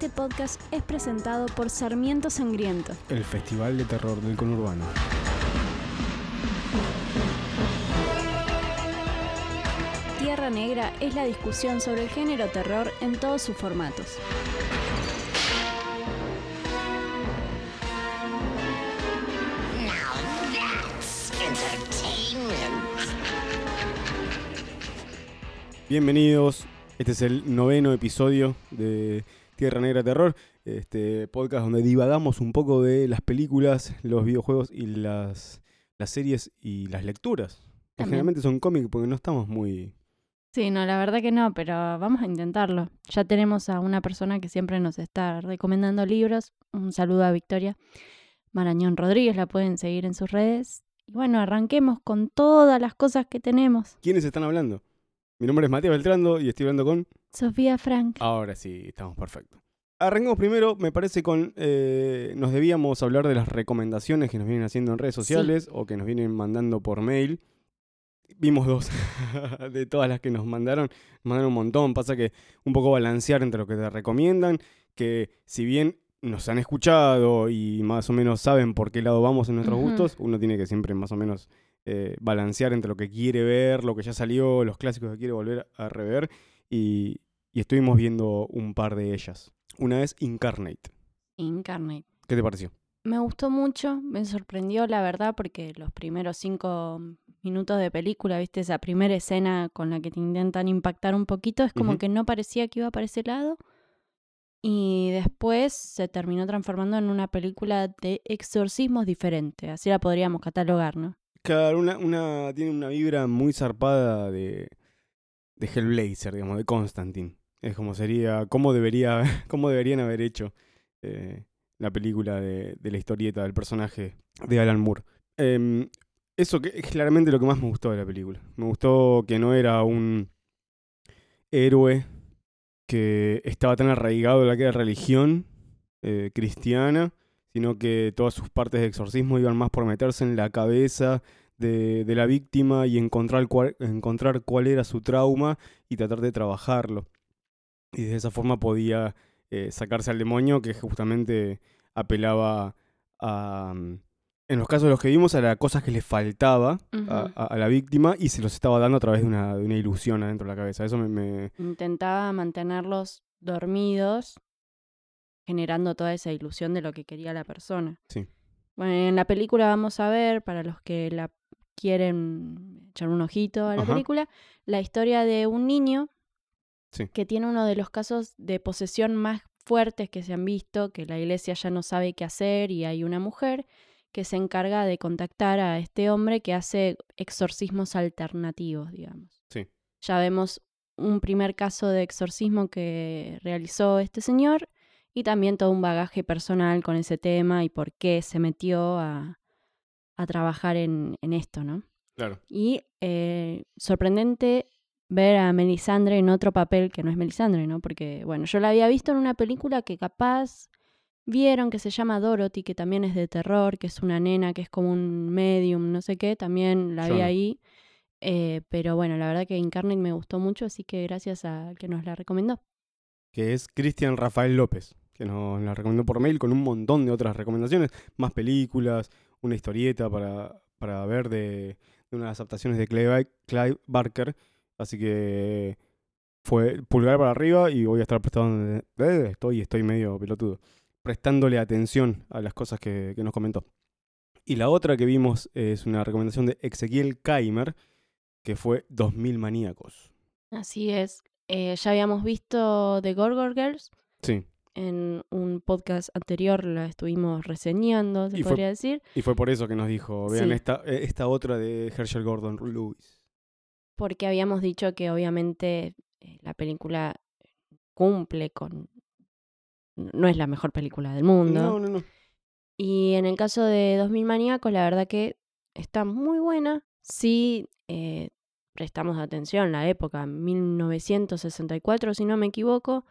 Este podcast es presentado por Sarmiento Sangriento. El Festival de Terror del Conurbano. Tierra Negra es la discusión sobre el género terror en todos sus formatos. Bienvenidos. Este es el noveno episodio de Tierra Negra Terror, este podcast donde divagamos un poco de las películas, los videojuegos y las, las series y las lecturas. Que generalmente son cómics porque no estamos muy... Sí, no, la verdad que no, pero vamos a intentarlo. Ya tenemos a una persona que siempre nos está recomendando libros. Un saludo a Victoria Marañón Rodríguez, la pueden seguir en sus redes. Y bueno, arranquemos con todas las cosas que tenemos. ¿Quiénes están hablando? Mi nombre es Matías Beltrando y estoy hablando con... Sofía Frank. Ahora sí, estamos perfectos. Arrancamos primero, me parece, con... eh, nos debíamos hablar de las recomendaciones que nos vienen haciendo en redes sociales o que nos vienen mandando por mail. Vimos dos de todas las que nos mandaron. Nos mandaron un montón. Pasa que un poco balancear entre lo que te recomiendan, que si bien nos han escuchado y más o menos saben por qué lado vamos en nuestros gustos, uno tiene que siempre más o menos eh, balancear entre lo que quiere ver, lo que ya salió, los clásicos que quiere volver a rever. Y, y estuvimos viendo un par de ellas. Una es Incarnate. Incarnate. ¿Qué te pareció? Me gustó mucho, me sorprendió la verdad porque los primeros cinco minutos de película, viste, esa primera escena con la que te intentan impactar un poquito, es como que no parecía que iba para ese lado. Y después se terminó transformando en una película de exorcismos diferente, así la podríamos catalogar, ¿no? Claro, una, una, tiene una vibra muy zarpada de, de Hellblazer, digamos, de Constantine. Es como sería, cómo, debería, cómo deberían haber hecho eh, la película de, de la historieta del personaje de Alan Moore. Em, eso que es claramente lo que más me gustó de la película. Me gustó que no era un héroe que estaba tan arraigado en la que era religión eh, cristiana, sino que todas sus partes de exorcismo iban más por meterse en la cabeza de, de la víctima y encontrar cuál, encontrar cuál era su trauma y tratar de trabajarlo. Y de esa forma podía eh, sacarse al demonio que justamente apelaba a, mm, en los casos de los que vimos, a las cosas que le faltaba a la víctima y se los estaba dando a través de una, de una ilusión adentro de la cabeza. Eso me- me, Intentaba mantenerlos dormidos, generando toda esa ilusión de lo que quería la persona. Sí. Bueno, en la película vamos a ver, para los que la quieren echar un ojito a la Ajá. película, la historia de un niño Sí. que tiene uno de los casos de posesión más fuertes que se han visto, que la iglesia ya no sabe qué hacer y hay una mujer que se encarga de contactar a este hombre que hace exorcismos alternativos, digamos. Sí. Ya vemos un primer caso de exorcismo que realizó este señor y también todo un bagaje personal con ese tema y por qué se metió a, a trabajar en, en esto, ¿no? Claro. Y eh, sorprendente ver a Melisandre en otro papel que no es Melisandre, ¿no? Porque, bueno, yo la había visto en una película que capaz vieron que se llama Dorothy, que también es de terror, que es una nena, que es como un medium, no sé qué, también la vi ahí. Eh, pero bueno, la verdad que Incarnate me gustó mucho, así que gracias a que nos la recomendó. que es Cristian Rafael López, que nos la recomendó por mail con un montón de otras recomendaciones, más películas, una historieta para, para ver de, de unas adaptaciones de Clive, Clive Barker. Así que fue pulgar para arriba y voy a estar prestando, eh, estoy, estoy medio pelotudo, prestándole atención a las cosas que, que nos comentó. Y la otra que vimos es una recomendación de Ezequiel Kaimer, que fue 2000 maníacos. Así es. Eh, ya habíamos visto The Gorgor Girls. Sí, En un podcast anterior la estuvimos reseñando, se Y fue- podría decir. Y fue por eso que nos dijo, vean Sí. esta, eh, esta otra de Herschel Gordon Lewis. porque habíamos dicho que obviamente eh, la película cumple con... No es la mejor película del mundo. No, no, no. Y en el caso de 2000 Maníacos, la verdad que está muy buena. Sí, eh, prestamos atención, la época, 1964, si no me equivoco,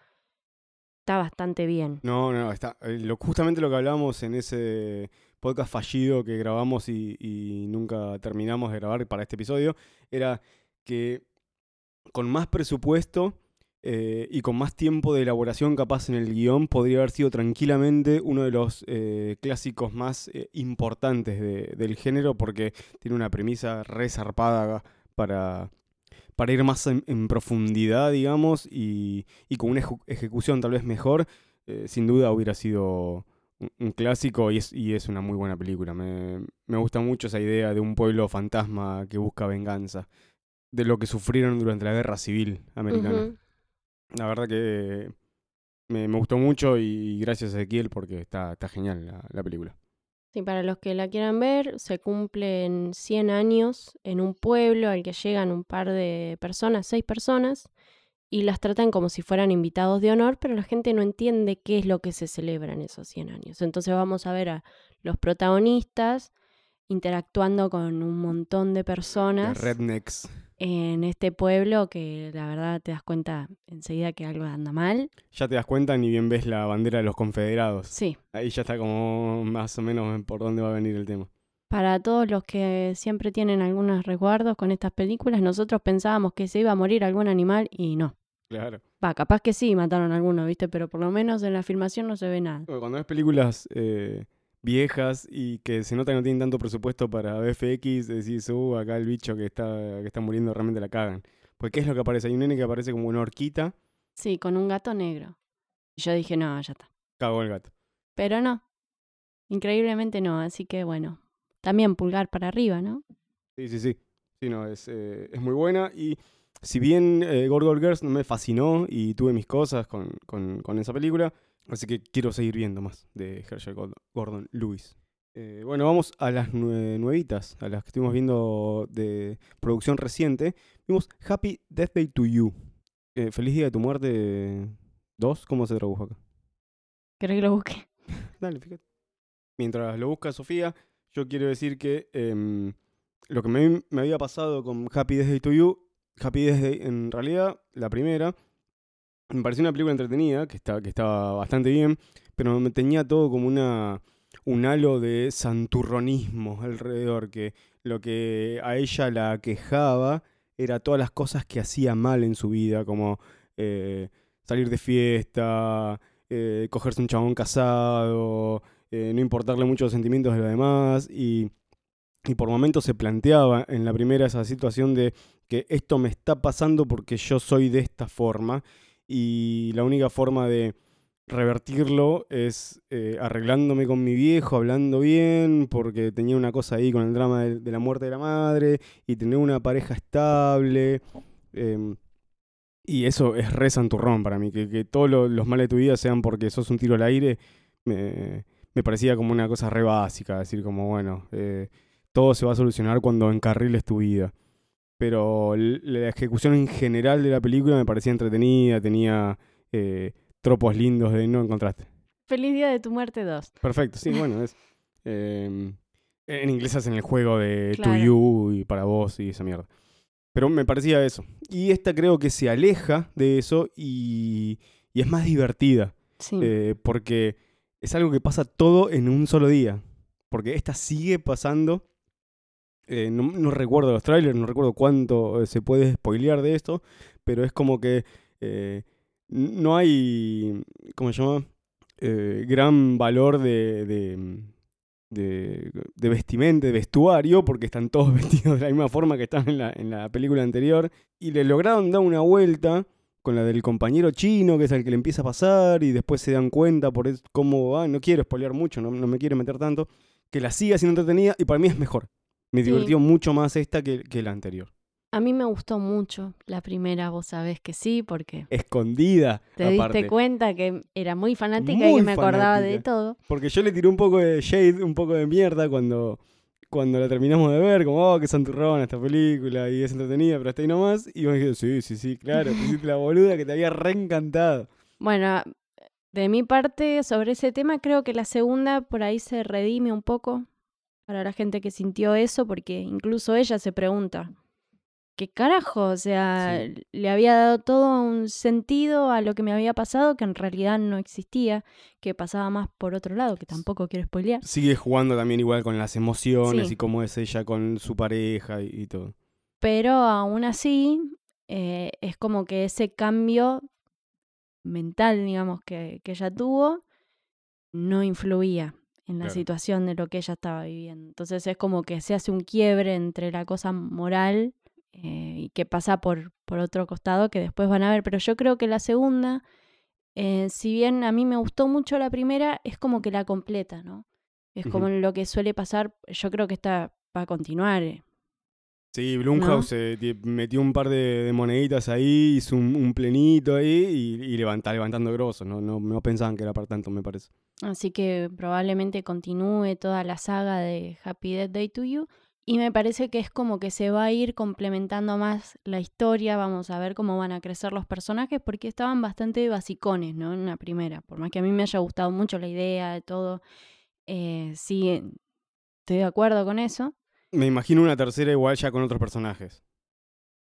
está bastante bien. No, no, está. eh, justamente lo que hablábamos en ese podcast fallido que grabamos y, nunca terminamos de grabar para este episodio, era que con más presupuesto eh, y con más tiempo de elaboración capaz en el guion, podría haber sido tranquilamente uno de los eh, clásicos más importantes de- del género porque tiene una premisa resarpada para, para ir más en, en profundidad, digamos, y, y con una ejecución tal vez mejor, eh, sin duda hubiera sido un, un clásico y es, y es una muy buena película. Me, me gusta mucho esa idea de un pueblo fantasma que busca venganza, de lo que sufrieron durante la guerra civil americana. La verdad que me, me gustó mucho y gracias a Ezequiel porque está, está genial la, la película. Sí, para los que la quieran ver, se cumplen 100 años en un pueblo al que llegan un par de personas, seis personas, y las tratan como si fueran invitados de honor, pero la gente no entiende qué es lo que se celebra en esos 100 años. Entonces vamos a ver a los protagonistas interactuando con un montón de De personas Rednecks. En este pueblo que la verdad te das cuenta enseguida que algo anda mal. Ya te das cuenta, ni bien ves la bandera de los confederados. Sí, Ahí ya está como más o menos por dónde va a venir el tema. Para todos los que siempre tienen algunos resguardos con estas películas, nosotros pensábamos que se iba a morir algún animal y no. Claro. Va, capaz que sí mataron a alguno, ¿viste? Pero por lo menos en la filmación no se ve nada. Cuando ves películas eh, viejas y que se nota que no tienen tanto presupuesto para VFX, decís, uh, acá el bicho que está, que está muriendo realmente la cagan. Porque ¿qué es lo que aparece? Hay un nene que aparece como una horquita, Sí, con un gato negro. Y yo dije, no, ya está. cagó el gato. Pero no. Increíblemente no, así que bueno. También pulgar para arriba, ¿no? Sí, sí, sí. Sí, no, es, eh, es muy buena. Y si bien eh, Gorgol Girls me fascinó y tuve mis cosas con, con- con esa película, así que quiero seguir viendo más de Herschel Gordon, Lewis. Eh, bueno, vamos a las nue- nuevitas, a las que estuvimos viendo de producción reciente. Vimos Happy Death Day to You. Eh, Feliz Día de tu Muerte 2, ¿cómo se tradujo acá? ¿Querés que lo busque? Dale, fíjate. Mientras lo busca Sofía, yo quiero decir que em, lo que me, me había pasado con Happy Death Day to You, Happy Death Day, en realidad, la primera, me pareció una película entretenida, que, está, que estaba bastante bien, pero me tenía todo como una un halo de santurronismo alrededor, que lo que a ella la quejaba era todas las cosas que hacía mal en su vida, como eh, salir de fiesta, eh, cogerse un chabón casado, eh, no importarle mucho los sentimientos de los demás y, y por momentos se planteaba en la primera esa situación de que esto me está pasando porque yo soy de esta forma y la única forma de revertirlo es eh, arreglándome con mi viejo, hablando bien, porque tenía una cosa ahí con el drama de, la muerte de la madre y tener una pareja estable. em, y eso es re santurrón para mí, que, que todos lo- los males de tu vida sean porque sos un tiro al aire, me, me parecía como una cosa re básica, decir como, bueno, eh, todo se va a solucionar cuando encarriles tu vida. Pero la ejecución en general de la película me parecía entretenida, tenía eh, tropos lindos de no encontraste. Feliz Día de tu Muerte 2. Perfecto, sí, bueno, es... em, en inglés hacen el juego de to you y para vos y esa mierda. Pero me parecía eso. Y esta creo que se aleja de eso y, y es más divertida. Sí. eh, porque es algo que pasa todo en un solo día. Porque esta sigue pasando. Eh, no, recuerdo los trailers, no recuerdo cuánto eh, se puede spoilear de esto. Pero es como que eh, no hay. ¿Cómo se llama? Eh, gran valor de, de, vestimenta, de vestuario, porque están todos vestidos de la misma forma que están en la, en la película anterior. Y le lograron dar una vuelta con la del compañero chino, que es el que le empieza a pasar, y después se dan cuenta por cómo, ah, no quiero spoilear mucho, no, no me quiero meter tanto, que la siga siendo entretenida, y para mí es mejor. Me Sí. divirtió mucho más esta que, que la anterior. A mí me gustó mucho la primera, vos sabés que sí, porque Escondida, te aparte. diste cuenta que era muy fanática y que me acordaba de todo. Porque yo le tiré un poco de shade, un poco de mierda cuando, cuando la terminamos de ver, como, oh, qué santurrona esta película, y es entretenida, pero hasta ahí nomás. Y vos dijiste, sí, sí, sí, claro, te hiciste la boluda que te había reencantado. Bueno, de mi parte, sobre ese tema, creo que la segunda por ahí se redime un poco para la gente que sintió eso, porque incluso ella se pregunta, ¿qué carajo? O sea, Sí. le había dado todo un sentido a lo que me había pasado que en realidad no existía, que pasaba más por otro lado, que tampoco quiero spoilear. Sigue jugando también igual con las emociones Sí. y cómo es ella con su pareja y, y todo. Pero aún así, eh, es como que ese cambio mental, digamos, que, que ella tuvo, no influía en la Claro. situación de lo que ella estaba viviendo. Entonces es como que se hace un quiebre entre la cosa moral eh, y que pasa por, por otro costado que después van a ver. Pero yo creo que la segunda, eh, si bien a mí me gustó mucho la primera, es como que la completa, ¿no? Es como lo que suele pasar. Yo creo que esta va a continuar. eh. Sí, Blumhouse eh, ti- metió un par de, de moneditas ahí, hizo un, un plenito ahí y, y levanta, levantando grosso. No, no, no pensaban que era para tanto, me parece. Así que probablemente continúe toda la saga de Happy Death Day to You. Y me parece que es como que se va a ir complementando más la historia. Vamos a ver cómo van a crecer los personajes, porque estaban bastante basicones, ¿no? En la primera. Por más que a mí me haya gustado mucho la idea de todo. eh, sí, estoy de acuerdo con eso. Me imagino una tercera igual ya con otros personajes.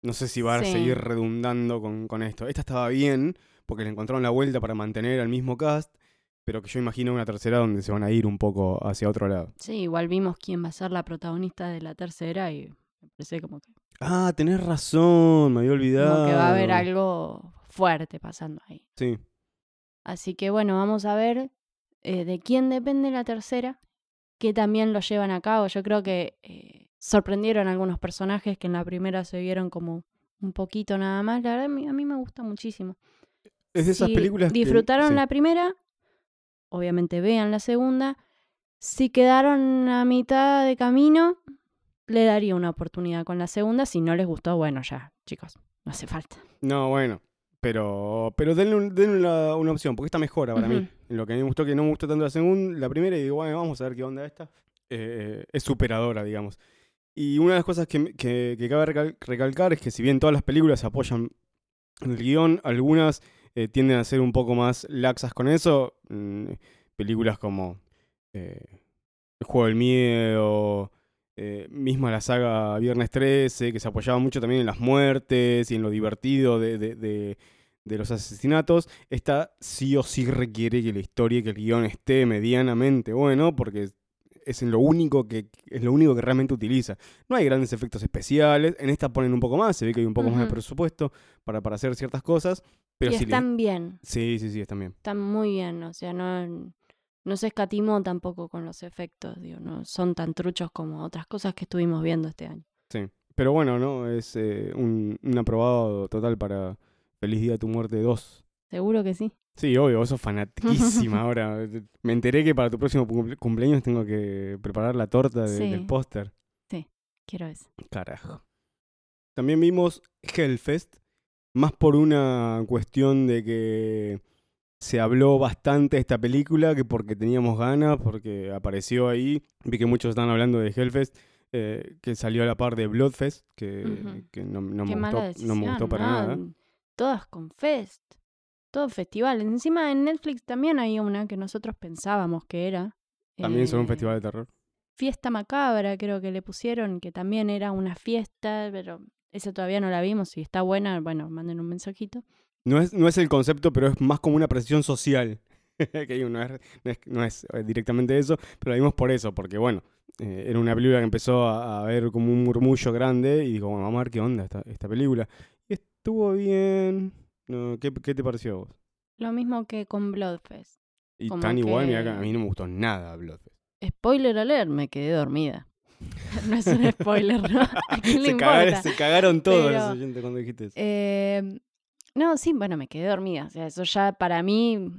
No sé si va a seguir redundando con, con esto. Esta estaba bien, porque le encontraron la vuelta para mantener al mismo cast, pero que yo imagino una tercera donde se van a ir un poco hacia otro lado. Sí, igual vimos quién va a ser la protagonista de la tercera y me parece como que, Ah, tenés razón, me había olvidado. como que va a haber algo fuerte pasando ahí. Sí. Así que bueno, vamos a ver eh, de quién depende la tercera, que también lo llevan a cabo. Yo creo que eh, sorprendieron algunos personajes que en la primera se vieron como un poquito nada más. La verdad, a mí, a mí me gusta muchísimo. Es de esas Si películas que- disfrutaron sí. la primera, obviamente vean la segunda. Si quedaron a mitad de camino, le daría una oportunidad con la segunda. Si no les gustó, bueno, ya, chicos, no hace falta. No, bueno. Pero, pero denle, un- denle una, una opción, porque esta mejora para mí. Lo que a mí me gustó, que no me gustó tanto la segunda, la primera, y digo, bueno, vamos a ver qué onda esta. Eh, es superadora, digamos. Y una de las cosas que, que, que cabe recal- recalcar es que si bien todas las películas apoyan el guion, algunas eh, tienden a ser un poco más laxas con eso. Mm, películas como eh, El Juego del Miedo, eh, misma la saga Viernes 13, que se apoyaba mucho también en las muertes y en lo divertido de, de- de- de los asesinatos. Esta sí o sí requiere que la historia y que el guion esté medianamente bueno, porque es en lo único que es lo único que realmente utiliza. No hay grandes efectos especiales. En esta ponen un poco más, se ve que hay un poco más de presupuesto para, para hacer ciertas cosas. Pero y sí, le- están bien. sí, sí, sí, están bien. Están muy bien, o sea, no, no se escatimó tampoco con los efectos, digo, no son tan truchos como otras cosas que estuvimos viendo este año. Sí. Pero bueno, ¿no? Es eh, un, un aprobado total para Feliz Día de tu Muerte 2. Seguro que sí. Sí, obvio, vos sos fanatiquísima ahora. Me enteré que para tu próximo cumple- cumpleaños tengo que preparar la torta de- Sí. del póster. Quiero eso. Carajo. También vimos Hellfest, más por una cuestión de que se habló bastante de esta película que porque teníamos ganas, porque apareció ahí. Vi que muchos están hablando de Hellfest, eh, que salió a la par de Bloodfest, que, no, no me gustó, no me gustó para ¿no? nada. Todas con Fest. Todos festivales. Encima en Netflix también hay una que nosotros pensábamos que era. También son un eh, festival de terror. Fiesta Macabra, creo que le pusieron, que también era una fiesta, pero esa todavía no la vimos. Si está buena, bueno, manden un mensajito. No es, no es el concepto, pero es más como una presión social. que no, es, no, es, no es, eh, directamente eso, pero la vimos por eso, porque bueno, eh, era una película que empezó a, a ver como un murmullo grande y digo, bueno, vamos a ver qué onda esta, esta película. Y estuvo bien. No, ¿qué, ¿Qué te pareció a vos? Lo mismo que con Bloodfest. Y Como tan igual, mira a mí no me gustó nada Bloodfest. Spoiler alert, me quedé dormida. no es un spoiler, ¿no? ¿A quién le Se, importa? cagaron, se cagaron todos Pero, los oyentes cuando dijiste eso. Eh, no, sí, bueno, me quedé dormida. O sea, eso ya para mí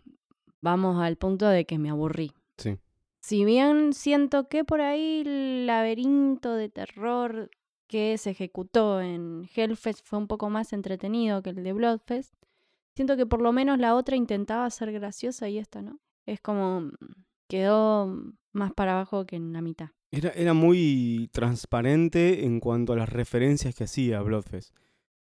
vamos al punto de que me aburrí. Sí. Si bien siento que por ahí el laberinto de terror que se ejecutó en Hellfest fue un poco más entretenido que el de Bloodfest, siento que por lo menos la otra intentaba ser graciosa y esta no. Es como mm, quedó más para abajo que en la mitad. Era, era muy transparente en cuanto a las referencias que hacía Bloodfest.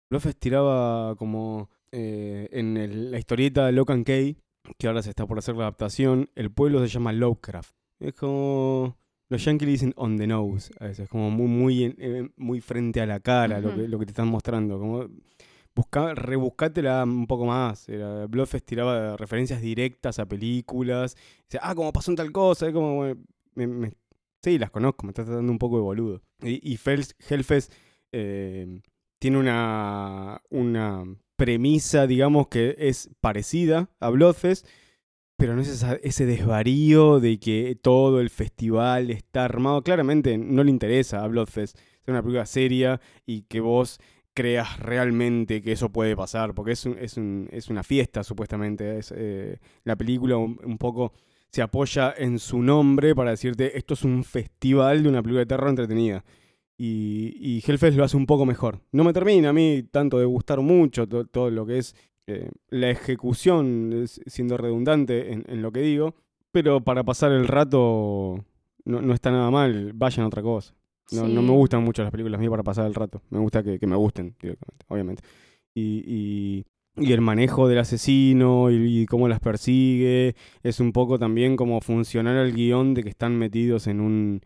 Bloodfest tiraba como eh, en el- la historieta de Locan Key, que ahora se está por hacer la adaptación, el pueblo se llama Lovecraft. Es como... Los yankees dicen on the nose, a veces, como muy, muy, eh, muy frente a la cara lo, que, lo que te están mostrando. Como busca, rebuscátela un poco más. Era, Bloodfest tiraba referencias directas a películas. Dice, ah, como pasó en tal cosa. como, Sí, las conozco, me estás tratando un poco de boludo. Y, y Hellfest eh, tiene una, una premisa, digamos, que es parecida a Bloodfest, pero no es ese desvarío de que todo el festival está armado. Claramente no le interesa a Bloodfest ser una película seria y que vos creas realmente que eso puede pasar, porque es, es, es una fiesta supuestamente. Es, eh, la película un, poco se apoya en su nombre para decirte esto es un festival de una película de terror entretenida. Y, y Hellfest lo hace un poco mejor. No me termina a mí tanto de gustar mucho to- todo lo que es eh, la ejecución, siendo redundante en, en lo que digo, pero para pasar el rato no, no está nada mal, vayan a otra cosa. No, no me gustan mucho las películas mías para pasar el rato. Me gusta que, que me gusten directamente, obviamente. Y, y- y el manejo del asesino y, y cómo las persigue es un poco también como funcionar el guion de que están metidos en un,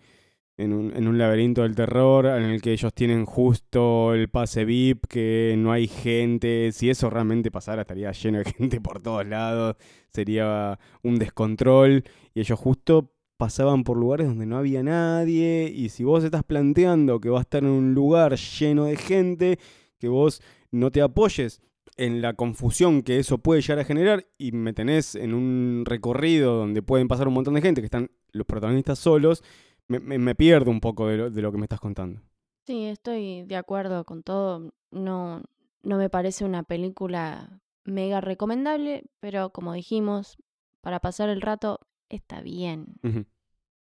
en un, en un laberinto del terror en el que ellos tienen justo el pase VIP, que no hay gente. Si eso realmente pasara, estaría lleno de gente por todos lados. Sería un descontrol. Y ellos justo pasaban por lugares donde no había nadie. Y si vos estás planteando que va a estar en un lugar lleno de gente, que vos no te apoyes en la confusión que eso puede llegar a generar y me tenés en un recorrido donde pueden pasar un montón de gente que están los protagonistas solos, me, me- me pierdo un poco de lo, de lo que me estás contando. Sí, estoy de acuerdo con todo. No, no me parece una película mega recomendable, pero como dijimos, para pasar el rato está bien.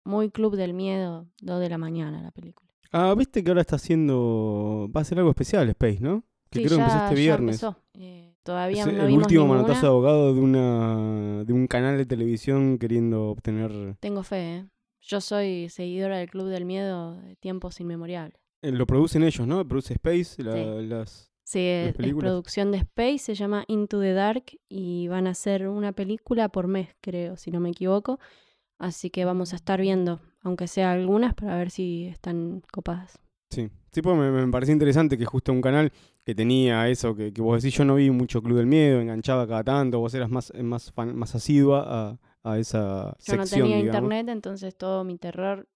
Muy Club del Miedo, 2 de la mañana la película. Ah, viste que ahora está haciendo. Va a ser algo especial, Space, ¿no? Que Sí, creo que empezó ya- este ya viernes. empezó. Eh, todavía Es no el vimos último ninguna. manotazo de abogado de una de un canal de televisión queriendo obtener. Tengo fe, ¿eh? Yo soy seguidora del Club del Miedo de tiempos inmemoriales. eh, lo producen ellos, ¿no? Produce Space, la- Sí. las. Sí, es, producción de Space, se llama Into the Dark y van a hacer una película por mes, creo, si no me equivoco. Así que vamos a estar viendo, aunque sea algunas, para ver si están copadas. Sí, sí, pues me, me parecía interesante que justo un canal que tenía eso, que, que vos decís, yo no vi mucho Club del Miedo, enganchaba cada tanto, vos eras más, más, fan- más asidua a, a esa Yo no sección, tenía digamos. internet, entonces todo mi terror,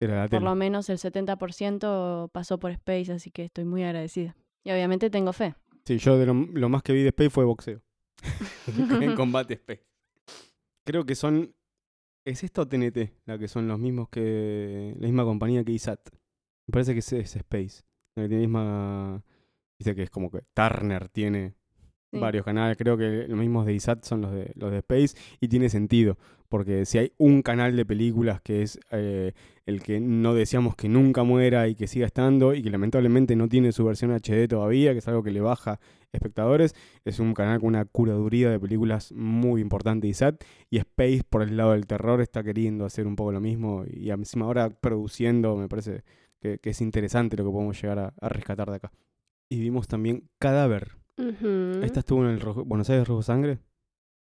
Era la por tele. lo menos el 70% pasó por Space, así que estoy muy agradecida. Y obviamente tengo fe. Sí, yo de lo, lo más que vi de Space fue boxeo. en combate Space. Creo que son. ¿Es esta o TNT? La que son los mismos que. La misma compañía que ISAT. Me parece que es, es Space. La que tiene la misma. Dice que es como que Turner tiene Sí. varios canales. Creo que los mismos de ISAT son los de, los de Space. Y tiene sentido. Porque si hay un canal de películas que es eh, el que no deseamos que nunca muera y que siga estando. Y que lamentablemente no tiene su versión HD todavía. Que es algo que le baja espectadores. Es un canal con una curaduría de películas muy importante ISAT. Y Space, por el lado del terror, está queriendo hacer un poco lo mismo. Y encima ahora produciendo, me parece que, que es interesante lo que podemos llegar a, a rescatar de acá. Y vimos también Cadáver. ¿Esta estuvo en el Buenos Aires Rojo Sangre?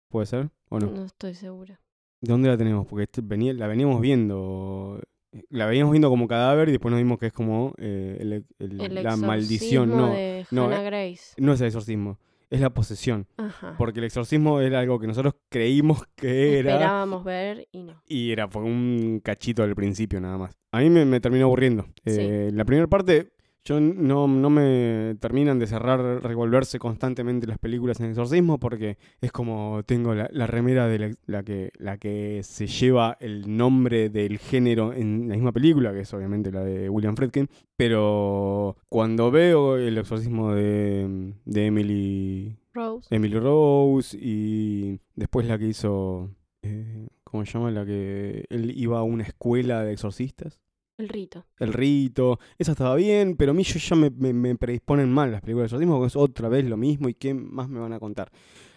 ¿Puede ser? ¿O no? No estoy segura. ¿De dónde la tenemos? Porque este venía, la veníamos viendo. La veníamos viendo como cadáver y después nos vimos que es como eh, el- el- El la maldición. No, de no, Hannah eh, Grace. no es el exorcismo, es la posesión. Ajá. Porque el exorcismo era algo que nosotros creímos que era. Esperábamos ver y no. Y era fue un cachito del principio nada más. A mí me, me terminó aburriendo. Eh, La primera parte, yo no, no me terminan de cerrar, revolverse constantemente las películas en exorcismo porque es como tengo la, la remera de la, la que, la que se lleva el nombre del género en la misma película, que es obviamente la de William Friedkin. Pero cuando veo el exorcismo de, de Emily Rose. Emily Rose y después la que hizo, eh, ¿cómo se llama? La que él iba a una escuela de exorcistas. El rito. El rito, esa estaba bien, pero a mí yo ya me, me- me predisponen mal las películas de exorcismo porque es otra vez lo mismo y qué más me van a contar.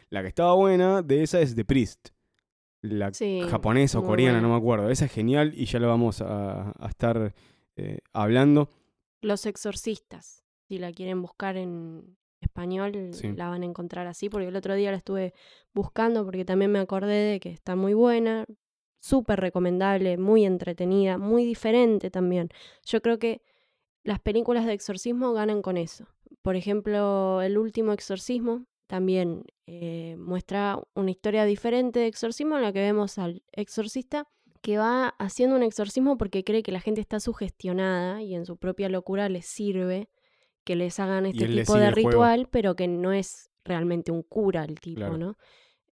La que estaba buena de esa es The Priest. La Sí, japonesa o coreana, buena. no me acuerdo. Esa es genial y ya la vamos a, a estar eh, hablando. Los exorcistas. Si la quieren buscar en español, Sí. la van a encontrar así, porque el otro día la estuve buscando porque también me acordé de que está muy buena, súper recomendable, muy entretenida, muy diferente también. Yo creo que las películas de exorcismo ganan con eso. Por ejemplo, el último exorcismo también eh, muestra una historia diferente de exorcismo en la que vemos al exorcista que va haciendo un exorcismo porque cree que la gente está sugestionada y en su propia locura les sirve que les hagan este tipo de ritual, pero que no es realmente un cura el tipo, Claro. ¿no?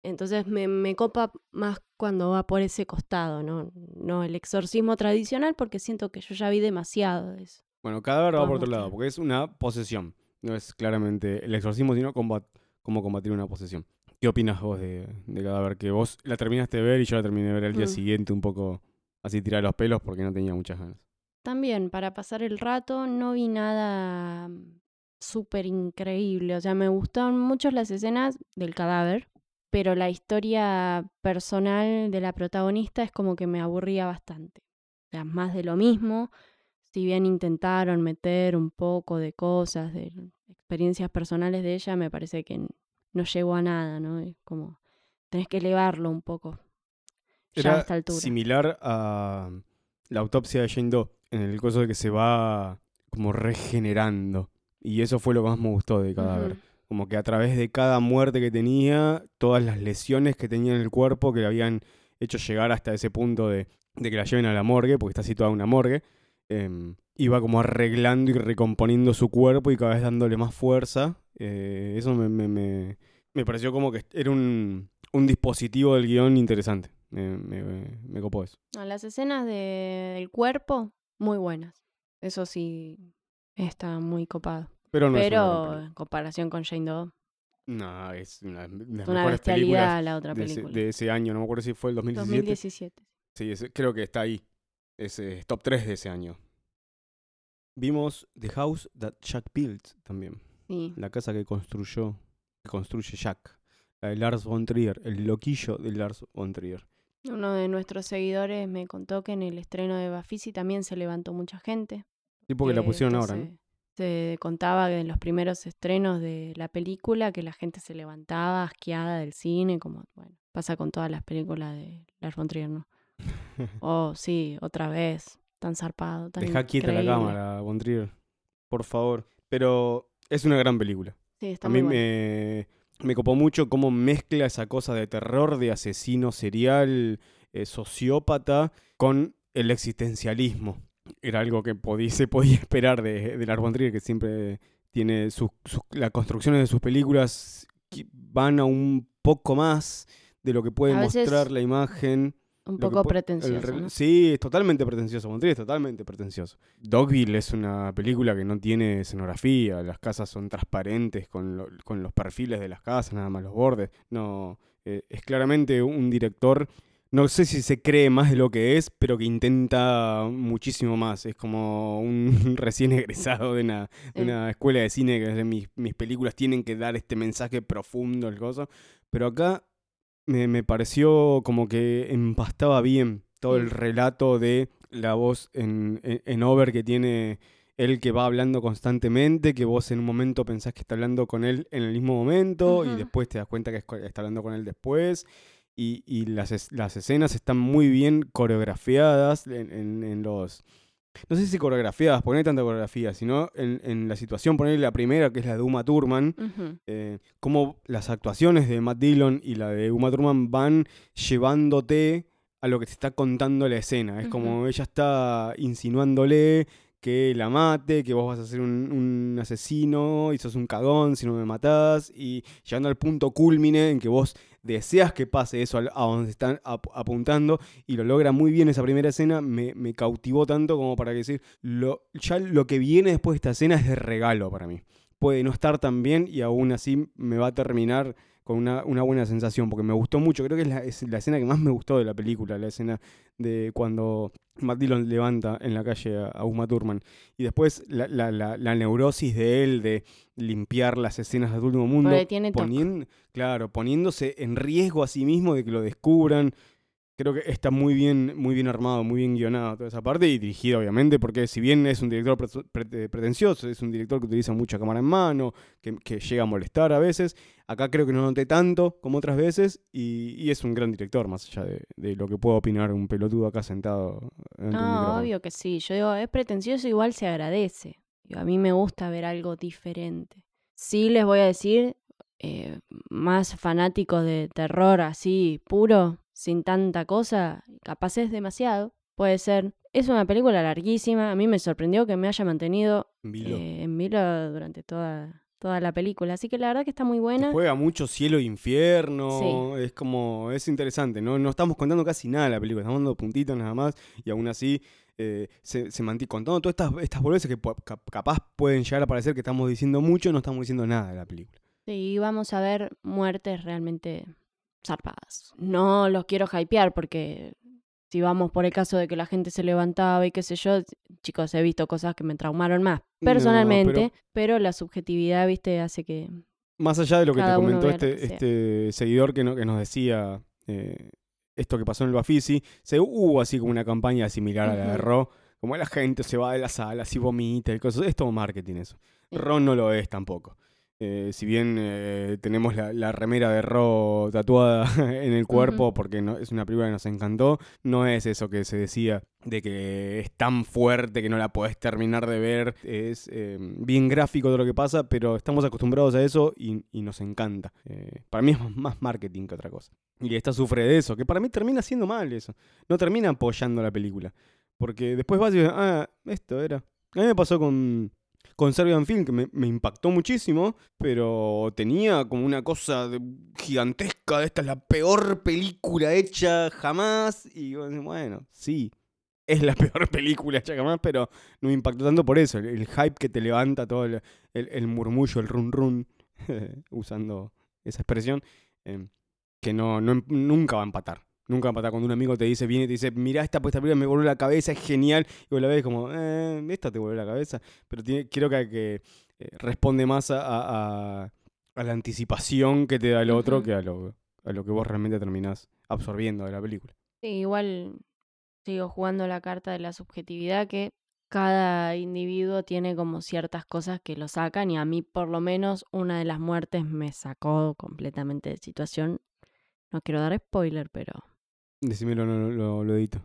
Entonces me, me copa más cuando va por ese costado, ¿no? No el exorcismo tradicional, porque siento que yo ya vi demasiado de eso. Bueno, cadáver va por otro lado, porque es una posesión. No es claramente el exorcismo, sino combat- cómo combatir una posesión. ¿Qué opinas vos de, de cadáver? Que vos la terminaste de ver y yo la terminé de ver el día Mm. siguiente un poco así tirar los pelos porque no tenía muchas ganas. También, para pasar el rato, no vi nada mm, súper increíble. O sea, me gustaron mucho las escenas del cadáver, pero la historia personal de la protagonista es como que me aburría bastante. O sea, más de lo mismo. Si bien intentaron meter un poco de cosas, de experiencias personales de ella, me parece que no llegó a nada, ¿no? Es como, tenés que elevarlo un poco. Ya a esta altura. similar a la autopsia de Jane Doe, en el caso de que se va como regenerando. Y eso fue lo que más me gustó de cadáver. Como que a través de cada muerte que tenía, todas las lesiones que tenía en el cuerpo que le habían hecho llegar hasta ese punto de, de que la lleven a la morgue, porque está situada en una morgue, em, iba como arreglando y recomponiendo su cuerpo y cada vez dándole más fuerza. Eh, eso me, me, me- me pareció como que era un, un dispositivo del guion interesante. Me, copó eso. Las escenas de- del cuerpo, muy buenas. Eso sí, está muy copado. Pero no Pero película. en comparación con Jane Doe, No, es una de las una mejores películas la otra de ese, película. de ese año. No me acuerdo si fue el 2017. 2017. Sí, creo que está ahí. Es top 3 de ese año. Vimos The House That Jack Built también. Sí. La casa que construyó, que construye Jack. La de Lars von Trier, el loquillo de Lars von Trier. Uno de nuestros seguidores me contó que en el estreno de Bafisi también se levantó mucha gente. Sí, porque la pusieron ahora, ¿no? Se, contaba que en los primeros estrenos de la película que la gente se levantaba asqueada del cine, como, bueno, pasa con todas las películas de Lars von Trier, ¿no? Oh, sí, otra vez, tan zarpado, tan Deja quieta la cámara, von Trier. Por favor. Pero es una gran película. Sí, está A muy mí me, me copó mucho cómo mezcla esa cosa de terror, de asesino serial, eh, sociópata, con el existencialismo. Era algo que se podía esperar de, de Lars von Trier, que siempre tiene sus, sus- las construcciones de sus películas que van a un poco más de lo que puede mostrar la imagen. Un poco el pretencioso. Sí, es totalmente pretencioso. Von Trier es totalmente pretencioso. Dogville es una película que no tiene escenografía. Las casas son transparentes con, lo- con los perfiles de las casas, nada más los bordes. No, eh, es claramente un director. No sé si se cree más de lo que es, pero que intenta muchísimo más. Es como un recién egresado de una, de una escuela de cine que mis, mis películas tienen que dar este mensaje profundo, el gozo. Pero acá me, me pareció como que empastaba bien todo el Mm. relato de la voz en, en, en over que tiene él que va hablando constantemente, que vos en un momento pensás que está hablando con él en el mismo momento y después te das cuenta que está hablando con él después. Y, y las, es- las escenas están muy bien coreografiadas en, en- en los... No sé si coreografiadas, porque no hay tanta coreografía, sino en, en la situación, poner la primera, que es la de Uma Thurman, eh, cómo las actuaciones de Matt Dillon y la de Uma Thurman van llevándote a lo que te está contando la escena. Es como ella está insinuándole que la mate, que vos vas a ser un, un asesino y sos un cagón si no me matás, y llegando al punto culmine en que vos deseas que pase eso a donde están ap- apuntando y lo logra muy bien esa primera escena, me, me cautivó tanto como para decir, lo, ya lo que viene después de esta escena es de regalo para mí. Puede no estar tan bien y aún así me va a terminar con una, una buena sensación, porque me gustó mucho, creo que es la, es la escena que más me gustó de la película, la escena de cuando Matt Dillon levanta en la calle a, a Uma Thurman. Y después la, la, la, neurosis de él de limpiar las escenas del último mundo, claro, poniéndose en riesgo a sí mismo de que lo descubran. Creo que está muy bien, muy bien armado, muy bien guionado toda esa parte y dirigido, obviamente, porque si bien es un director pre- pre- pretencioso, es un director que utiliza mucha cámara en mano, que, que llega a molestar a veces, acá creo que no noté tanto como otras veces y, y es un gran director, más allá de, de lo que pueda opinar un pelotudo acá sentado. No, obvio que sí. Yo digo, es pretencioso, igual se agradece. A mí me gusta ver algo diferente. Sí les voy a decir, eh, más fanáticos de terror así, puro, sin tanta cosa, capaz es demasiado, puede ser. Es una película larguísima, a mí me sorprendió que me haya mantenido eh, en vilo durante toda toda la película. Así que la verdad que está muy buena. Juega mucho cielo e infierno. Es como. Es interesante, ¿no? No estamos contando casi nada de la película, estamos dando puntitos nada más. Y aún así. eh, se, se mantiene contando todas estas, estas boludeces que capaz pueden llegar a parecer que estamos diciendo mucho, no estamos diciendo nada de la película. Sí, vamos a ver muertes realmente zarpadas. No los quiero hypear porque si vamos por el caso de que la gente se levantaba y qué sé yo, chicos, he visto cosas que me traumaron más No, personalmente, pero... la subjetividad, viste, hace que... Más allá de lo que te comentó este, que este seguidor que, no- que nos decía eh, esto que pasó en el Bafisi, se hubo así como una campaña similar a la de. Ro, como la gente se va de las salas y vomita y cosas. Es todo marketing eso. Sí. Ro no lo es tampoco. Eh, si bien eh, tenemos la, la remera de Ro tatuada en el cuerpo porque no, es una película que nos encantó, no es eso que se decía de que es tan fuerte que no la podés terminar de ver. Es eh, bien gráfico todo lo que pasa, pero estamos acostumbrados a eso y, y nos encanta. Para mí es más- más marketing que otra cosa. Y esta sufre de eso, que para mí termina siendo mal eso. No termina apoyando la película. Porque después vas y dices, ah, esto era. A mí me pasó con, con Serbian Film, que me, impactó muchísimo, pero tenía como una cosa de- gigantesca, esta es la peor película hecha jamás. Y bueno, sí, es la peor película hecha jamás, pero no me impactó tanto por eso. El, hype que te levanta, todo el, el- murmullo, el run run, usando esa expresión, eh, que no- nunca va a empatar. Nunca empatar cuando un amigo te dice, viene y te dice, mirá esta, pues, esta película me volvió la cabeza, es genial. Y vos la ves como, eh, esta te volvió la cabeza. Pero tiene, creo que, que eh, responde más a, a- a- a la anticipación que te da el otro que a lo, a lo que vos realmente terminás absorbiendo de la película. Sí, igual sigo jugando la carta de la subjetividad que cada individuo tiene como ciertas cosas que lo sacan y a mí por lo menos una de las muertes me sacó completamente de situación. No quiero dar spoiler, pero Decímelo, lo, lo, lo edito.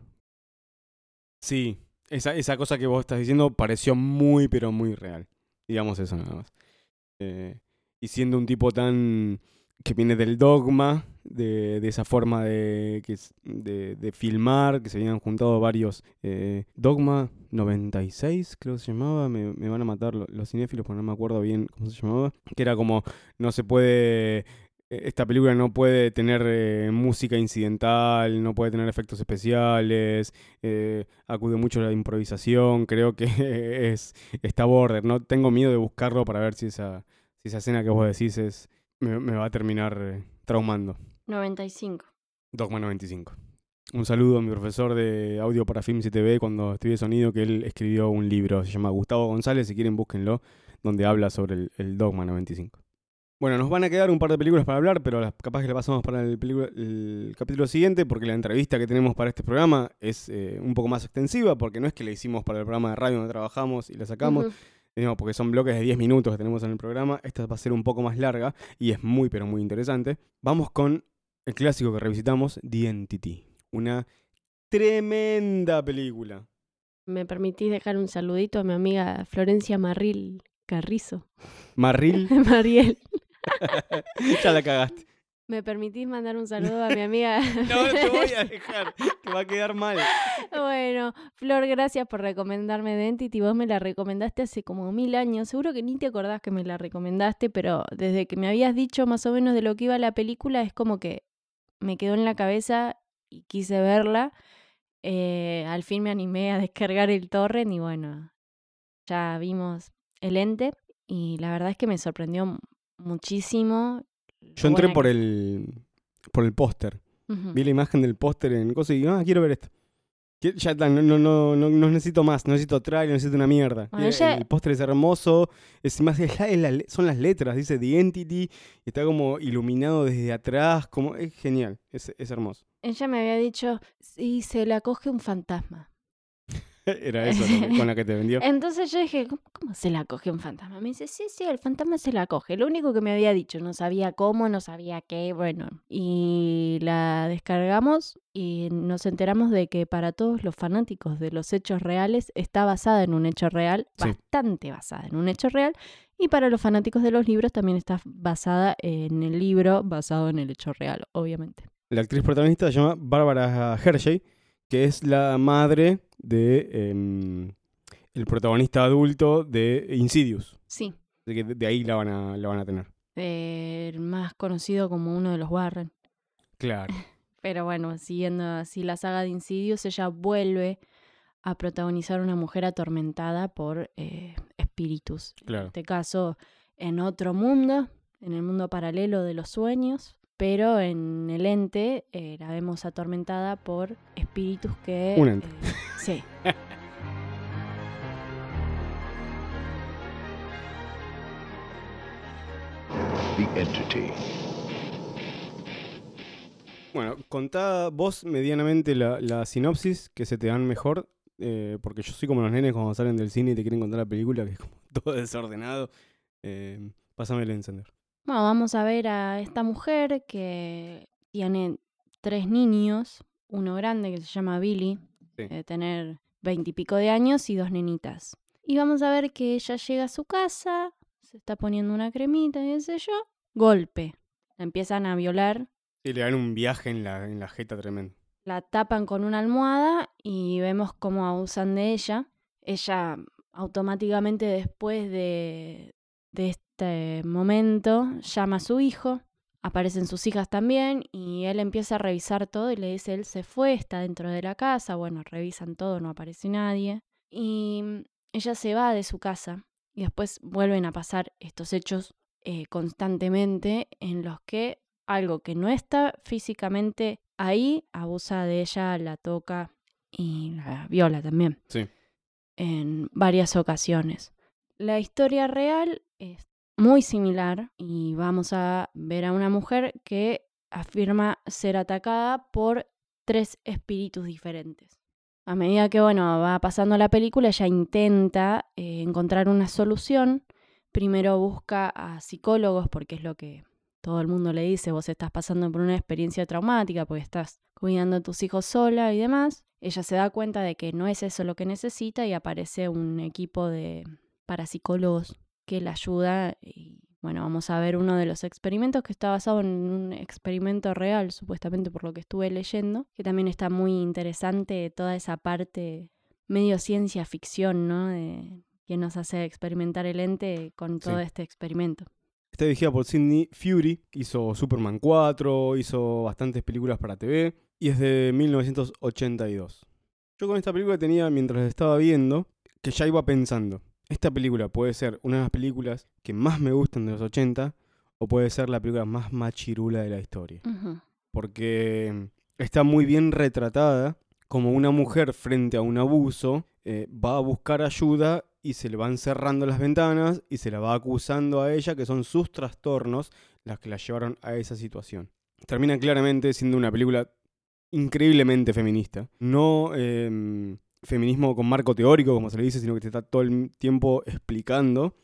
Sí, esa, esa cosa que vos estás diciendo pareció muy, pero muy real. Digamos eso nada más. Eh, y siendo un tipo tan que viene del dogma, de, de esa forma de, que de, de filmar, que se habían juntado varios. eh, dogma 96, creo que se llamaba, me, me van a matar lo- los cinéfilos, porque no me acuerdo bien cómo se llamaba. Que era como, no se puede esta película no puede tener eh, música incidental, no puede tener efectos especiales, eh, acude mucho a la improvisación, creo que es está border, no tengo miedo de buscarlo para ver si esa, si esa escena que vos decís es, me, me va a terminar eh, traumando. 95. Dogma 95. Un saludo a mi profesor de audio para Films y TV cuando estudié sonido, que él escribió un libro, se llama Gustavo González, si quieren búsquenlo, donde habla sobre el, el Dogma 95. Bueno, nos van a quedar un par de películas para hablar, pero capaz que la pasamos para el, capítulo siguiente, porque la entrevista que tenemos para este programa es eh, un poco más extensiva, porque no es que la hicimos para el programa de radio donde trabajamos y la sacamos, no, porque son bloques de 10 minutos que tenemos en el programa. Esta va a ser un poco más larga y es muy, pero muy interesante. Vamos con el clásico que revisitamos, The Entity. Una tremenda película. ¿Me permitís dejar un saludito a mi amiga Florencia Marril Carrizo? Marril, Mariel. Ya la cagaste. ¿Me permitís mandar un saludo a mi amiga? No, te voy a dejar, que va a quedar mal. Bueno, Flor, gracias por recomendarme The Entity. Vos me la recomendaste hace como mil años. Seguro que ni te acordás que me la recomendaste, pero desde que me habías dicho más o menos de lo que iba la película, es como que me quedó en la cabeza y quise verla. Eh, al fin me animé a descargar el torrent y bueno, ya vimos el ente y la verdad es que me sorprendió muchísimo. Yo entré por el, por el póster. Vi la imagen del póster en cosas y digo, ah, quiero ver esto. Ya está, no, no, no, no, no necesito más, no necesito trailer, no necesito una mierda. Bueno, ella- El póster es hermoso, es más, es la- es la le- son las letras, dice The Entity, y está como iluminado desde atrás, como es genial, es, es hermoso. Ella me había dicho, sí, se la coge un fantasma. Era eso que- con la que te vendió. Entonces yo dije, ¿cómo, cómo se la coge un fantasma? Me dice, sí, sí, el fantasma se la coge. Lo único que me había dicho, no sabía cómo, no sabía qué, bueno. Y la descargamos y nos enteramos de que para todos los fanáticos de los hechos reales está basada en un hecho real, Sí. bastante basada en un hecho real. Y para los fanáticos de los libros también está basada en el libro basado en el hecho real, obviamente. La actriz protagonista se llama Bárbara Hershey, que es la madre de em, el protagonista adulto de Insidious. Sí. De- de ahí la van a, la van a tener. Eh, el más conocido como uno de los Warren. Claro. Pero bueno, siguiendo así la saga de Insidious, ella vuelve a protagonizar una mujer atormentada por eh, espíritus. En Claro. este caso, en otro mundo, en el mundo paralelo de los sueños. Pero en el ente eh, la vemos atormentada por espíritus que... Un ente. eh, sí. The entity. Bueno, contá vos medianamente la, la sinopsis que se te dan mejor, eh, porque yo soy como los nenes cuando salen del cine y te quieren contar la película, que es como todo desordenado. Eh, pásame el encender. Bueno, vamos a ver a esta mujer que tiene tres niños, uno grande que se llama Billy, Sí. de tener veintipico de años y dos nenitas. Y vamos a ver que ella llega a su casa, se está poniendo una cremita y qué sé yo, golpe. La empiezan a violar, Y le dan un viaje en la, en la jeta tremendo. la tapan con una almohada y vemos cómo abusan de ella. Ella automáticamente después de, de este momento llama a su hijo, aparecen sus hijas también y él empieza a revisar todo y le dice, él se fue, está dentro de la casa, bueno, revisan todo, no aparece nadie. Y ella se va de su casa y después vuelven a pasar estos hechos eh, constantemente en los que algo que no está físicamente ahí abusa de ella, la toca y la viola también Sí. en varias ocasiones. La historia real es muy similar y vamos a ver a una mujer que afirma ser atacada por tres espíritus diferentes. A medida que bueno, va pasando la película, ella intenta eh, encontrar una solución. Primero busca a psicólogos porque es lo que todo el mundo le dice, vos estás pasando por una experiencia traumática porque estás cuidando a tus hijos sola y demás. Ella se da cuenta de que no es eso lo que necesita y aparece un equipo de parapsicólogos que la ayuda y bueno, vamos a ver uno de los experimentos que está basado en un experimento real, supuestamente por lo que estuve leyendo, que también está muy interesante toda esa parte medio ciencia ficción, ¿no? De que nos hace experimentar el ente con todo Sí. este experimento. Está dirigida por Sidney Fury, hizo Superman 4, hizo bastantes películas para TV y es de 1982. Yo con esta película tenía, mientras la estaba viendo, que ya iba pensando, esta película puede ser una de las películas que más me gustan de los 80 o puede ser la película más machirula de la historia. Porque está muy bien retratada como una mujer frente a un abuso eh, va a buscar ayuda y se le van cerrando las ventanas y se la va acusando a ella que son sus trastornos las que la llevaron a esa situación. Termina claramente siendo una película increíblemente feminista. No em, feminismo con marco teórico, como se le dice, sino que te está todo el tiempo explicando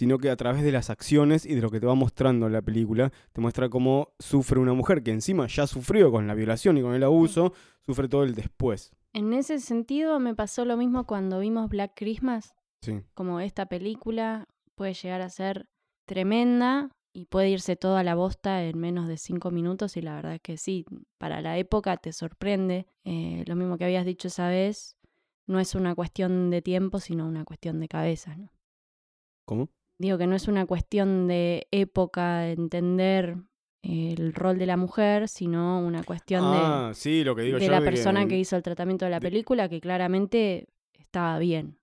sino que a través de las acciones y de lo que te va mostrando la película, te muestra cómo sufre una mujer que encima ya sufrió con la violación y con el abuso, sufre todo el después. En ese sentido me pasó lo mismo cuando vimos Black Christmas, Sí, como esta película puede llegar a ser tremenda y puede irse toda la bosta en menos de cinco minutos y la verdad es que sí, para la época te sorprende. Eh, lo mismo que habías dicho esa vez, no es una cuestión de tiempo, sino una cuestión de cabeza. ¿no? ¿Cómo? Digo que no es una cuestión de época, de entender el rol de la mujer, sino una cuestión de Ah, sí, lo que digo de yo. la de persona que hizo el tratamiento de la de- película, que claramente estaba bien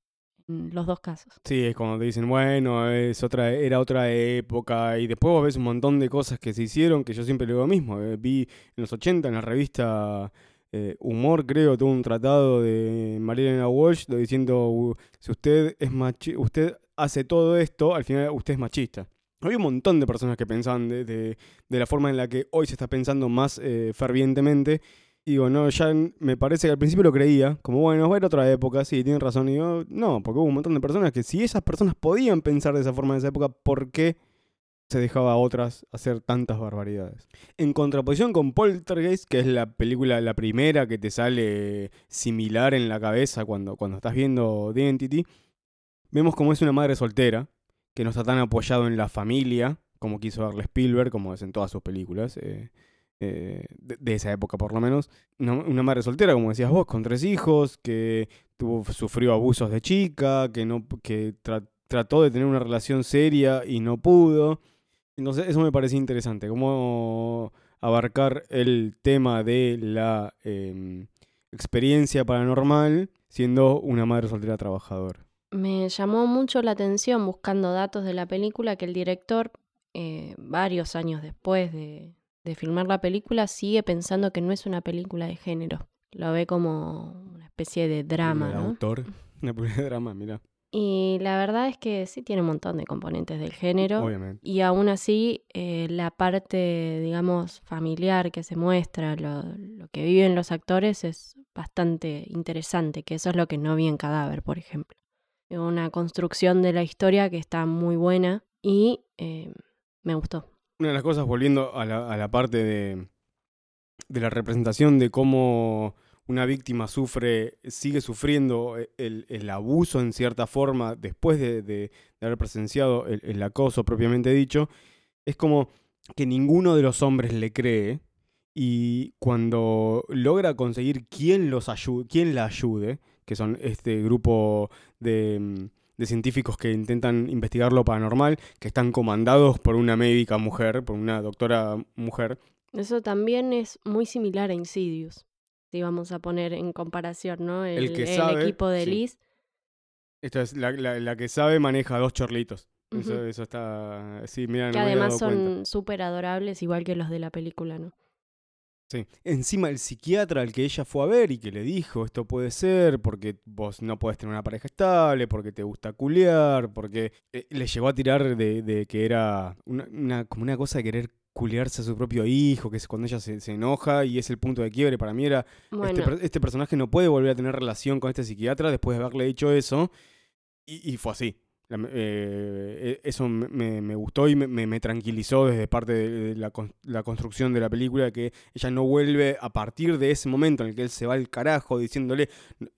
en los dos casos. Sí, es cuando te dicen, bueno, es otra, era otra época, y después vos ves un montón de cosas que se hicieron, que yo siempre digo lo mismo. eh, Vi en los 80 en la revista eh, Humor, creo, tuvo un tratado de Marilena Walsh diciendo, "Uh, si usted es machi usted hace todo esto, al final usted es machista. Había un montón de personas que pensaban de, de- de la forma en la que hoy se está pensando más eh, fervientemente. Y digo, no, ya me parece que al principio lo creía, como bueno, era otra época, sí, tienen razón. Y digo, no, porque hubo un montón de personas que si esas personas podían pensar de esa forma en esa época, ¿por qué se dejaba a otras hacer tantas barbaridades? En contraposición con Poltergeist, que es la película, la primera que te sale similar en la cabeza cuando, cuando estás viendo The Entity, vemos como es una madre soltera, que no está tan apoyado en la familia, como quiso darle Spielberg, como es en todas sus películas. eh, eh, de, esa época por lo menos, una, madre soltera, como decías vos, con tres hijos, que tuvo, sufrió abusos de chica, que no, que tra- trató de tener una relación seria y no pudo. Entonces eso me parece interesante, cómo abarcar el tema de la em, experiencia paranormal siendo una madre soltera trabajadora. Me llamó mucho la atención buscando datos de la película que el director, eh, varios años después de, de filmar la película, sigue pensando que no es una película de género. Lo ve como una especie de drama, El ¿no? autor, una película de drama, mira, Y la verdad es que sí tiene un montón de componentes del género. obviamente. Y aún así, eh, la parte, digamos, familiar que se muestra, lo, lo que viven los actores es bastante interesante, que eso es lo que no vi en Cadáver, por ejemplo. Una construcción de la historia que está muy buena y eh, me gustó. Una de las cosas, volviendo a la, a la parte de, de la representación de cómo una víctima sufre, sigue sufriendo e, el, el abuso en cierta forma después de, de- haber presenciado el, acoso propiamente dicho, es como que ninguno de los hombres le cree y cuando logra conseguir quién, los ayude, la ayude, que son este grupo de, de científicos que intentan investigar lo paranormal, que están comandados por una médica mujer, por una doctora mujer, Eso también es muy similar a Insidious, si vamos a poner en comparación, ¿no? El, que el sabe, equipo de sí. Liz. Esta es la, la- la que sabe maneja dos chorlitos. Eso, está. Sí, mira, que no además son súper adorables, igual que los de la película, ¿no? Sí. Encima, el psiquiatra al que ella fue a ver y que le dijo: Esto puede ser porque vos no podés tener una pareja estable, porque te gusta culiar, porque eh, le llegó a tirar de, de que era una, una- como una cosa de querer culiarse a su propio hijo, que es cuando ella se, se enoja y es el punto de quiebre. Para mí era: Bueno, este, este personaje no puede volver a tener relación con este psiquiatra después de haberle dicho eso. Y, y fue así. La- eh, e- eso me, me- gustó y me, me- tranquilizó desde parte de, la, la construcción de la película que ella no vuelve a partir de ese momento en el que él se va al carajo diciéndole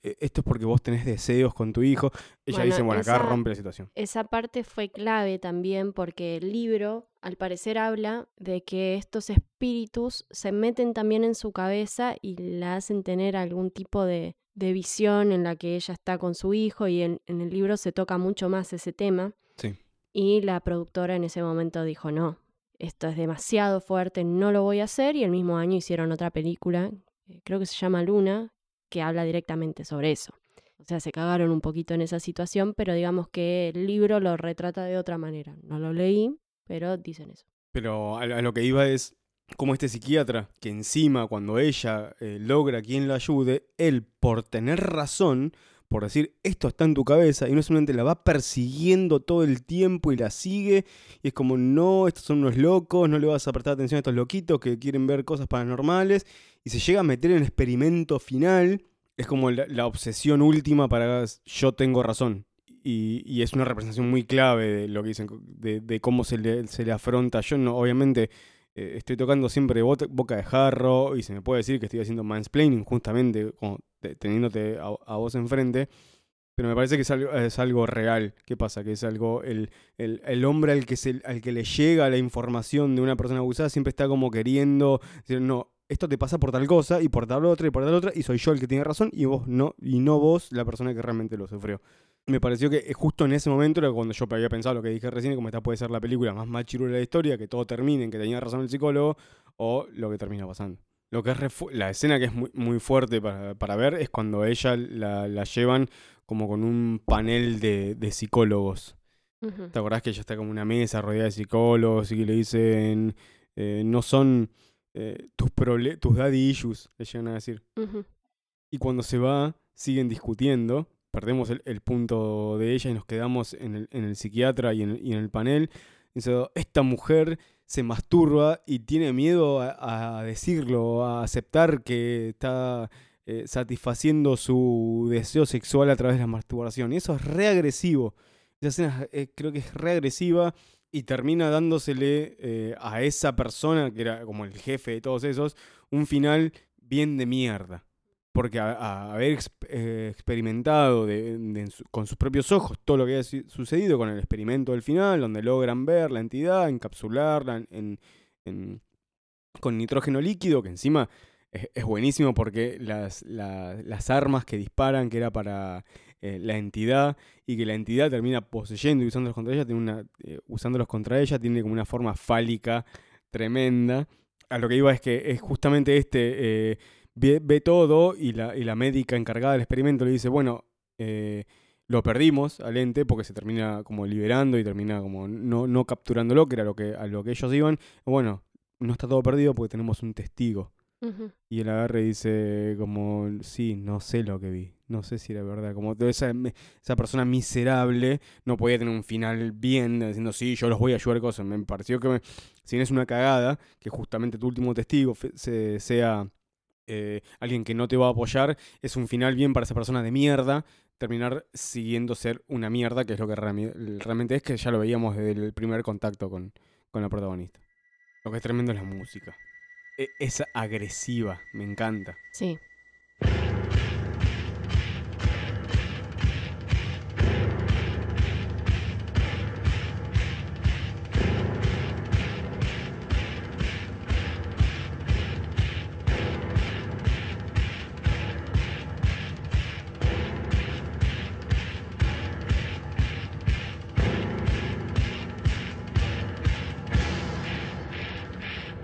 "Eh, esto es porque vos tenés deseos con tu hijo. Ella Bueno, dice, bueno, acá rompe la situación. esa parte fue clave también porque el libro, al parecer, habla de que estos espíritus se meten también en su cabeza y la hacen tener algún tipo de, de visión en la que ella está con su hijo y en, en el libro se toca mucho más ese tema. Sí. Y la productora en ese momento dijo, no, esto es demasiado fuerte, no lo voy a hacer. Y el mismo año hicieron otra película, eh, creo que se llama Luna, que habla directamente sobre eso. O sea, se cagaron un poquito en esa situación, pero digamos que el libro lo retrata de otra manera. No lo leí, pero dicen eso. Pero a lo que iba es como este psiquiatra, que encima cuando ella eh, logra quien la ayude, él por tener razón, por decir esto está en tu cabeza, y no solamente la va persiguiendo todo el tiempo y la sigue, y es como no, estos son unos locos, no le vas a prestar atención a estos loquitos que quieren ver cosas paranormales, y se llega a meter en el experimento final, es como la, obsesión última para yo tengo razón. Y, y es una representación muy clave de lo que dicen, de, de cómo se le, se le afronta. Yo no, obviamente eh, estoy tocando siempre boca de jarro y se me puede decir que estoy haciendo mansplaining justamente como te- teniéndote a, a vos enfrente. Pero me parece que es algo, es algo real. ¿Qué pasa? Que es algo. El, el, el hombre al que, se, al que le llega la información de una persona abusada siempre está como queriendo decir, no, esto te pasa por tal cosa y por tal otra y por tal otra y soy yo el que tiene razón y vos no, y no vos la persona que realmente lo sufrió. Me pareció que eh, justo en ese momento era cuando yo había pensado lo que dije recién, como esta puede ser la película más machirula de la historia, que todo termine en que tenía razón el psicólogo, o lo que termina pasando. Lo que es la escena que es muy, muy fuerte para, para ver es cuando ella la, la llevan como con un panel de, de psicólogos. ¿Te acordás que ella está como una mesa rodeada de psicólogos y que le dicen, eh, no son eh, tus, tus daddy issues, le llegan a decir? Y cuando se va, siguen discutiendo. Perdemos el, punto de ella y nos quedamos en el, en el psiquiatra y en, el panel. Dice, esta mujer se masturba y tiene miedo a, a decirlo, a aceptar que está eh, satisfaciendo su deseo sexual a través de la masturbación. Y eso es reagresivo. Esa escena eh, creo que es reagresiva y termina dándosele eh, a esa persona, que era como el jefe de todos esos, un final bien de mierda. Porque a, haber eh, experimentado con sus propios ojos todo lo que había su- sucedido con el experimento del final, donde logran ver la entidad, encapsularla en, en- en- con nitrógeno líquido, que encima es, buenísimo porque las, la- las armas que disparan, que era para eh, la entidad y que la entidad termina poseyendo y usándolos contra ella, tiene una, eh, usándolos contra ella, tiene como una forma fálica tremenda. A lo que iba es que es justamente este, eh, ve, ve todo y la, y la médica encargada del experimento le dice, bueno, eh, lo perdimos al ente porque se termina como liberando y termina como no, no capturándolo, que era lo que, a lo que ellos iban. Bueno, no está todo perdido porque tenemos un testigo. Y él agarra y dice como, sí, no sé lo que vi, no sé si era verdad. Como esa, esa persona miserable no podía tener un final bien, diciendo, sí, yo los voy a ayudar cosas. Me pareció que, me- si bien es una cagada, que justamente tu último testigo sea eh, alguien que no te va a apoyar, es un final bien para esa persona de mierda, terminar siguiendo ser una mierda, que es lo que realmente es, que ya lo veíamos desde el primer contacto con, con la protagonista. Lo que es tremendo es la música. E- Es agresiva, me encanta. Sí.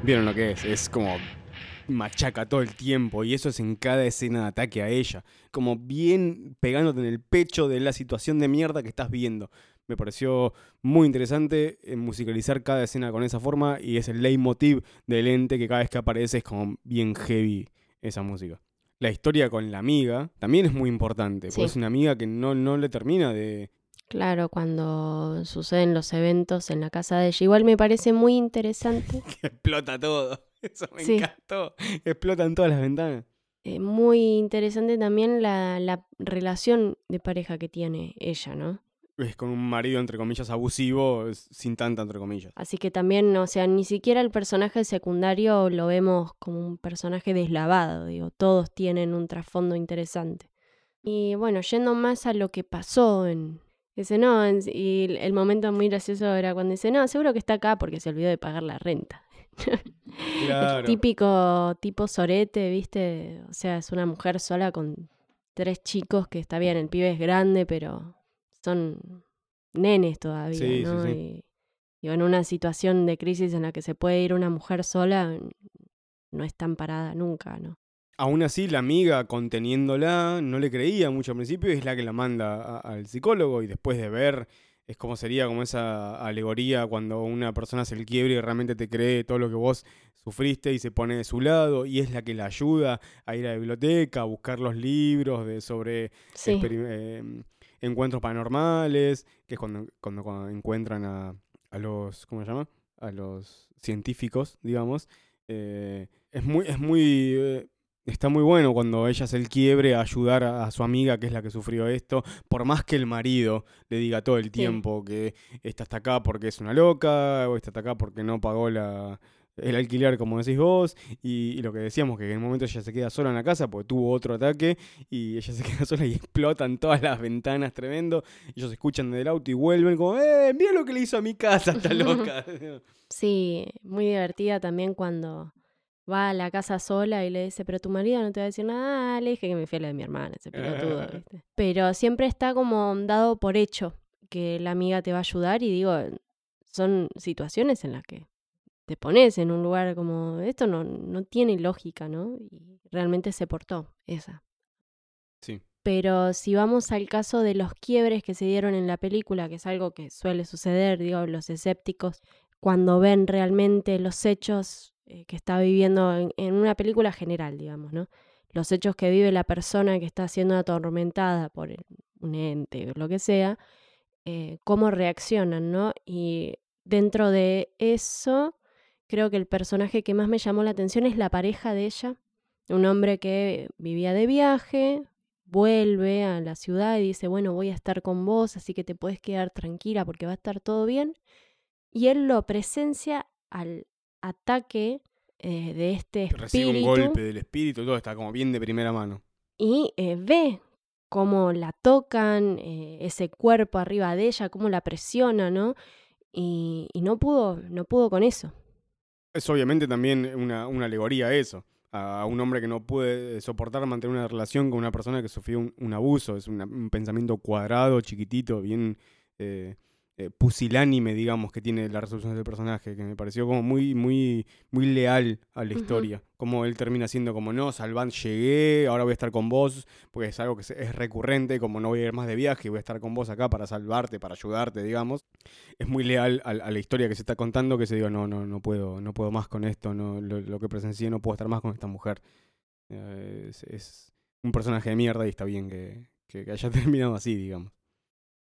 ¿Vieron lo que es? Es como machaca todo el tiempo y eso es en cada escena de ataque a ella. Como bien pegándote en el pecho de la situación de mierda que estás viendo. Me pareció muy interesante eh, musicalizar cada escena con esa forma y es el leitmotiv del ente que cada vez que aparece es como bien heavy esa música. La historia con la amiga también es muy importante, Sí. porque es una amiga que no, no le termina de... Claro, cuando suceden los eventos en la casa de ella. Igual me parece muy interesante, explota todo. Eso me Sí. encantó. Explotan todas las ventanas. eh, muy interesante también la, la relación de pareja que tiene ella, ¿no? es con un marido, entre comillas, abusivo, sin tanta, entre comillas. Así que también, o sea, ni siquiera el personaje secundario lo vemos como un personaje deslavado, digo, todos tienen un trasfondo interesante. Y bueno, yendo más a lo que pasó en ese no, y el- momento muy gracioso era cuando dice, no, seguro que está acá porque se olvidó de pagar la renta. Claro. El típico tipo sorete, ¿viste? O sea, es una mujer sola con tres chicos que está bien, el pibe es grande, pero son nenes todavía, Sí, sí, ¿no? sí. Y, y en una situación de crisis en la que se puede ir una mujer sola, no es tan parada nunca, ¿no? Aún así, la amiga, conteniéndola, no le creía mucho al principio y es la que la manda al psicólogo y después de ver, es como sería como esa alegoría cuando una persona hace el quiebre y realmente te cree todo lo que vos sufriste y se pone de su lado y es la que la ayuda a ir a la biblioteca, a buscar los libros de sobre Sí, eh, encuentros paranormales, que es cuando, cuando, cuando encuentran a, a los, ¿cómo se llama? A los científicos, digamos. Eh, es muy, es muy, eh, está muy bueno cuando ella hace el quiebre a ayudar a, su amiga, que es la que sufrió esto, por más que el marido le diga todo el tiempo que esta está acá porque es una loca, o esta está acá porque no pagó la... El alquiler, como decís vos, y, y lo que decíamos, que en un momento ella se queda sola en la casa porque tuvo otro ataque y ella se queda sola y explotan todas las ventanas, tremendo. Ellos escuchan del auto y vuelven como, ¡eh! Mira lo que le hizo a mi casa, está loca. sí, muy divertida también cuando va a la casa sola y le dice, pero tu marido no te va a decir nada, "Ah, le dije que me fui a la de mi hermana, ese pelotudo, ¿viste? Pero siempre está como dado por hecho que la amiga te va a ayudar y digo, son situaciones en las que te pones en un lugar como, esto no, no tiene lógica, ¿no? Y realmente se portó esa. Sí. Pero si vamos al caso de los quiebres que se dieron en la película, que es algo que suele suceder, digo, los escépticos, cuando ven realmente los hechos eh, que está viviendo en, una película general, digamos, ¿no? Los hechos que vive la persona que está siendo atormentada por un ente o lo que sea, eh, cómo reaccionan, ¿no? Y dentro de eso, creo que el personaje que más me llamó la atención es la pareja de ella, un hombre que vivía de viaje, vuelve a la ciudad y dice, bueno, voy a estar con vos, así que te puedes quedar tranquila porque va a estar todo bien. Y él lo presencia al ataque eh, de este Recibe un espíritu golpe del espíritu, todo está como bien de primera mano. y eh, ve cómo la tocan, eh, ese cuerpo arriba de ella, cómo la presiona, ¿no? Y, y no pudo, no pudo con eso. Es obviamente también una, una alegoría a eso, a un hombre que no puede soportar mantener una relación con una persona que sufrió un, un abuso. Es una- un pensamiento cuadrado, chiquitito, bien eh, eh, pusilánime, digamos, que tiene la resolución del personaje, que me pareció como muy, muy, muy leal a la historia. Como él termina siendo como, no, Salvan, llegué, ahora voy a estar con vos, porque es algo que es recurrente, como no voy a ir más de viaje, voy a estar con vos acá para salvarte, para ayudarte, digamos. Es muy leal a, a la historia que se está contando, que se diga, no, no, no puedo, no puedo más con esto, no, lo, lo que presencié, no puedo estar más con esta mujer. Eh, es, es un personaje de mierda y está bien que, que- que haya terminado así, digamos.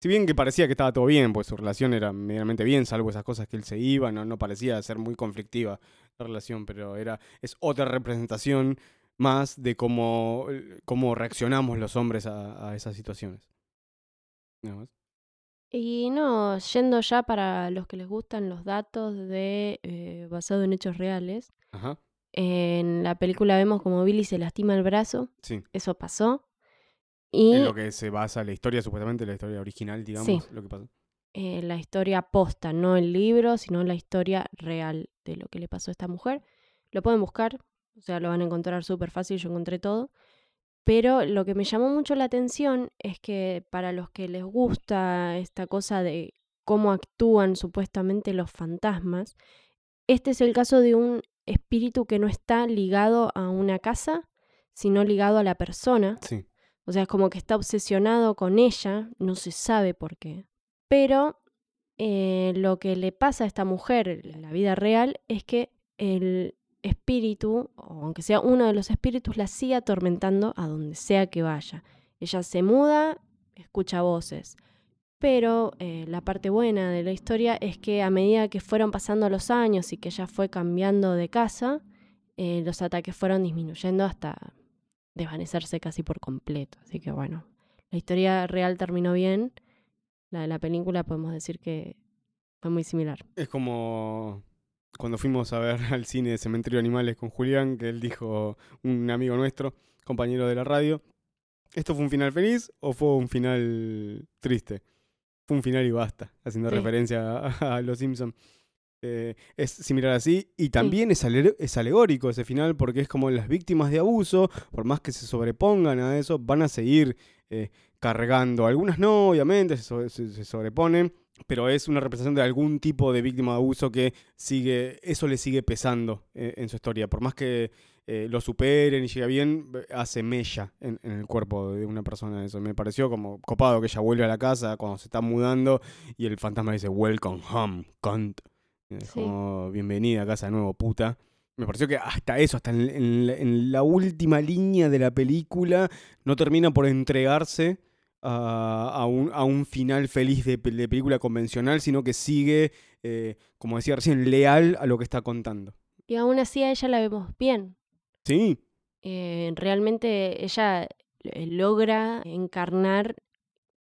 Si bien que parecía que estaba todo bien, pues su relación era medianamente bien, salvo esas cosas que él se iba, no, no parecía ser muy conflictiva la relación, pero era, es otra representación más de cómo, cómo reaccionamos los hombres a, a esas situaciones. Nada más. Y no, yendo ya para los que les gustan los datos de eh, basado en hechos reales, Ajá, en la película vemos como Billy se lastima el brazo, sí. eso pasó. Y En lo que se basa la historia, supuestamente la historia original, digamos, Sí. lo que pasó. eh, la historia posta, no el libro, sino la historia real de lo que le pasó a esta mujer. Lo pueden buscar, o sea, lo van a encontrar súper fácil, yo encontré todo. Pero lo que me llamó mucho la atención es que para los que les gusta esta cosa de cómo actúan supuestamente los fantasmas, este es el caso de un espíritu que no está ligado a una casa, sino ligado a la persona. Sí. O sea, es como que está obsesionado con ella, no se sabe por qué. Pero eh, lo que le pasa a esta mujer en la vida real es que el espíritu, o aunque sea uno de los espíritus, la sigue atormentando a donde sea que vaya. Ella se muda, escucha voces. Pero eh, la parte buena de la historia es que a medida que fueron pasando los años y que ella fue cambiando de casa, eh, los ataques fueron disminuyendo hasta desvanecerse casi por completo. Así que bueno, la historia real terminó bien. La de la película podemos decir que fue muy similar. Es como cuando fuimos a ver al cine de Cementerio de Animales con Julián, que él dijo, un amigo nuestro, compañero de la radio, ¿esto fue un final feliz o fue un final triste? Fue un final y basta, haciendo Sí. referencia a, a Los Simpsons. Es similar así y también es, ale- es alegórico ese final porque es como las víctimas de abuso, por más que se sobrepongan a eso, van a seguir eh, cargando. Algunas no, obviamente, se, se- sobreponen, pero es una representación de algún tipo de víctima de abuso que sigue, eso le sigue pesando eh, en su historia. Por más que eh, lo superen y llegue bien, eh, hace mella en, en el cuerpo de una persona eso. Me pareció como copado que ella vuelve a la casa cuando se está mudando y el fantasma dice, welcome home, cunt. Es Sí. como, bienvenida a casa de nuevo, puta. Me pareció que hasta eso, hasta en, en la- en la última línea de la película, no termina por entregarse a, a un, a un final feliz de película convencional, sino que sigue, eh, como decía recién, leal a lo que está contando. Y aún así a ella la vemos bien. Sí, Eh, realmente ella eh, logra encarnar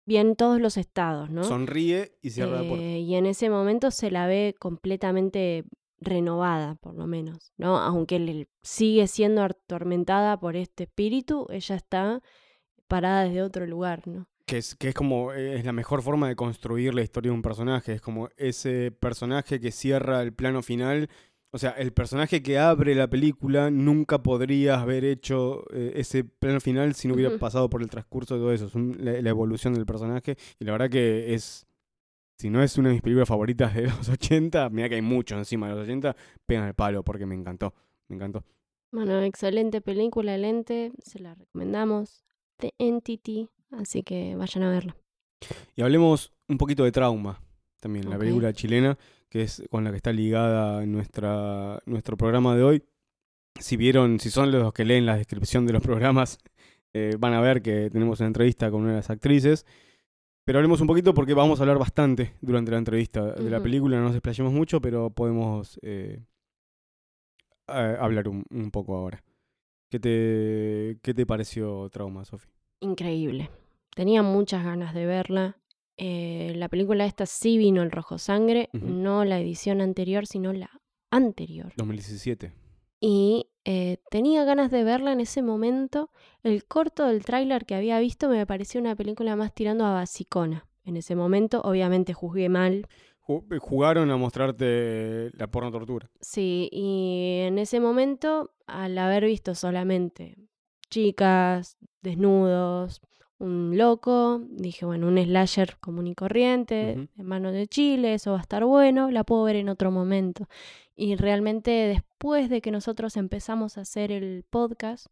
bien todos los estados, ¿no? sonríe y cierra la puerta. Eh, y en ese momento se la ve completamente renovada, por lo menos, ¿no? Aunque le sigue siendo atormentada por este espíritu, ella está parada desde otro lugar, ¿no? Que es, que es como, eh, es la mejor forma de construir la historia de un personaje. Es como ese personaje que cierra el plano final. O sea, el personaje que abre la película nunca podría haber hecho eh, ese plano final si no hubiera pasado por el transcurso de todo eso. Es un- la, la evolución del personaje. Y la verdad que es, si no es una de mis películas favoritas de los 80, mira que hay mucho encima de los 80, pegan el palo porque me encantó. Me encantó. Bueno, excelente película, Lente, se la recomendamos. The Entity, así que vayan a verla. Y hablemos un poquito de trauma también, la Ok. película chilena, que es con la que está ligada nuestra, nuestro programa de hoy. Si vieron, si son los que leen la descripción de los programas, eh, van a ver que tenemos una entrevista con una de las actrices. Pero hablemos un poquito porque vamos a hablar bastante durante la entrevista de la película, no nos explayemos mucho, pero podemos eh, hablar un, un poco ahora. ¿Qué te, ¿Qué te pareció Trauma, Sofi? Increíble. Tenía muchas ganas de verla. Eh, la película esta sí vino el Rojo Sangre, no la edición anterior, sino la anterior. 2017. Y eh, tenía ganas de verla en ese momento. El corto del tráiler que había visto me pareció una película más tirando a basicona. En ese momento, obviamente juzgué mal. Ju- Jugaron a mostrarte la porno tortura. Sí, y en ese momento, al haber visto solamente chicas, desnudos, un loco, dije, bueno, un slasher común y corriente, en manos de Chile, eso va a estar bueno, la puedo ver en otro momento. Y realmente después de que nosotros empezamos a hacer el podcast,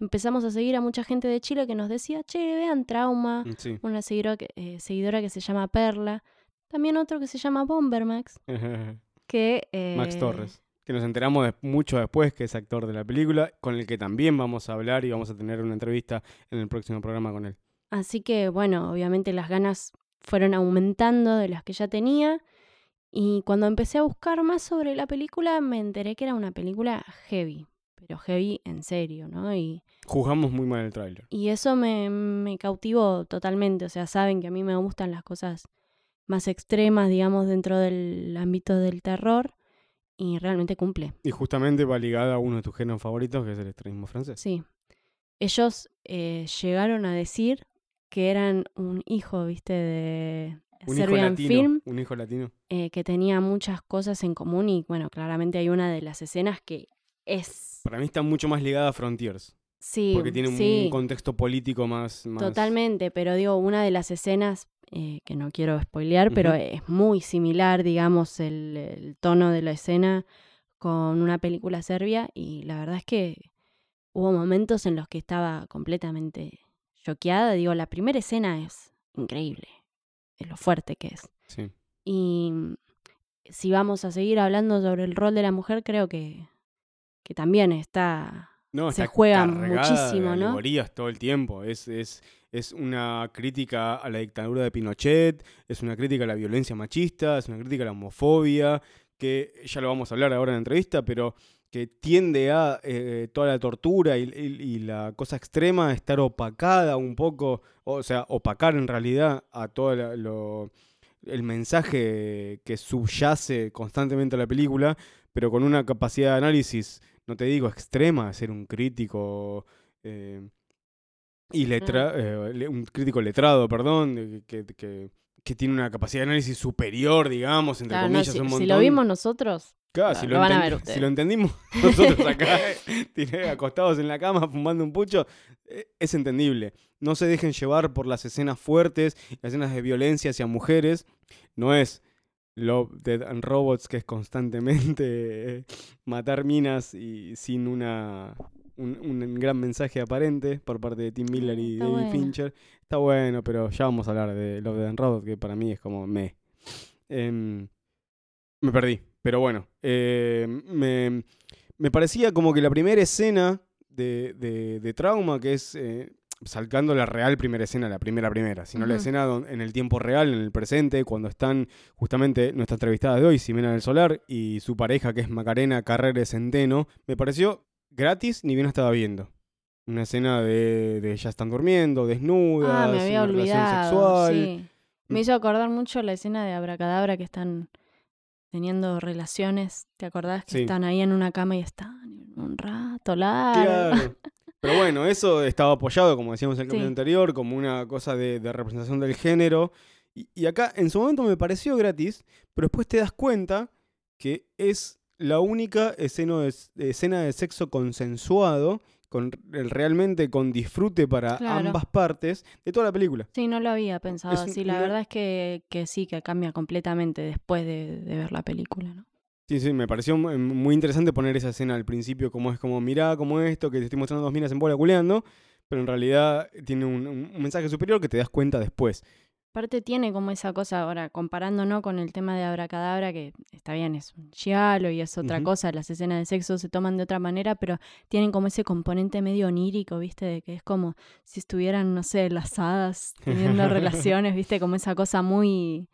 empezamos a seguir a mucha gente de Chile que nos decía, che, vean Trauma, Mm, Sí. una seguidora que, eh, seguidora que se llama Perla, también otro que se llama Bombermax, que... Max eh, Torres. Que nos enteramos de- mucho después que es actor de la película, con el que también vamos a hablar y vamos a tener una entrevista en el próximo programa con él. Así que, bueno, obviamente las ganas fueron aumentando de las que ya tenía. Y cuando empecé a buscar más sobre la película, me enteré que era una película heavy, pero heavy en serio, ¿no? Y, Juzgamos muy mal el tráiler. y eso me, me cautivó totalmente. O sea, saben que a mí me gustan las cosas más extremas, digamos, dentro del ámbito del terror. Y realmente cumple. Y justamente va ligada a uno de tus géneros favoritos, que es el extremismo francés. Sí. Ellos eh, llegaron a decir que eran un hijo, viste, de Un hijo Serbian latino. Film, Un hijo latino. eh, que tenía muchas cosas en común y bueno, claramente hay una de las escenas que es... Para mí está mucho más ligada a Frontiers. Sí, Porque tiene un sí, contexto político más. más... totalmente, pero digo, una de las escenas, eh, que no quiero spoilear, pero es muy similar, digamos, el, el tono de la escena con una película serbia y la verdad es que hubo momentos en los que estaba completamente choqueada. Digo, la primera escena es increíble, es lo fuerte que es. Sí. Y mm, si vamos a seguir hablando sobre el rol de la mujer, creo que, que también está... No, Se está juega muchísimo, de ¿no? todo el tiempo. Es, es, es una crítica a la dictadura de Pinochet, es una crítica a la violencia machista, es una crítica a la homofobia, que ya lo vamos a hablar ahora en la entrevista, pero que tiende a eh, toda la tortura y, y- y la cosa extrema estar opacada un poco, o sea, opacar en realidad a todo la- lo, el mensaje que subyace constantemente a la película, pero con una capacidad de análisis, no te digo extrema, ser un crítico eh, y letra, eh, un crítico letrado, perdón, que, que- que tiene una capacidad de análisis superior, digamos, entre Claro, no, comillas, si, un si montón. lo vimos nosotros, Claro, si, lo lo van a enten- ver si ustedes. lo entendimos nosotros acá, eh, tiré acostados en la cama fumando un pucho, eh, es entendible. No se dejen llevar por las escenas fuertes, las escenas de violencia hacia mujeres. No es Love, Dead and Robots, que es constantemente eh, matar minas y sin una un, un gran mensaje aparente por parte de Tim Miller y Está David bueno. Fincher. Está bueno, pero ya vamos a hablar de Love, Dead and Robots, que para mí es como me. Em, me perdí, pero bueno. eh, me, me parecía como que la primera escena de, de- de trauma, que es eh, salcando la real primera escena, la primera primera, sino la Ujú. escena don- en el tiempo real, en el presente, cuando están justamente nuestra entrevistada de hoy, Ximena del Solar, y su pareja, que es Macarena Carrere Centeno, me pareció gratis, ni bien la estaba viendo. Una escena de, de ya están durmiendo, desnudas, ah, me había una relación sexual. sí. Me hizo acordar mucho la escena de Abracadabra que están teniendo relaciones. ¿Te acordás que Sí. están ahí en una cama y están un rato largo? Claro. Pero bueno, eso estaba apoyado, como decíamos en el Sí. capítulo anterior, como una cosa de, de representación del género. Y, y acá en su momento me pareció gratis, pero después te das cuenta que es la única escena de, escena de sexo consensuado, con, realmente con disfrute para Claro. ambas partes, de toda la película. Sí, no lo había pensado Es así. La verdad es que, que sí, que cambia completamente después de, de ver la película, ¿no? Sí, sí, me pareció mu- muy interesante poner esa escena al principio, como es como, mirá, como esto, que te estoy mostrando dos minas en bola culeando, pero en realidad tiene un mensaje superior que te das cuenta después. Aparte tiene como esa cosa, ahora comparándonos con el tema de Abracadabra, que está bien, es un giallo y es otra cosa, las escenas de sexo se toman de otra manera, pero tienen como ese componente medio onírico, ¿viste? De que es como si estuvieran, no sé, las hadas teniendo relaciones, ¿viste? Como esa cosa muy,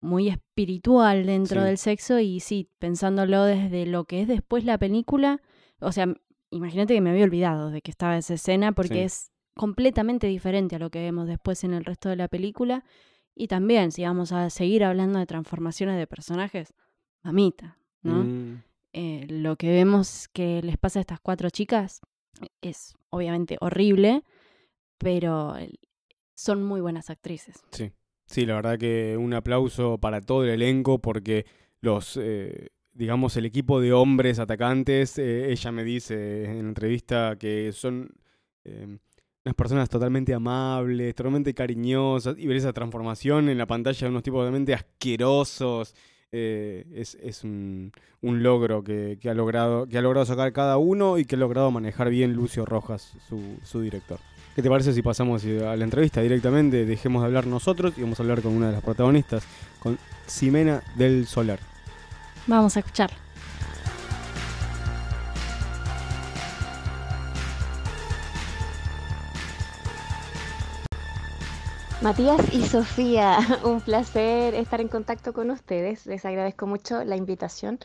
muy espiritual dentro Sí. del sexo y sí, pensándolo desde lo que es después la película, o sea, imagínate que me había olvidado de que estaba esa escena porque Sí. es completamente diferente a lo que vemos después en el resto de la película. Y también, si vamos a seguir hablando de transformaciones de personajes, mamita, ¿no? Mm, Eh, lo que vemos que les pasa a estas cuatro chicas es obviamente horrible, pero el- son muy buenas actrices. sí. Sí, la verdad que un aplauso para todo el elenco porque los, eh, digamos, el equipo de hombres atacantes, eh, ella me dice en la entrevista que son eh, unas personas totalmente amables, totalmente cariñosas, y ver esa transformación en la pantalla de unos tipos totalmente asquerosos. eh, es es un, logro que, que ha logrado, que ha logrado sacar cada uno y que ha logrado manejar bien Lucio Rojas, su, su director. ¿Qué te parece si pasamos eh, a la entrevista directamente? Dejemos de hablar nosotros y vamos a hablar con una de las protagonistas, con Ximena del Solar. Vamos a escuchar. Matías y Sofía, un placer estar en contacto con ustedes. Les agradezco mucho la invitación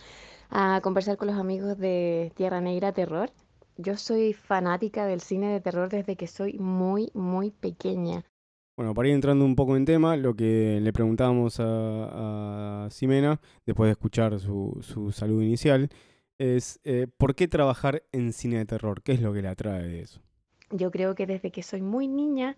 a conversar con los amigos de Tierra Negra Terror. Yo soy fanática del cine de terror desde que soy muy, muy pequeña. Bueno, para ir entrando un poco en tema, lo que le preguntábamos a, a Ximena, después de escuchar su, su saludo inicial, es eh, ¿por qué trabajar en cine de terror? ¿Qué es lo que le atrae de eso? Yo creo que desde que soy muy niña,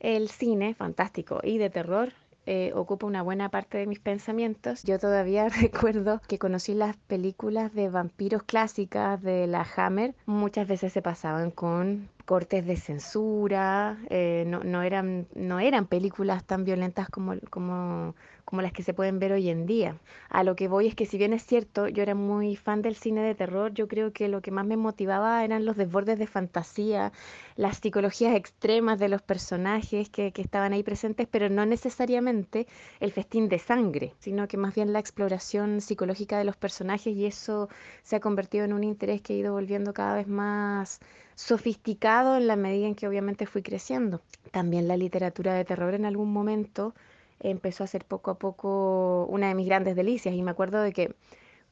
el cine fantástico y de terror eh, ocupa una buena parte de mis pensamientos. Yo todavía recuerdo que conocí las películas de vampiros clásicas de la Hammer. Muchas veces se pasaban con cortes de censura, eh, no, no eran, no eran películas tan violentas como, como, como las que se pueden ver hoy en día. A lo que voy es que si bien es cierto, yo era muy fan del cine de terror, yo creo que lo que más me motivaba eran los desbordes de fantasía, las psicologías extremas de los personajes que, que estaban ahí presentes, pero no necesariamente el festín de sangre, sino que más bien la exploración psicológica de los personajes y eso se ha convertido en un interés que ha ido volviendo cada vez más sofisticado en la medida en que obviamente fui creciendo. También la literatura de terror en algún momento empezó a ser poco a poco una de mis grandes delicias y me acuerdo de que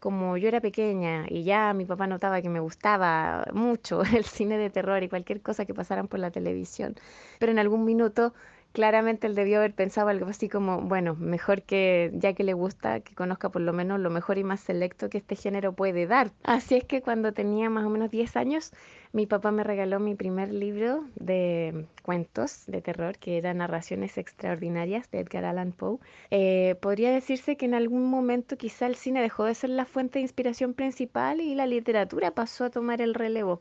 como yo era pequeña y ya mi papá notaba que me gustaba mucho el cine de terror y cualquier cosa que pasaran por la televisión, pero en algún minuto claramente él debió haber pensado algo así como, bueno, mejor que ya que le gusta, que conozca por lo menos lo mejor y más selecto que este género puede dar. Así es que cuando tenía más o menos 10 años, mi papá me regaló mi primer libro de cuentos de terror, que era Narraciones Extraordinarias de Edgar Allan Poe. Eh, podría decirse que en algún momento quizá el cine dejó de ser la fuente de inspiración principal y la literatura pasó a tomar el relevo.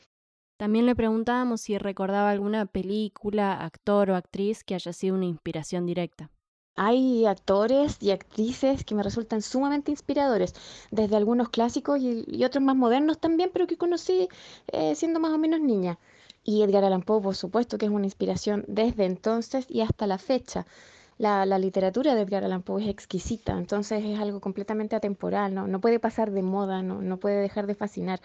También le preguntábamos si recordaba alguna película, actor o actriz que haya sido una inspiración directa. Hay actores y actrices que me resultan sumamente inspiradores, desde algunos clásicos y, otros más modernos también, pero que conocí eh, siendo más o menos niña. Y Edgar Allan Poe, por supuesto, que es una inspiración desde entonces y hasta la fecha. La, la literatura de Edgar Allan Poe es exquisita, entonces es algo completamente atemporal, ¿no? no puede pasar de moda, no, no puede dejar de fascinar.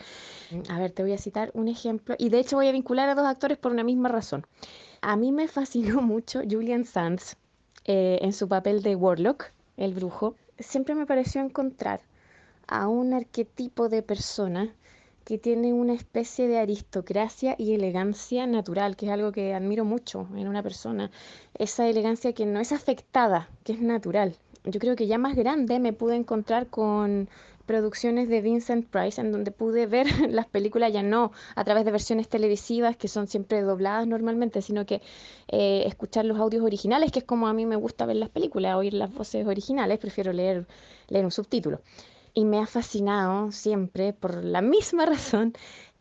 A ver, te voy a citar un ejemplo, y de hecho voy a vincular a dos actores por una misma razón. A mí me fascinó mucho Julian Sands eh, en su papel de Warlock, el brujo. Siempre me pareció encontrar a un arquetipo de persona que tiene una especie de aristocracia y elegancia natural, que es algo que admiro mucho en una persona. Esa elegancia que no es afectada, que es natural. Yo creo que ya más grande me pude encontrar con producciones de Vincent Price en donde pude ver las películas ya no a través de versiones televisivas que son siempre dobladas normalmente, sino que eh, escuchar los audios originales, que es como a mí me gusta ver las películas, oír las voces originales, prefiero leer, leer un subtítulo y me ha fascinado siempre por la misma razón.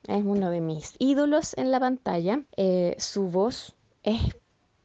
Es uno de mis ídolos en la pantalla. Eh, su voz es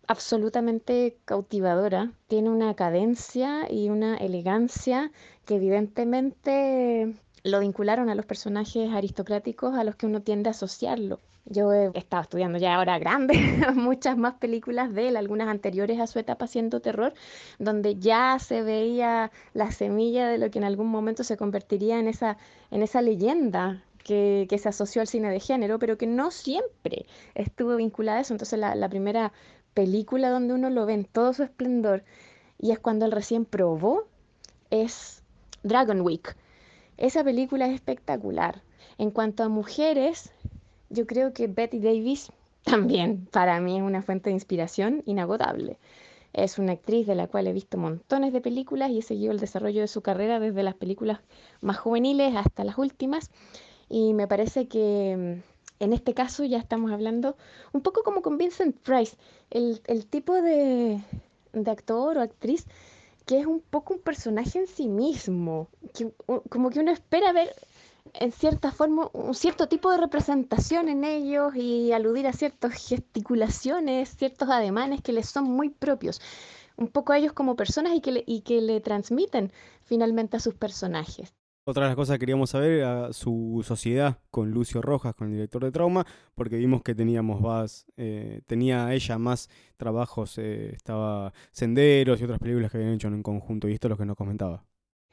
absolutamente cautivadora. Tiene una cadencia y una elegancia que evidentemente lo vincularon a los personajes aristocráticos a los que uno tiende a asociarlo. Yo he estado estudiando ya ahora grande muchas más películas de él, algunas anteriores a su etapa haciendo terror, donde ya se veía la semilla de lo que en algún momento se convertiría en esa, en esa leyenda que, que se asoció al cine de género, pero que no siempre estuvo vinculada a eso. Entonces la, la primera película donde uno lo ve en todo su esplendor y es cuando él recién probó es Dragon Week. Esa película es espectacular. En cuanto a mujeres, yo creo que Betty Davis también para mí es una fuente de inspiración inagotable. Es una actriz de la cual he visto montones de películas y he seguido el desarrollo de su carrera desde las películas más juveniles hasta las últimas. Y me parece que mm, en este caso ya estamos hablando un poco como con Vincent Price, el, el tipo de, de actor o actriz que es un poco un personaje en sí mismo, que, como que uno espera ver en cierta forma un cierto tipo de representación en ellos y aludir a ciertas gesticulaciones, ciertos ademanes que les son muy propios, un poco a ellos como personas y que le, y que le transmiten finalmente a sus personajes. Otra de las cosas que queríamos saber era su sociedad con Lucio Rojas, con el director de Trauma, porque vimos que teníamos más, eh, tenía ella más trabajos, eh, estaba Senderos y otras películas que habían hecho en conjunto, y esto es lo que nos comentaba.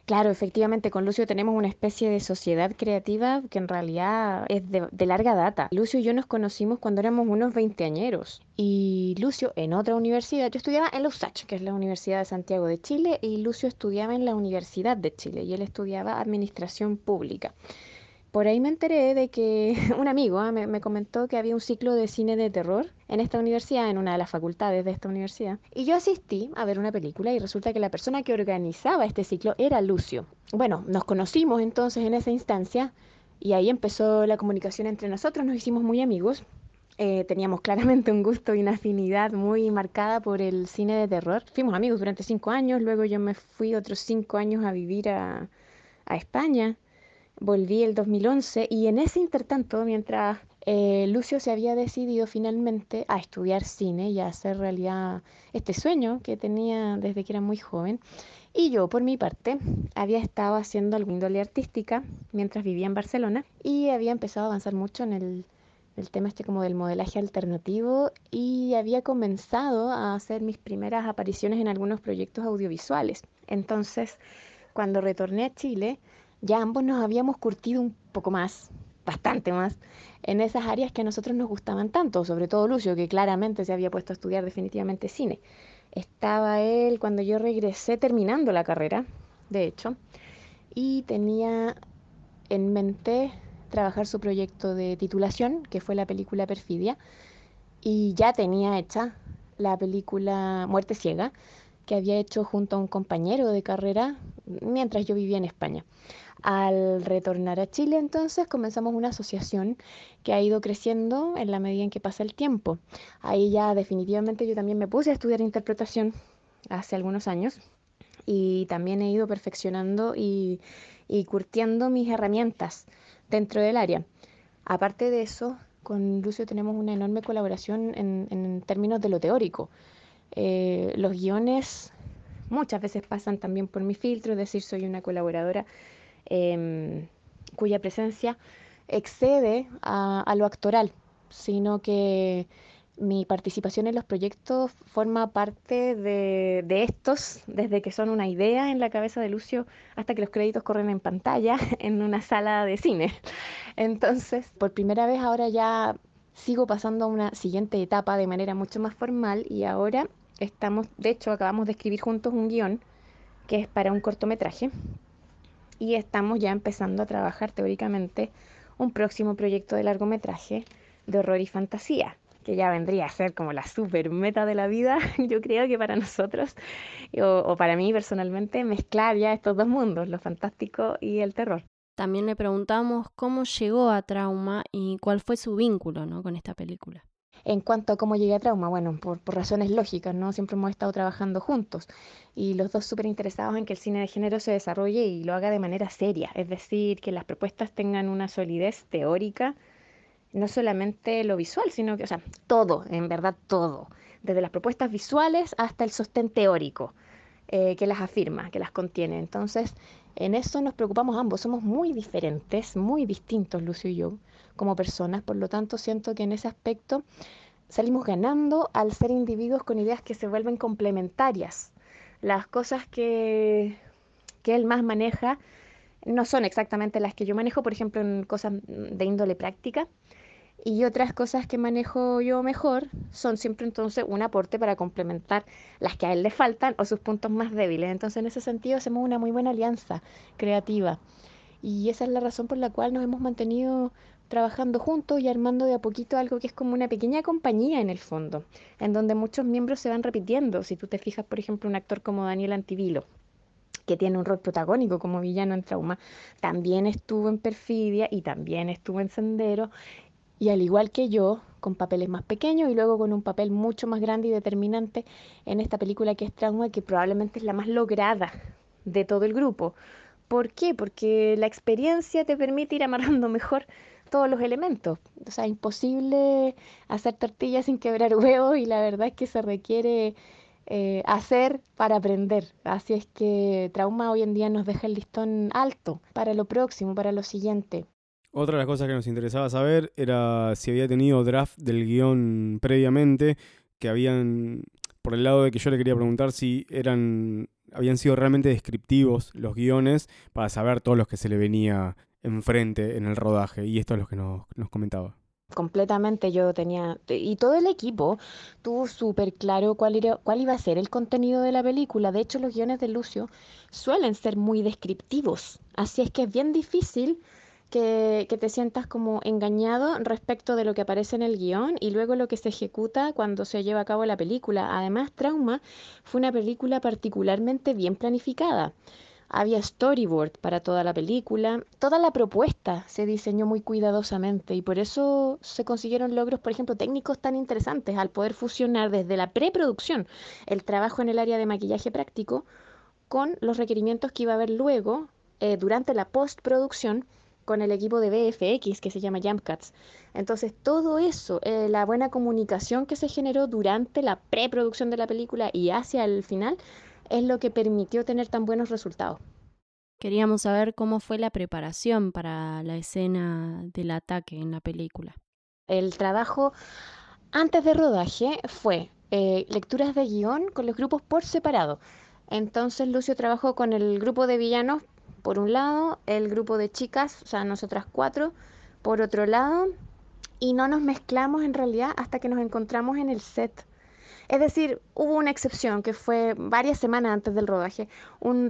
Claro, efectivamente, con Lucio tenemos una especie de sociedad creativa que en realidad es de, larga data. Lucio y yo nos conocimos cuando éramos unos veinteañeros y Lucio en otra universidad, yo estudiaba en la USACH, que es la Universidad de Santiago de Chile, y Lucio estudiaba en la Universidad de Chile y él estudiaba Administración Pública. Por ahí me enteré de que un amigo ah, me, me comentó que había un ciclo de cine de terror en esta universidad, en una de las facultades de esta universidad. Y yo asistí a ver una película y resulta que la persona que organizaba este ciclo era Lucio. Bueno, nos conocimos entonces en esa instancia y ahí empezó la comunicación entre nosotros, nos hicimos muy amigos. Eh, teníamos claramente un gusto y una afinidad muy marcada por el cine de terror. Fuimos amigos durante cinco años, luego yo me fui otros cinco años a vivir a España. Volví el 2011 y en ese intertanto, mientras eh, Lucio se había decidido finalmente a estudiar cine y a hacer realidad este sueño que tenía desde que era muy joven, y yo por mi parte había estado haciendo alguna índole artística mientras vivía en Barcelona y había empezado a avanzar mucho en el, el tema este como del modelaje alternativo y había comenzado a hacer mis primeras apariciones en algunos proyectos audiovisuales. Entonces, cuando retorné a Chile, ya ambos nos habíamos curtido un poco más, bastante más, en esas áreas que a nosotros nos gustaban tanto, sobre todo Lucio, que claramente se había puesto a estudiar definitivamente cine. Estaba él cuando yo regresé terminando la carrera, de hecho, y tenía en mente trabajar su proyecto de titulación, que fue la película Perfidia, y ya tenía hecha la película Muerte Ciega, que había hecho junto a un compañero de carrera mientras yo vivía en España. Al retornar a Chile, entonces, comenzamos una asociación que ha ido creciendo en la medida en que pasa el tiempo. Ahí ya definitivamente yo también me puse a estudiar interpretación hace algunos años y también he ido perfeccionando y, curtiendo mis herramientas dentro del área. Aparte de eso, con Lucio tenemos una enorme colaboración en, en términos de lo teórico. Eh, los guiones muchas veces pasan también por mi filtro, es decir, soy una colaboradora em, cuya presencia excede a, lo actoral, sino que mi participación en los proyectos forma parte de, de estos, desde que son una idea en la cabeza de Lucio hasta que los créditos corren en pantalla en una sala de cine. Entonces, por primera vez ahora ya sigo pasando a una siguiente etapa de manera mucho más formal y ahora estamos, de hecho, acabamos de escribir juntos un guion que es para un cortometraje y estamos ya empezando a trabajar teóricamente un próximo proyecto de largometraje de horror y fantasía, que ya vendría a ser como la super meta de la vida, yo creo que para nosotros, o, para mí personalmente, mezclar ya estos dos mundos, lo fantástico y el terror. También le preguntamos cómo llegó a Trauma y cuál fue su vínculo ¿no? con esta película. En cuanto a cómo llegué a trauma, bueno, por, por razones lógicas, ¿no? Siempre hemos estado trabajando juntos y los dos súper interesados en que el cine de género se desarrolle y lo haga de manera seria, es decir, que las propuestas tengan una solidez teórica, no solamente lo visual, sino que, o sea, todo, en verdad todo, desde las propuestas visuales hasta el sostén teórico eh, que las afirma, que las contiene. Entonces, en eso nos preocupamos ambos, somos muy diferentes, muy distintos, Lucio y yo, como personas, por lo tanto siento que en ese aspecto salimos ganando al ser individuos con ideas que se vuelven complementarias. Las cosas que, que él más maneja no son exactamente las que yo manejo, por ejemplo, en cosas de índole práctica. Y otras cosas que manejo yo mejor son siempre entonces un aporte para complementar las que a él le faltan o sus puntos más débiles. Entonces en ese sentido hacemos una muy buena alianza creativa. Y esa es la razón por la cual nos hemos mantenido trabajando juntos y armando de a poquito algo que es como una pequeña compañía en el fondo, en donde muchos miembros se van repitiendo. Si tú te fijas, por ejemplo, un actor como Daniel Antivilo, que tiene un rol protagónico como villano en Trauma, también estuvo en Perfidia y también estuvo en Sendero. y al igual que yo, con papeles más pequeños y luego con un papel mucho más grande y determinante en esta película que es Trauma, que probablemente es la más lograda de todo el grupo. ¿Por qué? Porque la experiencia te permite ir amarrando mejor todos los elementos. O sea, imposible hacer tortillas sin quebrar huevos y la verdad es que se requiere eh, hacer para aprender. Así es que Trauma hoy en día nos deja el listón alto para lo próximo, para lo siguiente. Otra de las cosas que nos interesaba saber era si había tenido draft del guion previamente, que habían, por el lado de que yo le quería preguntar si eran, habían sido realmente descriptivos los guiones para saber todos los que se le venía enfrente en el rodaje. Y esto es lo que nos, nos comentaba completamente yo tenía y todo el equipo tuvo súper claro cuál, cuál iba a ser el contenido de la película. De hecho, los guiones de Lucio suelen ser muy descriptivos, así es que es bien difícil que, que, te sientas como engañado respecto de lo que aparece en el guion y luego lo que se ejecuta cuando se lleva a cabo la película. Además, Trauma fue una película particularmente bien planificada. Había storyboard para toda la película, toda la propuesta se diseñó muy cuidadosamente y por eso se consiguieron logros, por ejemplo, técnicos tan interesantes al poder fusionar desde la preproducción el trabajo en el área de maquillaje práctico con los requerimientos que iba a haber luego eh, durante la postproducción con el equipo de BFX que se llama Jump Cuts. Entonces, todo eso, eh, la buena comunicación que se generó durante la preproducción de la película y hacia el final, es lo que permitió tener tan buenos resultados. Queríamos saber cómo fue la preparación para la escena del ataque en la película. El trabajo antes de rodaje fue eh, lecturas de guion con los grupos por separado. Entonces Lucio trabajó con el grupo de villanos por un lado, el grupo de chicas, o sea, nosotras cuatro, por otro lado, y no nos mezclamos en realidad hasta que nos encontramos en el set. Es decir, hubo una excepción que fue varias semanas antes del rodaje, un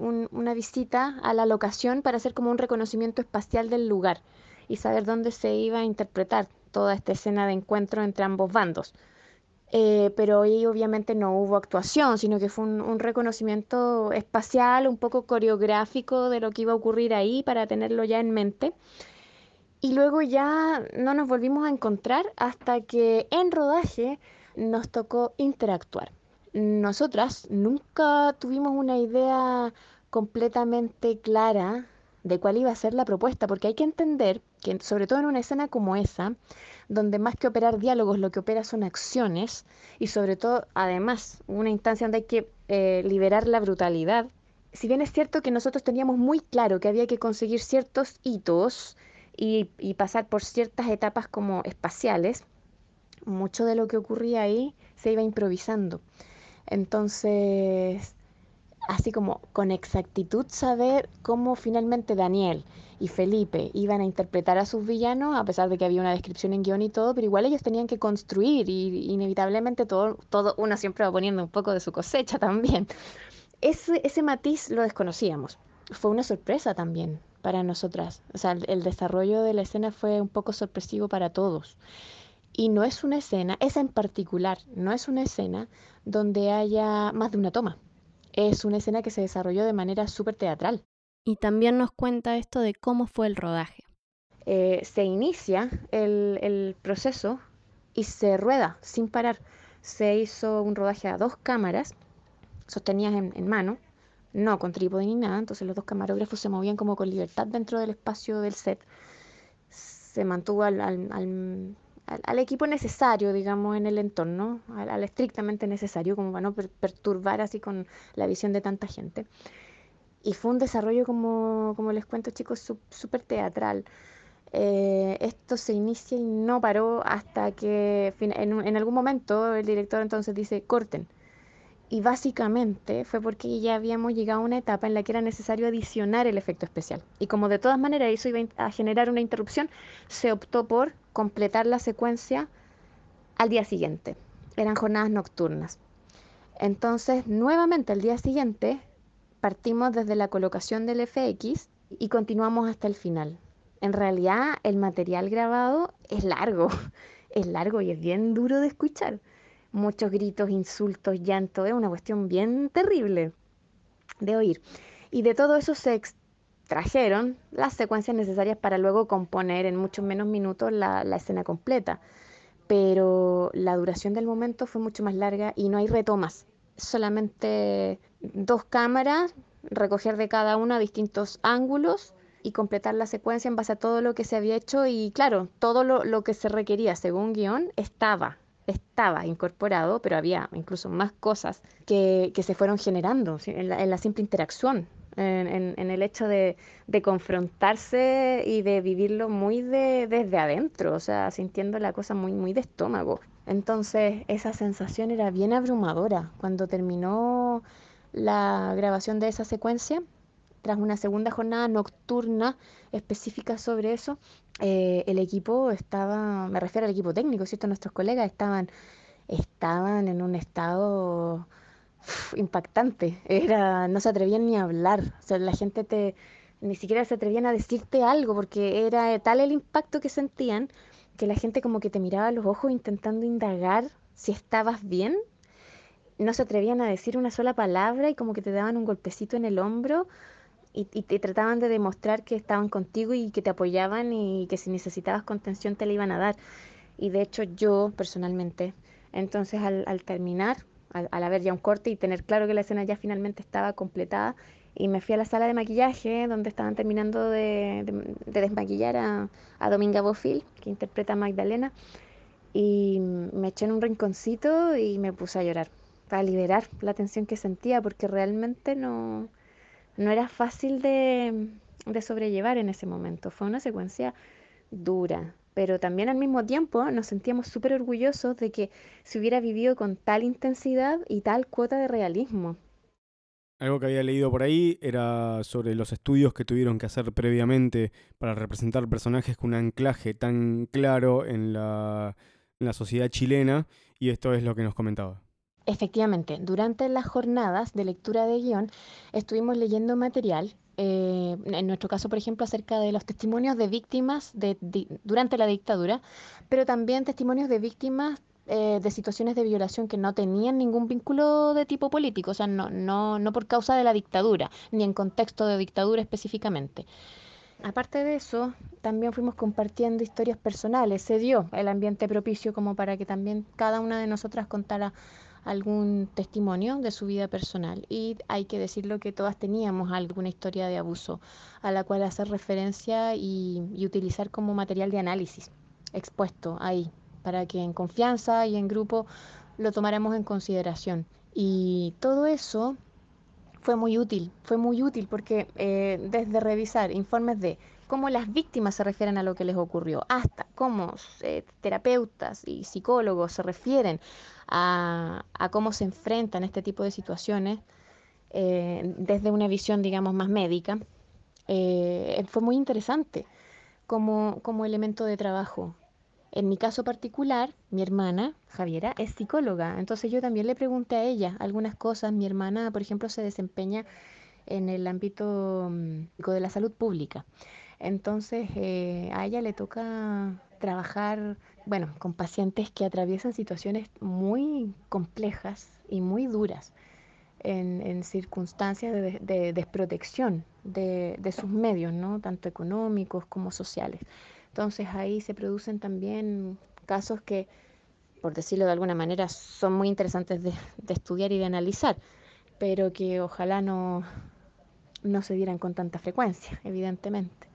un, una visita a la locación para hacer como un reconocimiento espacial del lugar y saber dónde se iba a interpretar toda esta escena de encuentro entre ambos bandos. Eh, pero ahí obviamente no hubo actuación, sino que fue un, reconocimiento espacial, un poco coreográfico de lo que iba a ocurrir ahí para tenerlo ya en mente. Y luego ya no nos volvimos a encontrar hasta que en rodaje nos tocó interactuar. Nosotras nunca tuvimos una idea completamente clara de cuál iba a ser la propuesta, porque hay que entender que sobre todo en una escena como esa, donde más que operar diálogos, lo que opera son acciones y sobre todo, además, una instancia donde hay que eh, liberar la brutalidad. Si bien es cierto que nosotros teníamos muy claro que había que conseguir ciertos hitos y, y pasar por ciertas etapas como espaciales, mucho de lo que ocurría ahí se iba improvisando. Entonces, así como con exactitud saber cómo finalmente Daniel y Felipe iban a interpretar a sus villanos, a pesar de que había una descripción en guion y todo, pero igual ellos tenían que construir y inevitablemente todo, todo uno siempre va poniendo un poco de su cosecha también. Ese, ese matiz lo desconocíamos. Fue una sorpresa también para nosotras. O sea, el desarrollo de la escena fue un poco sorpresivo para todos. Y no es una escena, esa en particular, no es una escena donde haya más de una toma es una escena que se desarrolló de manera súper teatral. Y también nos cuenta esto de cómo fue el rodaje. Eh, se inicia el, proceso y se rueda sin parar. Se hizo un rodaje a dos cámaras sostenidas en, mano, no con trípode ni nada, entonces los dos camarógrafos se movían como con libertad dentro del espacio del set. Se mantuvo al, al, equipo necesario, digamos, en el entorno, al, estrictamente necesario, como para no perturbar así con la visión de tanta gente. Y fue un desarrollo, como, como les cuento chicos, súper teatral. Eh, esto se inicia y no paró hasta que en, en, algún momento el director entonces dice, corten. Y básicamente fue porque ya habíamos llegado a una etapa en la que era necesario adicionar el efecto especial. Y como de todas maneras eso iba a generar una interrupción, se optó por completar la secuencia al día siguiente. Eran jornadas nocturnas. Entonces, nuevamente al día siguiente, partimos desde la colocación del FX y continuamos hasta el final. En realidad, el material grabado es largo, es largo y es bien duro de escuchar muchos gritos, insultos, llanto, es una cuestión bien terrible de oír. Y de todo eso se trajeron las secuencias necesarias para luego componer en muchos menos minutos la, escena completa. Pero la duración del momento fue mucho más larga y no hay retomas. Solamente dos cámaras, recoger de cada una distintos ángulos y completar la secuencia en base a todo lo que se había hecho y claro, todo lo, que se requería según guion estaba, estaba incorporado, pero había incluso más cosas que, se fueron generando en la simple interacción en, en, el hecho de, de, confrontarse y de vivirlo muy de, desde adentro, o sea, sintiendo la cosa muy, muy de estómago. Entonces, esa sensación era bien abrumadora. Cuando terminó la grabación de esa secuencia, tras una segunda jornada nocturna específica sobre eso, eh, el equipo estaba, me refiero al equipo técnico, ¿cierto? Nuestros colegas estaban, estaban en un estado impactante. Era, no se atrevían ni a hablar. O sea, la gente te ni siquiera se atrevían a decirte algo porque era tal el impacto que sentían que la gente como que te miraba a los ojos intentando indagar si estabas bien. No se atrevían a decir una sola palabra y como que te daban un golpecito en el hombro y, y te trataban de demostrar que estaban contigo y que te apoyaban y que si necesitabas contención te la iban a dar. Y de hecho yo personalmente, entonces al, al terminar al, al, haber ya un corte y tener claro que la escena ya finalmente estaba completada. Y me fui a la sala de maquillaje donde estaban terminando de, de, de desmaquillar a, a, Dominga Bofil, que interpreta a Magdalena. Y me eché en un rinconcito y me puse a llorar para liberar la tensión que sentía porque realmente no, no era fácil de, de sobrellevar en ese momento. Fue una secuencia dura, pero también al mismo tiempo nos sentíamos súper orgullosos de que se hubiera vivido con tal intensidad y tal cuota de realismo. Algo que había leído por ahí era sobre los estudios que tuvieron que hacer previamente para representar personajes con un anclaje tan claro en la, en la sociedad chilena y esto es lo que nos comentaba. Efectivamente, durante las jornadas de lectura de guion estuvimos leyendo material eh, en nuestro caso, por ejemplo, acerca de los testimonios de víctimas de, durante la dictadura, pero también testimonios de víctimas eh, de situaciones de violación que no tenían ningún vínculo de tipo político, o sea, no, no, no por causa de la dictadura, ni en contexto de dictadura específicamente. Aparte de eso, también fuimos compartiendo historias personales, se dio el ambiente propicio como para que también cada una de nosotras contara algún testimonio de su vida personal. Y hay que decirlo que todas teníamos alguna historia de abuso a la cual hacer referencia y, utilizar como material de análisis expuesto ahí para que en confianza y en grupo lo tomáramos en consideración. Y todo eso fue muy útil fue muy útil porque eh, desde revisar informes de cómo las víctimas se refieren a lo que les ocurrió, hasta cómo eh, terapeutas y psicólogos se refieren a, cómo se enfrentan este tipo de situaciones eh, desde una visión, digamos, más médica, eh, fue muy interesante como, como elemento de trabajo. En mi caso particular, mi hermana, Javiera, es psicóloga, entonces yo también le pregunté a ella algunas cosas. Mi hermana, por ejemplo, se desempeña en el ámbito de la salud pública. Entonces eh, a ella le toca trabajar, bueno, con pacientes que atraviesan situaciones muy complejas y muy duras en, circunstancias de, de desprotección de, de, sus medios, ¿no? Tanto económicos como sociales. Entonces ahí se producen también casos que, por decirlo de alguna manera, son muy interesantes de, de estudiar y de analizar, pero que ojalá no, no se dieran con tanta frecuencia, evidentemente.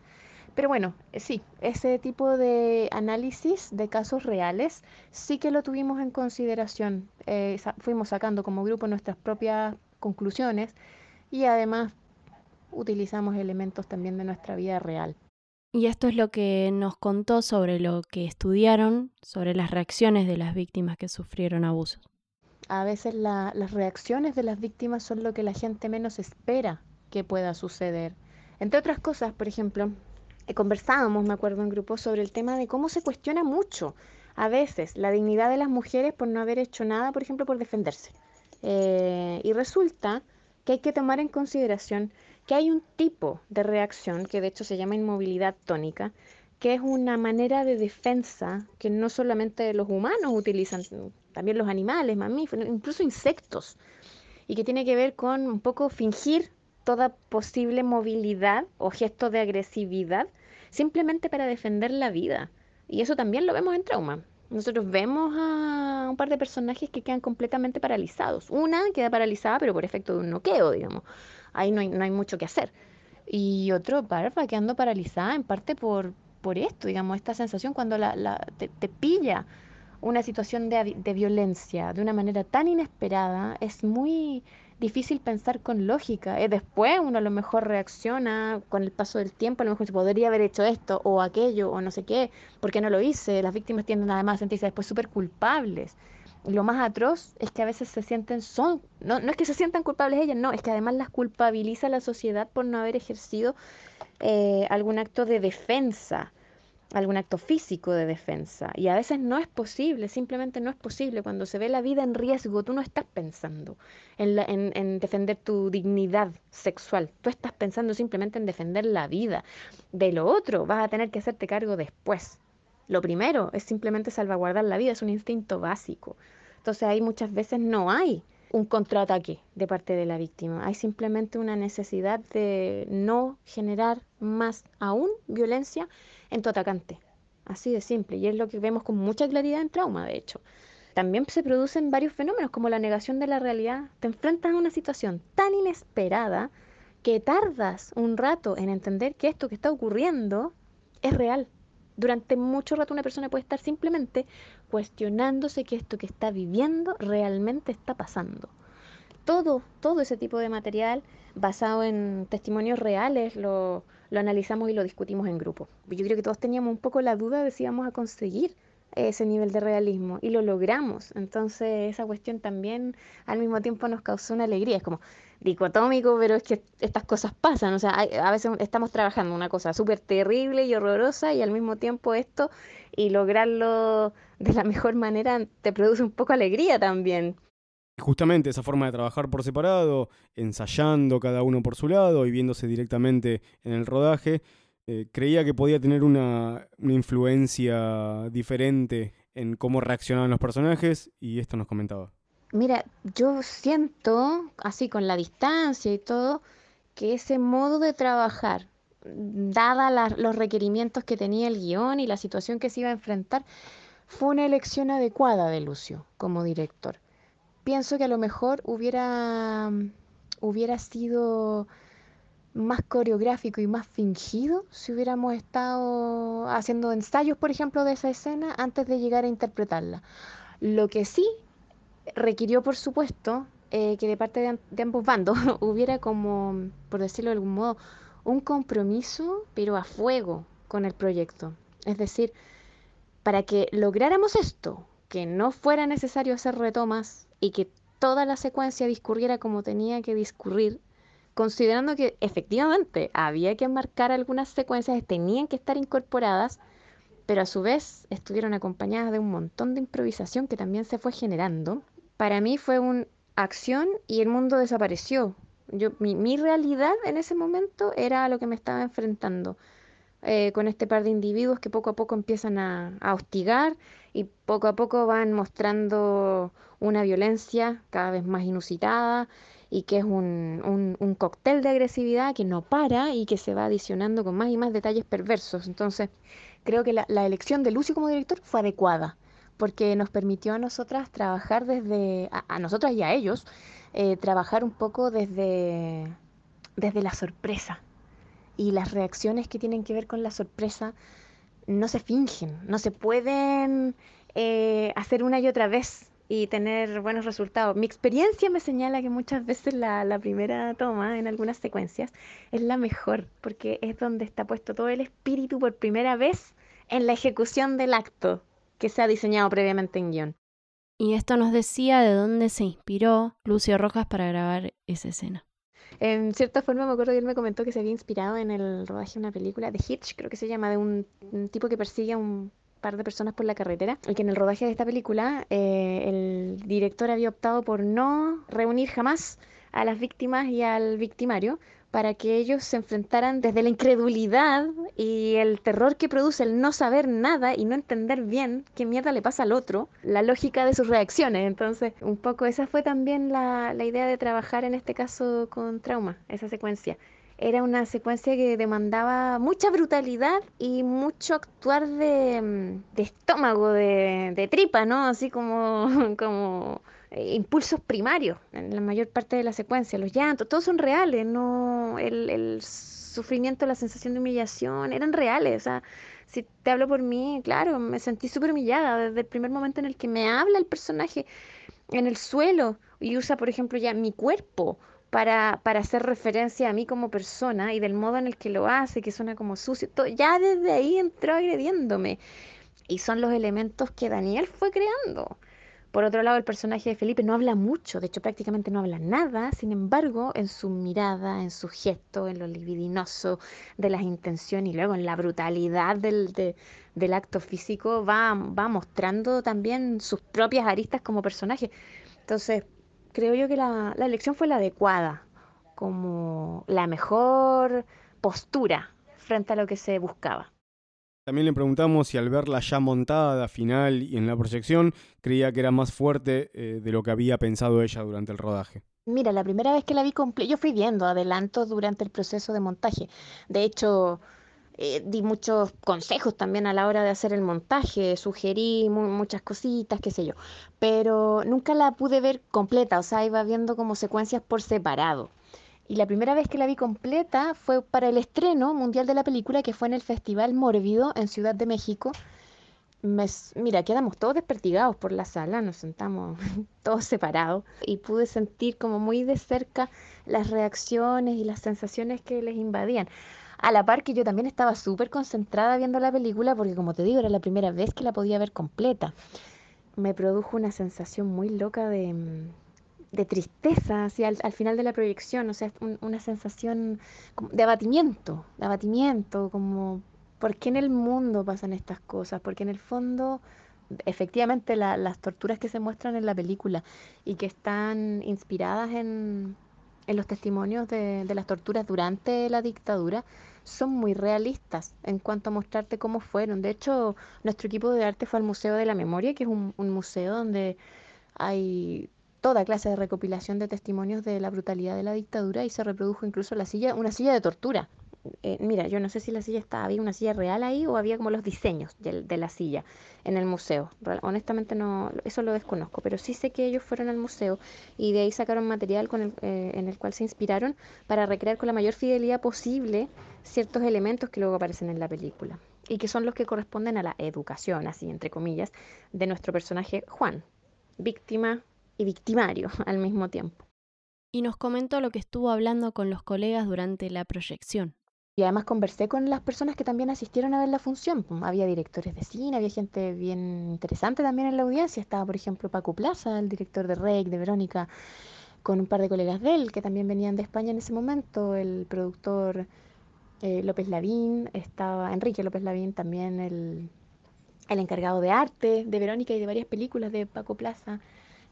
Pero bueno, eh, sí, ese tipo de análisis de casos reales sí que lo tuvimos en consideración. Eh, fuimos sacando como grupo nuestras propias conclusiones y además utilizamos elementos también de nuestra vida real. Y esto es lo que nos contó sobre lo que estudiaron, sobre las reacciones de las víctimas que sufrieron abusos. A veces la, las reacciones de las víctimas son lo que la gente menos espera que pueda suceder. Entre otras cosas, por ejemplo, conversábamos, me acuerdo en grupo, sobre el tema de cómo se cuestiona mucho a veces la dignidad de las mujeres por no haber hecho nada, por ejemplo, por defenderse. Eh, y resulta que hay que tomar en consideración que hay un tipo de reacción que de hecho se llama inmovilidad tónica, que es una manera de defensa que no solamente los humanos utilizan, también los animales, mamíferos, incluso insectos, y que tiene que ver con un poco fingir toda posible movilidad o gesto de agresividad simplemente para defender la vida. Y eso también lo vemos en trauma. Nosotros vemos a un par de personajes que quedan completamente paralizados. Una queda paralizada, pero por efecto de un noqueo, digamos. Ahí no hay, no hay mucho que hacer. Y otro, Barba, quedando paralizada en parte por, por esto, digamos, esta sensación cuando la, la- te, te pilla una situación de, de violencia de una manera tan inesperada, es muy difícil pensar con lógica. Eh, después uno a lo mejor reacciona con el paso del tiempo, a lo mejor se podría haber hecho esto o aquello o no sé qué, ¿por qué no lo hice? Las víctimas tienden además a sentirse después súper culpables. Y lo más atroz es que a veces se sienten, son, no, no es que se sientan culpables ellas, no, es que además las culpabiliza la sociedad por no haber ejercido eh, algún acto de defensa algún acto físico de defensa. Y a veces no es posible, simplemente no es posible. Cuando se ve la vida en riesgo, tú no estás pensando en, la- en- en defender tu dignidad sexual, tú estás pensando simplemente en defender la vida. De lo otro, vas a tener que hacerte cargo después. Lo primero es simplemente salvaguardar la vida, es un instinto básico. Entonces ahí muchas veces no hay un contraataque de parte de la víctima, hay simplemente una necesidad de no generar más aún violencia en tu atacante. Así de simple. Y es lo que vemos con mucha claridad en trauma, de hecho. También se producen varios fenómenos como la negación de la realidad. Te enfrentas a una situación tan inesperada que tardas un rato en entender que esto que está ocurriendo es real. Durante mucho rato una persona puede estar simplemente cuestionándose que esto que está viviendo realmente está pasando. Todo, todo ese tipo de material basado en testimonios reales lo, lo analizamos y lo discutimos en grupo. Yo creo que todos teníamos un poco la duda de si íbamos a conseguir ese nivel de realismo y lo logramos. Entonces esa cuestión también al mismo tiempo nos causó una alegría. Es como dicotómico, pero es que estas cosas pasan. O sea, a veces estamos trabajando una cosa súper terrible y horrorosa y al mismo tiempo esto y lograrlo de la mejor manera te produce un poco alegría también. Justamente esa forma de trabajar por separado, ensayando cada uno por su lado y viéndose directamente en el rodaje, eh, creía que podía tener una, influencia diferente en cómo reaccionaban los personajes y esto nos comentaba. Mira, yo siento, así con la distancia y todo, que ese modo de trabajar, dada los requerimientos que tenía el guion y la situación que se iba a enfrentar, fue una elección adecuada de Lucio como director. Pienso que a lo mejor hubiera, hubiera sido más coreográfico y más fingido si hubiéramos estado haciendo ensayos, por ejemplo, de esa escena antes de llegar a interpretarla. Lo que sí requirió, por supuesto, eh, que de parte de, am- de ambos bandos hubiera como, por decirlo de algún modo, un compromiso, pero a fuego con el proyecto. Es decir, para que lográramos esto, que no fuera necesario hacer retomas y que toda la secuencia discurriera como tenía que discurrir, considerando que efectivamente había que marcar algunas secuencias, tenían que estar incorporadas, pero a su vez estuvieron acompañadas de un montón de improvisación que también se fue generando. Para mí fue una acción y el mundo desapareció. Yo, mi, mi realidad en ese momento era a lo que me estaba enfrentando eh, con este par de individuos que poco a poco empiezan a, hostigar y poco a poco van mostrando una violencia cada vez más inusitada y que es un, un- un cóctel de agresividad que no para y que se va adicionando con más y más detalles perversos. Entonces, creo que la, elección de Lucio como director fue adecuada porque nos permitió a nosotras trabajar desde, a, a nosotras y a ellos, eh, trabajar un poco desde, desde la sorpresa. Y las reacciones que tienen que ver con la sorpresa no se fingen, no se pueden eh, hacer una y otra vez y tener buenos resultados. Mi experiencia me señala que muchas veces la, la primera toma en algunas secuencias es la mejor, porque es donde está puesto todo el espíritu por primera vez en la ejecución del acto que se ha diseñado previamente en guion. Y esto nos decía de dónde se inspiró Lucio Rojas para grabar esa escena. En cierta forma me acuerdo que él me comentó que se había inspirado en el rodaje de una película de Hitch, creo que se llama, de un, tipo que persigue a un par de personas por la carretera, y que en el rodaje de esta película eh, el director había optado por no reunir jamás a las víctimas y al victimario, para que ellos se enfrentaran desde la incredulidad y el terror que produce el no saber nada y no entender bien qué mierda le pasa al otro, la lógica de sus reacciones. Entonces, un poco esa fue también la, la idea de trabajar en este caso con trauma, esa secuencia. Era una secuencia que demandaba mucha brutalidad y mucho actuar de, mm, de estómago, de, de tripa, ¿no? Así como, como eh, impulsos primarios en la mayor parte de la secuencia, los llantos, todos son reales, no el, el sufrimiento, la sensación de humillación, eran reales. O sea, si te hablo por mí, claro, me sentí súper humillada desde el primer momento en el que me habla el personaje en el suelo y usa, por ejemplo, ya mi cuerpo para, para hacer referencia a mí como persona y del modo en el que lo hace, que suena como sucio. ya desde ahí entró agrediéndome. Y son los elementos que Daniel fue creando. Por otro lado, el personaje de Felipe no habla mucho, de hecho prácticamente no habla nada, sin embargo, en su mirada, en su gesto, en lo libidinoso de las intenciones y luego en la brutalidad del, de- del acto físico, va, va mostrando también sus propias aristas como personaje. Entonces, creo yo que la, la elección fue la adecuada, como la mejor postura frente a lo que se buscaba. También le preguntamos si al verla ya montada, final y en la proyección, creía que era más fuerte eh, de lo que había pensado ella durante el rodaje. Mira, la primera vez que la vi completa, yo fui viendo adelantos durante el proceso de montaje. De hecho, eh, di muchos consejos también a la hora de hacer el montaje, sugerí mu- muchas cositas, qué sé yo. Pero nunca la pude ver completa, o sea, iba viendo como secuencias por separado. Y la primera vez que la vi completa fue para el estreno mundial de la película, que fue en el Festival Mórbido en Ciudad de México. Mira, quedamos todos despertigados por la sala, nos sentamos todos separados y pude sentir como muy de cerca las reacciones y las sensaciones que les invadían. A la par que yo también estaba súper concentrada viendo la película porque como te digo, era la primera vez que la podía ver completa. Me produjo una sensación muy loca de, mm, de tristeza hacia al, al final de la proyección, o sea, un- una sensación de abatimiento, de abatimiento, como ¿por qué en el mundo pasan estas cosas? Porque en el fondo, efectivamente, la- las torturas que se muestran en la película y que están inspiradas en, en los testimonios de, de las torturas durante la dictadura son muy realistas en cuanto a mostrarte cómo fueron. De hecho, nuestro equipo de arte fue al Museo de la Memoria, que es un museo donde hay toda clase de recopilación de testimonios de la brutalidad de la dictadura y se reprodujo incluso la silla, una silla de tortura. Eh, mira, yo no sé si la silla estaba, había una silla real ahí o había como los diseños de, la silla en el museo. Honestamente no, eso lo desconozco, pero sí sé que ellos fueron al museo y de ahí sacaron material eh, en el cual se inspiraron para recrear con la mayor fidelidad posible ciertos elementos que luego aparecen en la película y que son los que corresponden a la educación, así entre comillas, de nuestro personaje Juan, víctima y victimario al mismo tiempo. Y nos comentó lo que estuvo hablando con los colegas durante la proyección. Y además conversé con las personas que también asistieron a ver la función. pues, Había directores de cine, había gente bien interesante también en la audiencia. Estaba, por ejemplo, Paco Plaza, el director de Rake, de Verónica, con un par de colegas de él que también venían de España en ese momento. El productor eh, López Lavín, estaba Enrique López Lavín, también el, el encargado de arte de Verónica y de varias películas de Paco Plaza.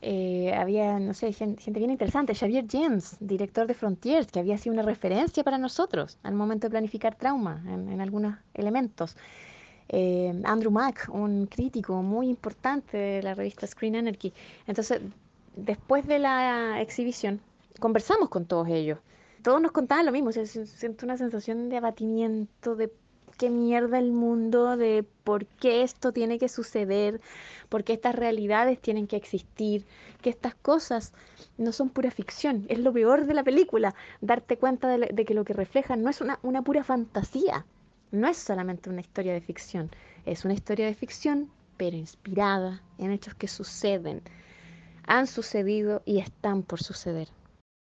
Eh, había, no sé, gen- gente, bien interesante. Xavier James, director de Frontiers, que había sido una referencia para nosotros al momento de planificar trauma en, en algunos elementos. Eh, Andrew Mack, un crítico muy importante de la revista Screen Energy. Entonces, después de la exhibición, conversamos con todos ellos. Todos nos contaban lo mismo. o sea, si- siento una sensación de abatimiento, de qué mierda el mundo, de por qué esto tiene que suceder, por qué estas realidades tienen que existir, que estas cosas no son pura ficción. Es lo peor de la película, darte cuenta de, de que lo que reflejan no es una, una pura fantasía, no es solamente una historia de ficción, es una historia de ficción, pero inspirada en hechos que suceden, han sucedido y están por suceder.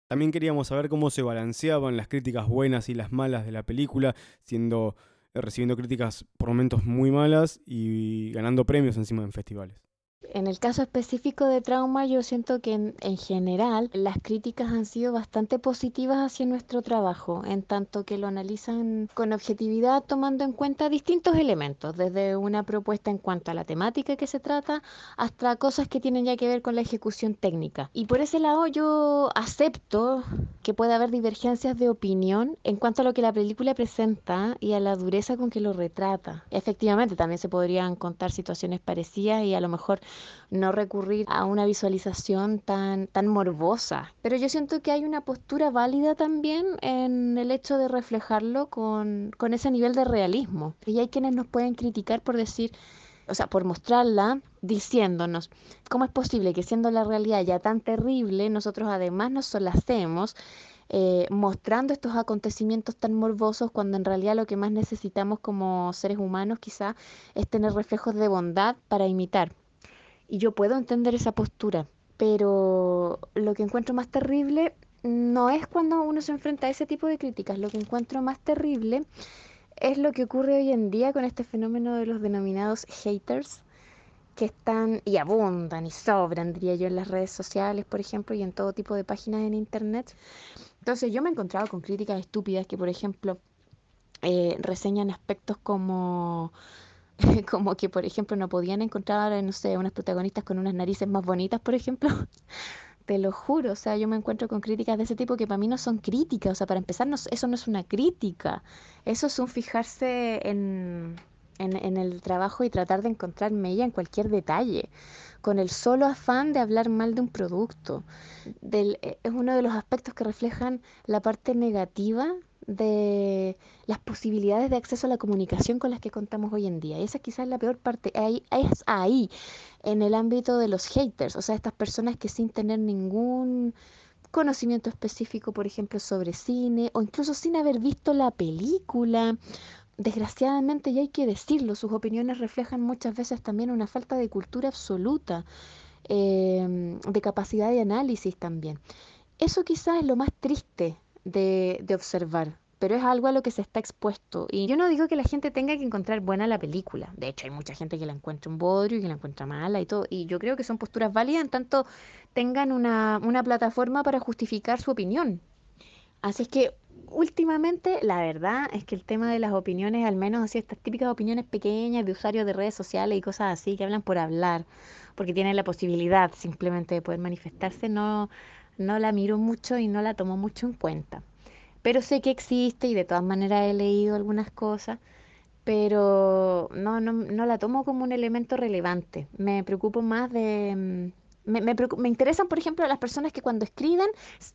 También queríamos saber cómo se balanceaban las críticas buenas y las malas de la película, siendo recibiendo críticas por momentos muy malas y ganando premios encima en festivales. En el caso específico de trauma, yo siento que en, en, general las críticas han sido bastante positivas hacia nuestro trabajo, en tanto que lo analizan con objetividad tomando en cuenta distintos elementos, desde una propuesta en cuanto a la temática que se trata hasta cosas que tienen ya que ver con la ejecución técnica. Y por ese lado yo acepto que puede haber divergencias de opinión en cuanto a lo que la película presenta y a la dureza con que lo retrata. Efectivamente, también se podrían contar situaciones parecidas y a lo mejor no recurrir a una visualización tan, tan morbosa. Pero yo siento que hay una postura válida también en el hecho de reflejarlo con, con ese nivel de realismo. Y hay quienes nos pueden criticar por decir, o sea, por mostrarla diciéndonos cómo es posible que siendo la realidad ya tan terrible, nosotros además nos solacemos eh, mostrando estos acontecimientos tan morbosos cuando en realidad lo que más necesitamos como seres humanos quizá es tener reflejos de bondad para imitar. Y yo puedo entender esa postura, pero lo que encuentro más terrible no es cuando uno se enfrenta a ese tipo de críticas, lo que encuentro más terrible es lo que ocurre hoy en día con este fenómeno de los denominados haters, que están y abundan y sobran, diría yo, en las redes sociales, por ejemplo, y en todo tipo de páginas en Internet. Entonces yo me he encontrado con críticas estúpidas que, por ejemplo, eh, reseñan aspectos como como que, por ejemplo, no podían encontrar, no sé, unas protagonistas con unas narices más bonitas, por ejemplo. Te lo juro, o sea, yo me encuentro con críticas de ese tipo que para mí no son críticas, o sea, para empezar, eso no es una crítica, eso es un fijarse en, en, el trabajo y tratar de encontrar mella en cualquier detalle, con el solo afán de hablar mal de un producto. Eh, es uno de los aspectos que reflejan la parte negativa de las posibilidades de acceso a la comunicación con las que contamos hoy en día. Y esa quizás es la peor parte. Ahí, es ahí, en el ámbito de los haters, o sea, estas personas que sin tener ningún conocimiento específico, por ejemplo, sobre cine, o incluso sin haber visto la película, desgraciadamente, y hay que decirlo, sus opiniones reflejan muchas veces también una falta de cultura absoluta, eh, de capacidad de análisis también. Eso quizás es lo más triste de, de observar, pero es algo a lo que se está expuesto. Y yo no digo que la gente tenga que encontrar buena la película. De hecho, hay mucha gente que la encuentra un bodrio y que la encuentra mala y todo. Y yo creo que son posturas válidas en tanto tengan una, una plataforma para justificar su opinión. Así es que últimamente la verdad es que el tema de las opiniones, al menos así estas típicas opiniones pequeñas de usuarios de redes sociales y cosas así que hablan por hablar, porque tienen la posibilidad simplemente de poder manifestarse, no, no la miro mucho y no la tomo mucho en cuenta. Pero sé que existe y de todas maneras he leído algunas cosas, pero no, no, no la tomo como un elemento relevante. Me preocupo más de... Mm, me, me, me, interesan, por ejemplo, las personas que cuando escriben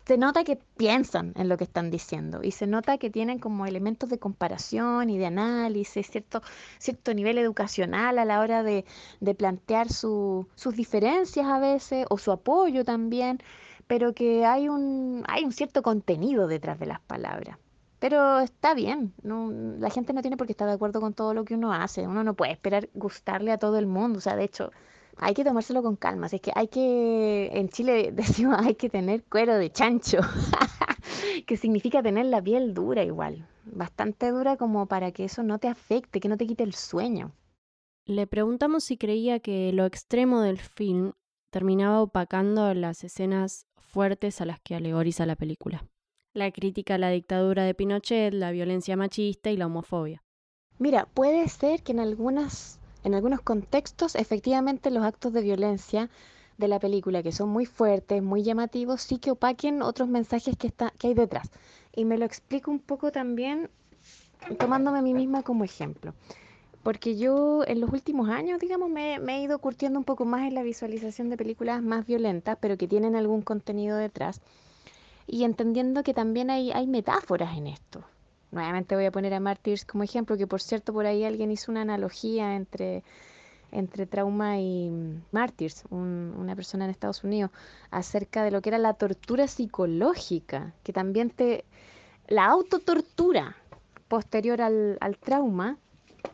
se nota que piensan en lo que están diciendo y se nota que tienen como elementos de comparación y de análisis, cierto, cierto nivel educacional a la hora de, de plantear su, sus diferencias a veces o su apoyo también pero que hay un, hay un cierto contenido detrás de las palabras. Pero está bien, no, la gente no tiene por qué estar de acuerdo con todo lo que uno hace, uno no puede esperar gustarle a todo el mundo, o sea, de hecho, hay que tomárselo con calma, así es que hay que, en Chile decimos, hay que tener cuero de chancho, que significa tener la piel dura igual, bastante dura como para que eso no te afecte, que no te quite el sueño. Le preguntamos si creía que lo extremo del film terminaba opacando las escenas fuertes a las que alegoriza la película. La crítica a la dictadura de Pinochet, la violencia machista y la homofobia. Mira, puede ser que en algunas en algunos contextos efectivamente los actos de violencia de la película que son muy fuertes, muy llamativos, sí que opaquen otros mensajes que está que hay detrás. Y me lo explico un poco también tomándome a mí misma como ejemplo porque yo en los últimos años, digamos, me, he ido curtiendo un poco más en la visualización de películas más violentas, pero que tienen algún contenido detrás, y entendiendo que también hay, metáforas en esto. Nuevamente voy a poner a Martyrs como ejemplo, que por cierto por ahí alguien hizo una analogía entre, entre trauma y Martyrs, un, una persona en Estados Unidos, acerca de lo que era la tortura psicológica, que también te... la autotortura posterior al trauma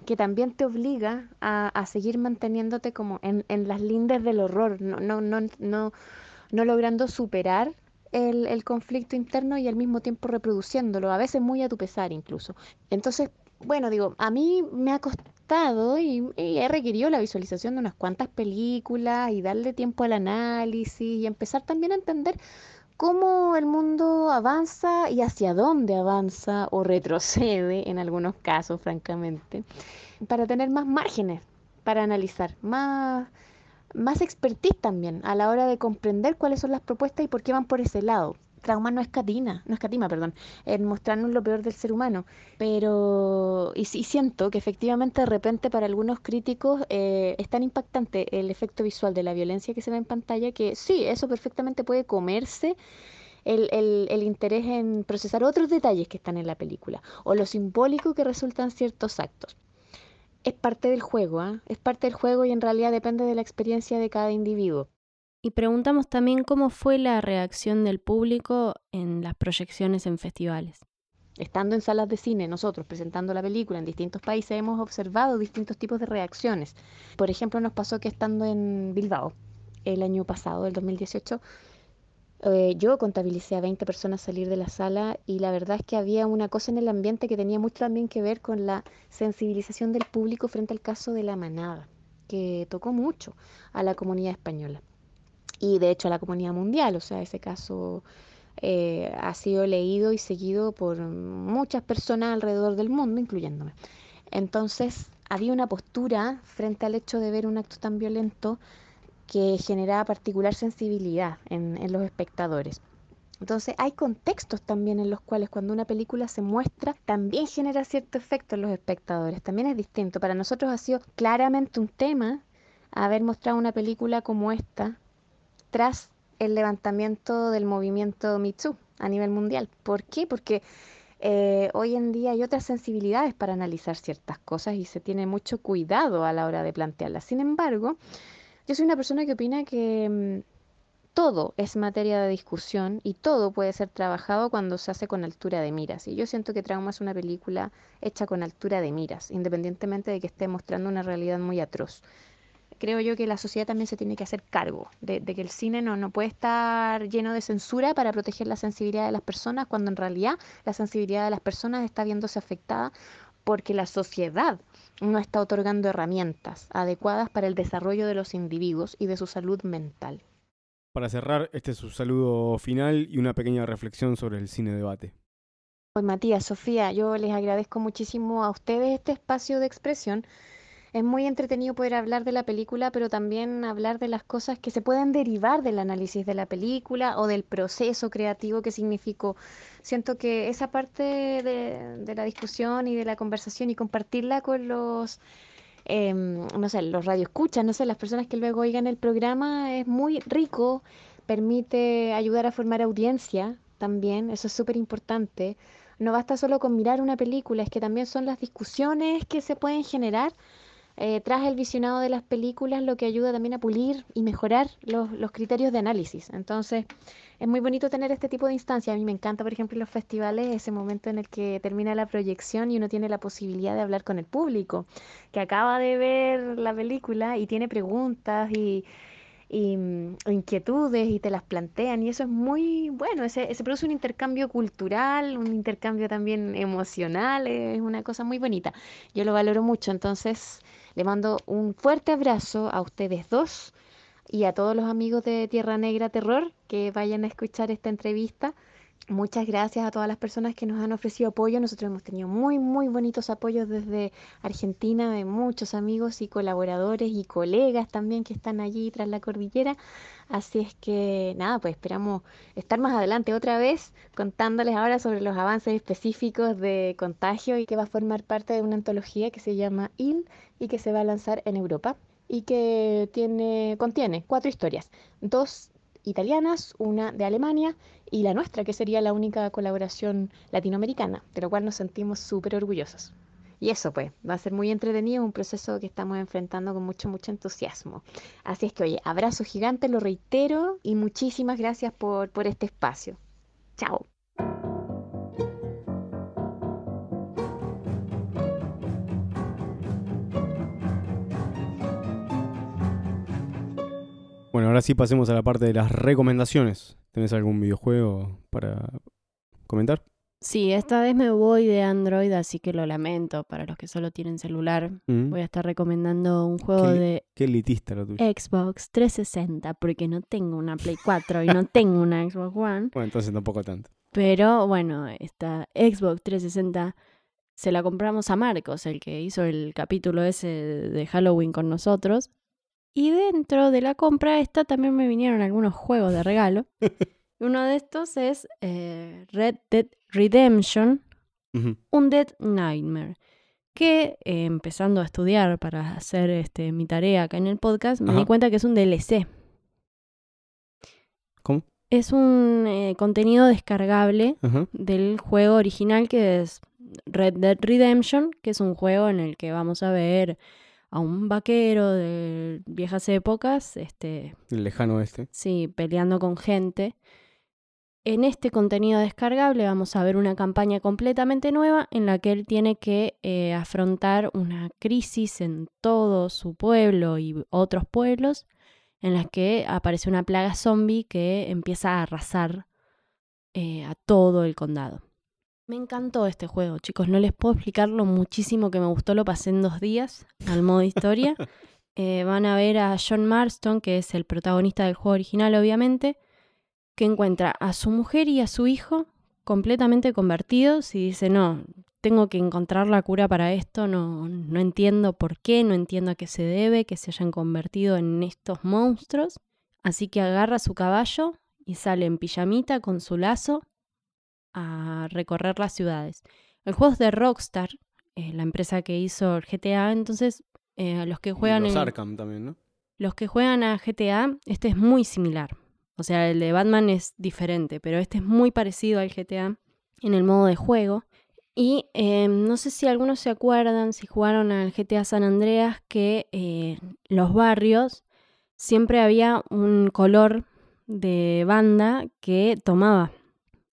que también te obliga a, a seguir manteniéndote como en, en, las lindes del horror, no, no, no, no, no logrando superar el, el, conflicto interno y al mismo tiempo reproduciéndolo, a veces muy a tu pesar incluso. Entonces, bueno, digo, a mí me ha costado y, y he requerido la visualización de unas cuantas películas y darle tiempo al análisis y empezar también a entender cómo el mundo avanza y hacia dónde avanza o retrocede en algunos casos, francamente, para tener más márgenes para analizar, más, más expertise también a la hora de comprender cuáles son las propuestas y por qué van por ese lado. Trauma no escatima, no escatima, perdón, en mostrarnos lo peor del ser humano. Pero, y, siento que efectivamente de repente para algunos críticos eh, es tan impactante el efecto visual de la violencia que se ve en pantalla que sí, eso perfectamente puede comerse el, el, el, interés en procesar otros detalles que están en la película o lo simbólico que resultan ciertos actos. Es parte del juego, ¿eh? es parte del juego y en realidad depende de la experiencia de cada individuo. Y preguntamos también cómo fue la reacción del público en las proyecciones en festivales. Estando en salas de cine, nosotros presentando la película en distintos países, hemos observado distintos tipos de reacciones. Por ejemplo, nos pasó que estando en Bilbao el año pasado, el 2018, eh, yo contabilicé a 20 personas salir de la sala y la verdad es que había una cosa en el ambiente que tenía mucho también que ver con la sensibilización del público frente al caso de la manada, que tocó mucho a la comunidad española y de hecho a la comunidad mundial, o sea, ese caso eh, ha sido leído y seguido por muchas personas alrededor del mundo, incluyéndome. Entonces, había una postura frente al hecho de ver un acto tan violento que generaba particular sensibilidad en, en los espectadores. Entonces hay contextos también en los cuales cuando una película se muestra también genera cierto efecto en los espectadores. También es distinto. Para nosotros ha sido claramente un tema haber mostrado una película como esta tras el levantamiento del movimiento Me a nivel mundial. ¿Por qué? Porque eh, hoy en día hay otras sensibilidades para analizar ciertas cosas y se tiene mucho cuidado a la hora de plantearlas. Sin embargo, yo soy una persona que opina que mm, todo es materia de discusión y todo puede ser trabajado cuando se hace con altura de miras. Y yo siento que Trauma es una película hecha con altura de miras, independientemente de que esté mostrando una realidad muy atroz. Creo yo que la sociedad también se tiene que hacer cargo de, de que el cine no, no puede estar lleno de censura para proteger la sensibilidad de las personas, cuando en realidad la sensibilidad de las personas está viéndose afectada porque la sociedad no está otorgando herramientas adecuadas para el desarrollo de los individuos y de su salud mental. Para cerrar, este es su saludo final y una pequeña reflexión sobre el cine debate. Pues Matías, Sofía, yo les agradezco muchísimo a ustedes este espacio de expresión. Es muy entretenido poder hablar de la película, pero también hablar de las cosas que se pueden derivar del análisis de la película o del proceso creativo que significó. Siento que esa parte de, de la discusión y de la conversación y compartirla con los eh, no sé, los radioescuchas, no sé, las personas que luego oigan el programa, es muy rico, permite ayudar a formar audiencia también, eso es súper importante. No basta solo con mirar una película, es que también son las discusiones que se pueden generar eh, tras el visionado de las películas, lo que ayuda también a pulir y mejorar los, los criterios de análisis. Entonces, es muy bonito tener este tipo de instancias. A mí me encanta, por ejemplo, en los festivales, ese momento en el que termina la proyección y uno tiene la posibilidad de hablar con el público, que acaba de ver la película y tiene preguntas y, y mm, inquietudes y te las plantean y eso es muy bueno, se, se produce un intercambio cultural, un intercambio también emocional, es una cosa muy bonita. Yo lo valoro mucho, entonces le mando un fuerte abrazo a ustedes dos y a todos los amigos de Tierra Negra Terror que vayan a escuchar esta entrevista. Muchas gracias a todas las personas que nos han ofrecido apoyo. Nosotros hemos tenido muy, muy bonitos apoyos desde Argentina, de muchos amigos y colaboradores y colegas también que están allí tras la cordillera. Así es que nada, pues esperamos estar más adelante otra vez contándoles ahora sobre los avances específicos de contagio y que va a formar parte de una antología que se llama IL y que se va a lanzar en Europa y que tiene, contiene cuatro historias, dos italianas, una de Alemania y la nuestra, que sería la única colaboración latinoamericana, de lo cual nos sentimos súper orgullosos. Y eso pues, va a ser muy entretenido, un proceso que estamos enfrentando con mucho, mucho entusiasmo. Así es que, oye, abrazo gigante, lo reitero, y muchísimas gracias por, por este espacio. Chao. Bueno, ahora sí pasemos a la parte de las recomendaciones. ¿Tenés algún videojuego para comentar? Sí, esta vez me voy de Android, así que lo lamento para los que solo tienen celular. Mm, Voy a estar recomendando un juego Qué de Qué elitista lo tuyo. Xbox 360 porque no tengo una Play 4 y no tengo una Xbox One. Bueno, entonces tampoco tanto. Pero bueno, esta Xbox 360 se la compramos a Marcos, el que hizo el capítulo ese de Halloween con nosotros. Y dentro de la compra esta también me vinieron algunos juegos de regalo. Uno de estos es eh, Red Dead Redemption, Ujú. Undead Nightmare. Que eh, empezando a estudiar para hacer este, mi tarea acá en el podcast, me di cuenta que es un DLC. ¿Cómo? Es un eh, contenido descargable del juego original que es Red Dead Redemption, que es un juego en el que vamos a ver a un vaquero de viejas épocas, este, El lejano oeste. sí, peleando con gente. En este contenido descargable vamos a ver una campaña completamente nueva en la que él tiene que eh, afrontar una crisis en todo su pueblo y otros pueblos, en las que aparece una plaga zombie que empieza a arrasar eh, a todo el condado. Me encantó este juego, chicos. No les puedo explicar lo muchísimo que me gustó. Lo pasé en dos días al modo historia. Eh, van a ver a John Marston, que es el protagonista del juego original, obviamente, que encuentra a su mujer y a su hijo completamente convertidos y dice, no, tengo que encontrar la cura para esto, no, no entiendo por qué, no entiendo a qué se debe que se hayan convertido en estos monstruos. Así que agarra su caballo y sale en pijamita con su lazo a recorrer las ciudades. El juego es de Rockstar, eh, la empresa que hizo el GTA, entonces eh, los que juegan los en- Arkham también, ¿no? los que juegan a GTA, este es muy similar. O sea, el de Batman es diferente, pero este es muy parecido al GTA en el modo de juego. Y eh, no sé si algunos se acuerdan, si jugaron al GTA San Andreas, que eh, los barrios siempre había un color de banda que tomaba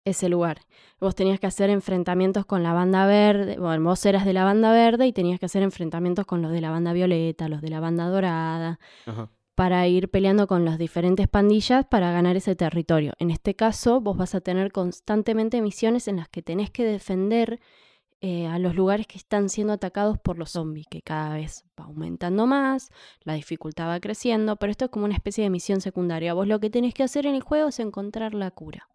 ese lugar. Vos tenías que hacer enfrentamientos con la banda verde, bueno, vos eras de la banda verde y tenías que hacer enfrentamientos con los de la banda violeta, los de la banda dorada, Ajá. para ir peleando con las diferentes pandillas para ganar ese territorio. En este caso, vos vas a tener constantemente misiones en las que tenés que defender eh, a los lugares que están siendo atacados por los zombies, que cada vez va aumentando más, la dificultad va creciendo, pero esto es como una especie de misión secundaria. Vos lo que tenés que hacer en el juego es encontrar la cura.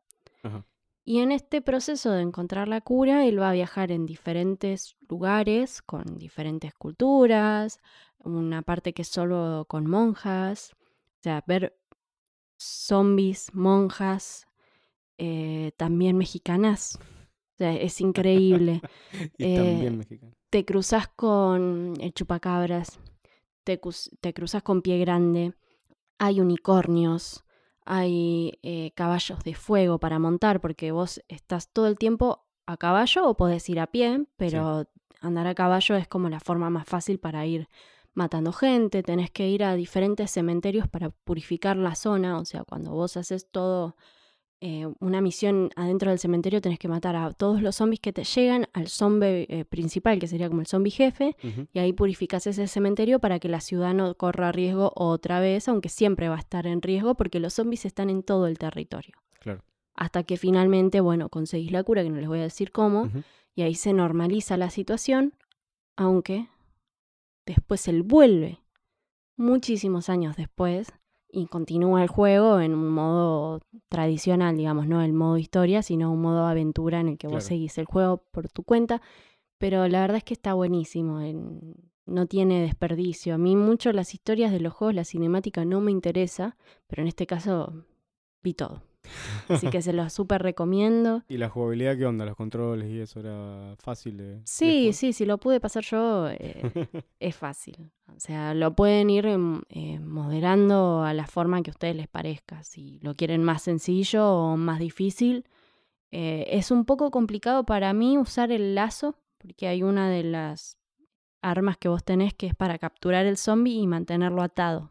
Ajá. Y en este proceso de encontrar la cura, él va a viajar en diferentes lugares, con diferentes culturas, una parte que es solo con monjas, o sea, ver zombies, monjas, eh, también mexicanas. O sea, es increíble. Y Eh, también mexicano. te cruzas con el chupacabras, te, te cruzas con pie grande, hay unicornios, hay eh, caballos de fuego para montar, porque vos estás todo el tiempo a caballo o podés ir a pie, pero andar a caballo es como la forma más fácil para ir matando gente, tenés que ir a diferentes cementerios para purificar la zona, o sea, cuando vos haces todo eh, una misión adentro del cementerio tenés que matar a todos los zombies que te llegan, al zombie eh, principal, que sería como el zombie jefe, y ahí purificas ese cementerio para que la ciudad no corra riesgo otra vez, aunque siempre va a estar en riesgo porque los zombies están en todo el territorio. Claro. Hasta que finalmente, bueno, conseguís la cura, que no les voy a decir cómo, y ahí se normaliza la situación, aunque después él vuelve muchísimos años después y continúa el juego en un modo tradicional, digamos, no el modo historia, sino un modo aventura en el que vos seguís el juego por tu cuenta. Pero la verdad es que está buenísimo, en- no tiene desperdicio. A mí mucho las historias de los juegos, la cinemática no me interesa, pero en este caso vi todo. Así que se los súper recomiendo. ¿Y la jugabilidad qué onda? ¿Los controles y eso era fácil de, Sí, sí, si lo pude pasar yo, eh, es fácil. O sea, lo pueden ir em, eh, moderando a la forma que a ustedes les parezca. Si lo quieren más sencillo o más difícil. Eh, es un poco complicado para mí usar el lazo, porque hay una de las armas que vos tenés que es para capturar el zombie y mantenerlo atado.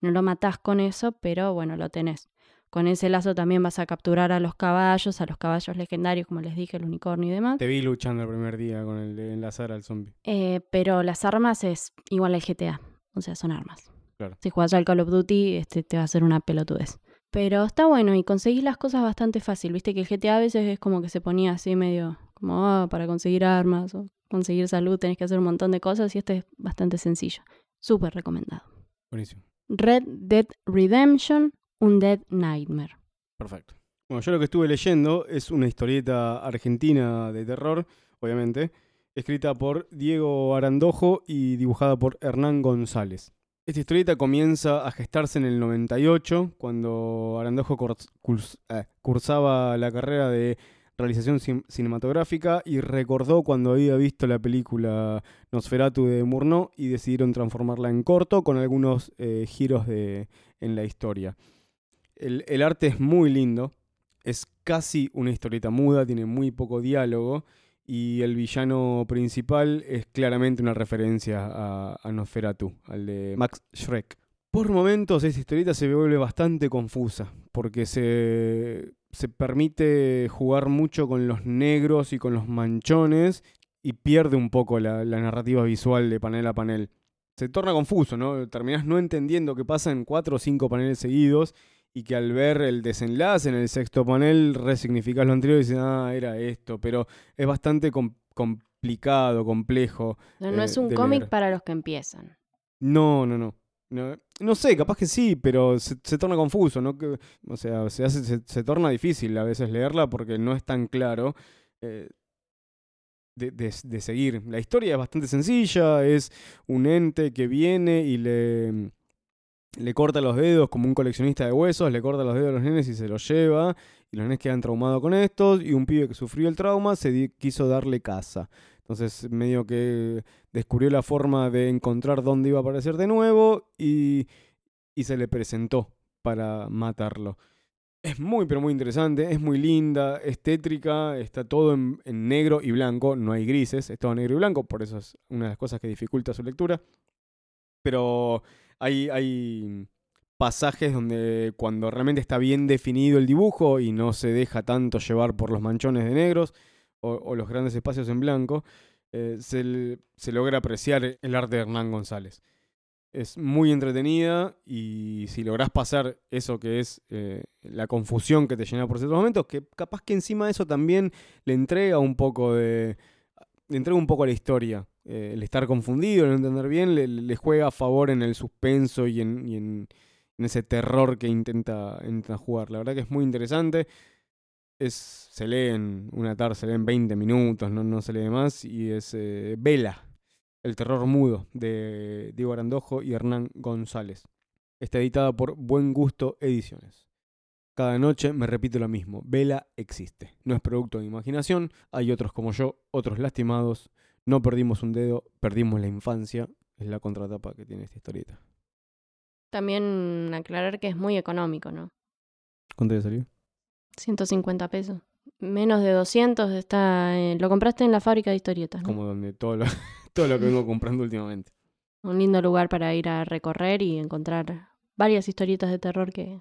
No lo matás con eso, pero bueno, lo tenés. Con ese lazo también vas a capturar a los caballos, a los caballos legendarios, como les dije, el unicornio y demás. Te vi luchando el primer día con el de enlazar al zombie. Eh, pero las armas es igual al GTA. O sea, son armas. Claro. Si juegas al Call of Duty, este te va a hacer una pelotudez. Pero está bueno y conseguís las cosas bastante fácil. Viste que el GTA a veces es como que se ponía así medio Como ah, para conseguir armas o conseguir salud tenés que hacer un montón de cosas y este es bastante sencillo. Súper recomendado. Buenísimo. Red Dead Redemption, un Dead Nightmare. Perfecto. Bueno, yo lo que estuve leyendo es una historieta argentina de terror, obviamente, escrita por Diego Arandojo y dibujada por Hernán González. Esta historieta comienza a gestarse en el 98, cuando Arandojo eh, cursaba la carrera de realización cin- cinematográfica y recordó cuando había visto la película Nosferatu de Murnau y decidieron transformarla en corto con algunos eh, giros de, en la historia. El, arte es muy lindo, es casi una historieta muda, tiene muy poco diálogo y el villano principal es claramente una referencia a, a Nosferatu, al de Max Schreck. Por momentos esta historieta se vuelve bastante confusa, porque se, se permite jugar mucho con los negros y con los manchones y pierde un poco la, la narrativa visual de panel a panel. Se torna confuso, ¿no? Terminás no entendiendo qué pasa en cuatro o cinco paneles seguidos y que al ver el desenlace en el sexto panel resignificás lo anterior y dices, ah, era esto, pero es bastante com- complicado, complejo. No, no Eh, es un cómic para los que empiezan. No, no, no. No, no sé, capaz que sí, pero se, se torna confuso, ¿no? Que- o sea, se, hace, se, se torna difícil a veces leerla porque no es tan claro eh, de, de- de seguir. La historia es bastante sencilla, es un ente que viene y le, le corta los dedos como un coleccionista de huesos, le corta los dedos a los nenes y se los lleva, y los nenes quedan traumados con estos, y un pibe que sufrió el trauma se quiso darle casa. Entonces, medio que descubrió la forma de encontrar dónde iba a aparecer de nuevo y, y se le presentó para matarlo. Es muy, pero muy interesante, es muy linda, es tétrica, está todo en, en negro y blanco, no hay grises, es todo negro y blanco, por eso es una de las cosas que dificulta su lectura. Pero hay, hay pasajes donde cuando realmente está bien definido el dibujo y no se deja tanto llevar por los manchones de negros o, los grandes espacios en blanco, eh, se logra apreciar el arte de Hernán González. Es muy entretenida y si lográs pasar eso que es eh, la confusión que te llena por ciertos momentos, que capaz que encima de eso también le entrega un poco de... le entrega un poco a la historia. Eh, el estar confundido, el no entender bien, le, juega a favor en el suspenso y en, ese terror que intenta, jugar. La verdad que es muy interesante. Es, se lee en una tarde, se lee en 20 minutos, no, no se lee más. Y es eh, Vela, el terror mudo de Diego Arandojo y Hernán González. Está editada por Buen Gusto Ediciones. Cada noche me repito lo mismo, Vela existe. No es producto de imaginación, hay otros como yo, otros lastimados. No perdimos un dedo, perdimos la infancia. Es la contratapa que tiene esta historieta. También aclarar que es muy económico, ¿no? ¿Cuánto te salió? 150 pesos. Menos de 200 está... eh, lo compraste en la fábrica de historietas, ¿no? Como donde todo lo, todo lo que vengo comprando últimamente. Un lindo lugar para ir a recorrer y encontrar varias historietas de terror que,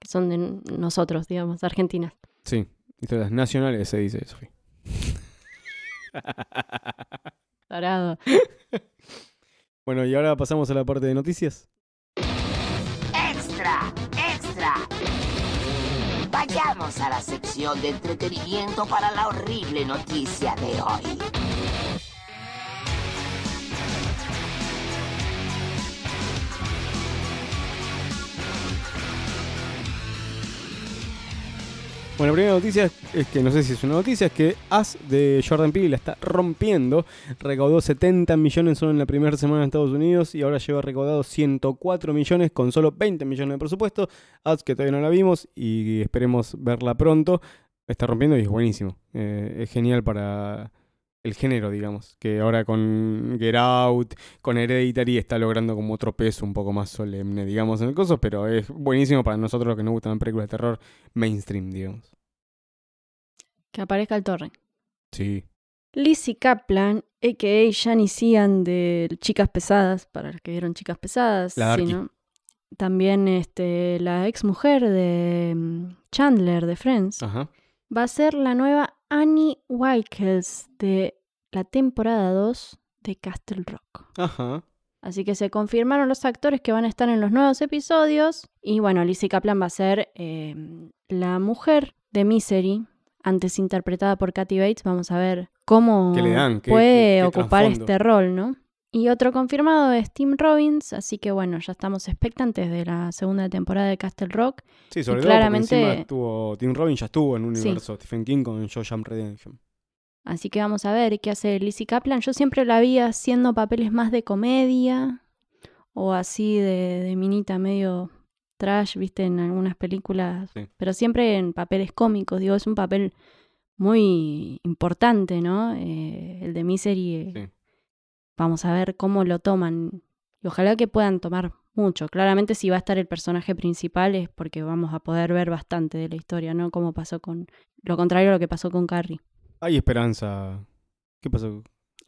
que son de nosotros, digamos, argentinas. Sí, historias nacionales se dice, Sofía. Dorado. bueno, y ahora pasamos a la parte de noticias. ¡Extra! ¡Extra! Vayamos a la sección de entretenimiento para la horrible noticia de hoy. Bueno, la primera noticia es- que no sé si es una noticia, es que As de Jordan Peele la está rompiendo. Recaudó 70 millones solo en la primera semana en Estados Unidos y ahora lleva recaudado 104 millones con solo 20 millones de presupuesto. As que todavía no la vimos y esperemos verla pronto. Está rompiendo y es buenísimo. Eh, es genial para el género, digamos. Que ahora con Get Out, con Hereditary está logrando como otro peso un poco más solemne, digamos, en el coso, pero es buenísimo para nosotros que nos gustan películas de terror mainstream, digamos. Que aparezca el torre. Sí. Lizzie Kaplan, a.k.a. Janice Ian de Chicas Pesadas, para los que vieron Chicas Pesadas. La si Darky. no, También este, la ex mujer de mm, Chandler de Friends. Ajá. Va a ser la nueva Annie Wilkes de la temporada 2 de Castle Rock. Ajá. Así que se confirmaron los actores que van a estar en los nuevos episodios. Y bueno, Lizzie Kaplan va a ser eh, la mujer de Misery, antes interpretada por Kathy Bates, vamos a ver cómo ¿Qué le dan? ¿Qué- puede qué- qué ocupar este rol, ¿no? Y otro confirmado es Tim Robbins, así que bueno, ya estamos expectantes de la segunda temporada de Castle Rock. Sí, sobre Y todo claramente- porque encima estuvo, Tim Robbins ya estuvo en un Sí. universo Stephen King con Shawshank Redemption. Así que vamos a ver qué hace Lizzie Kaplan. Yo siempre la vi haciendo papeles más de comedia o así de, de minita medio trash, viste, en algunas películas, Sí. pero siempre en papeles cómicos. Digo, es un papel muy importante, ¿no? Eh, el de Misery. eh, Sí. Vamos a ver cómo lo toman. Y ojalá que puedan tomar mucho. Claramente si va a estar el personaje principal es porque vamos a poder ver bastante de la historia, ¿no? Como pasó con... Lo contrario a lo que pasó con Carrie. Hay esperanza. ¿Qué pasó?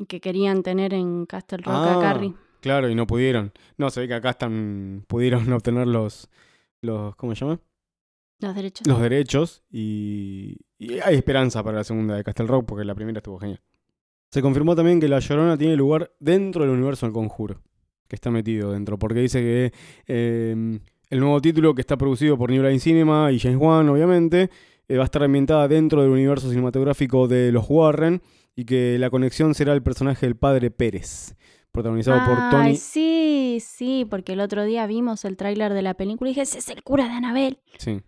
que querían tener en Castle Rock Ah, a Carrie. Claro, y no pudieron. No, se ve que acá están pudieron obtener los, los ¿cómo se llama? Los derechos. Los derechos y, y hay esperanza para la segunda de Castle Rock porque la primera estuvo genial. Se confirmó también que La Llorona tiene lugar dentro del universo del Conjuro, que está metido dentro, porque dice que eh, el nuevo título que está producido por New Line Cinema y James Wan, obviamente, eh, va a estar ambientada dentro del universo cinematográfico de los Warren y que la conexión será el personaje del padre Pérez, protagonizado por Ay, Tony. sí, sí, porque el otro día vimos el tráiler de la película y dije, ese es el cura de Anabel. Sí.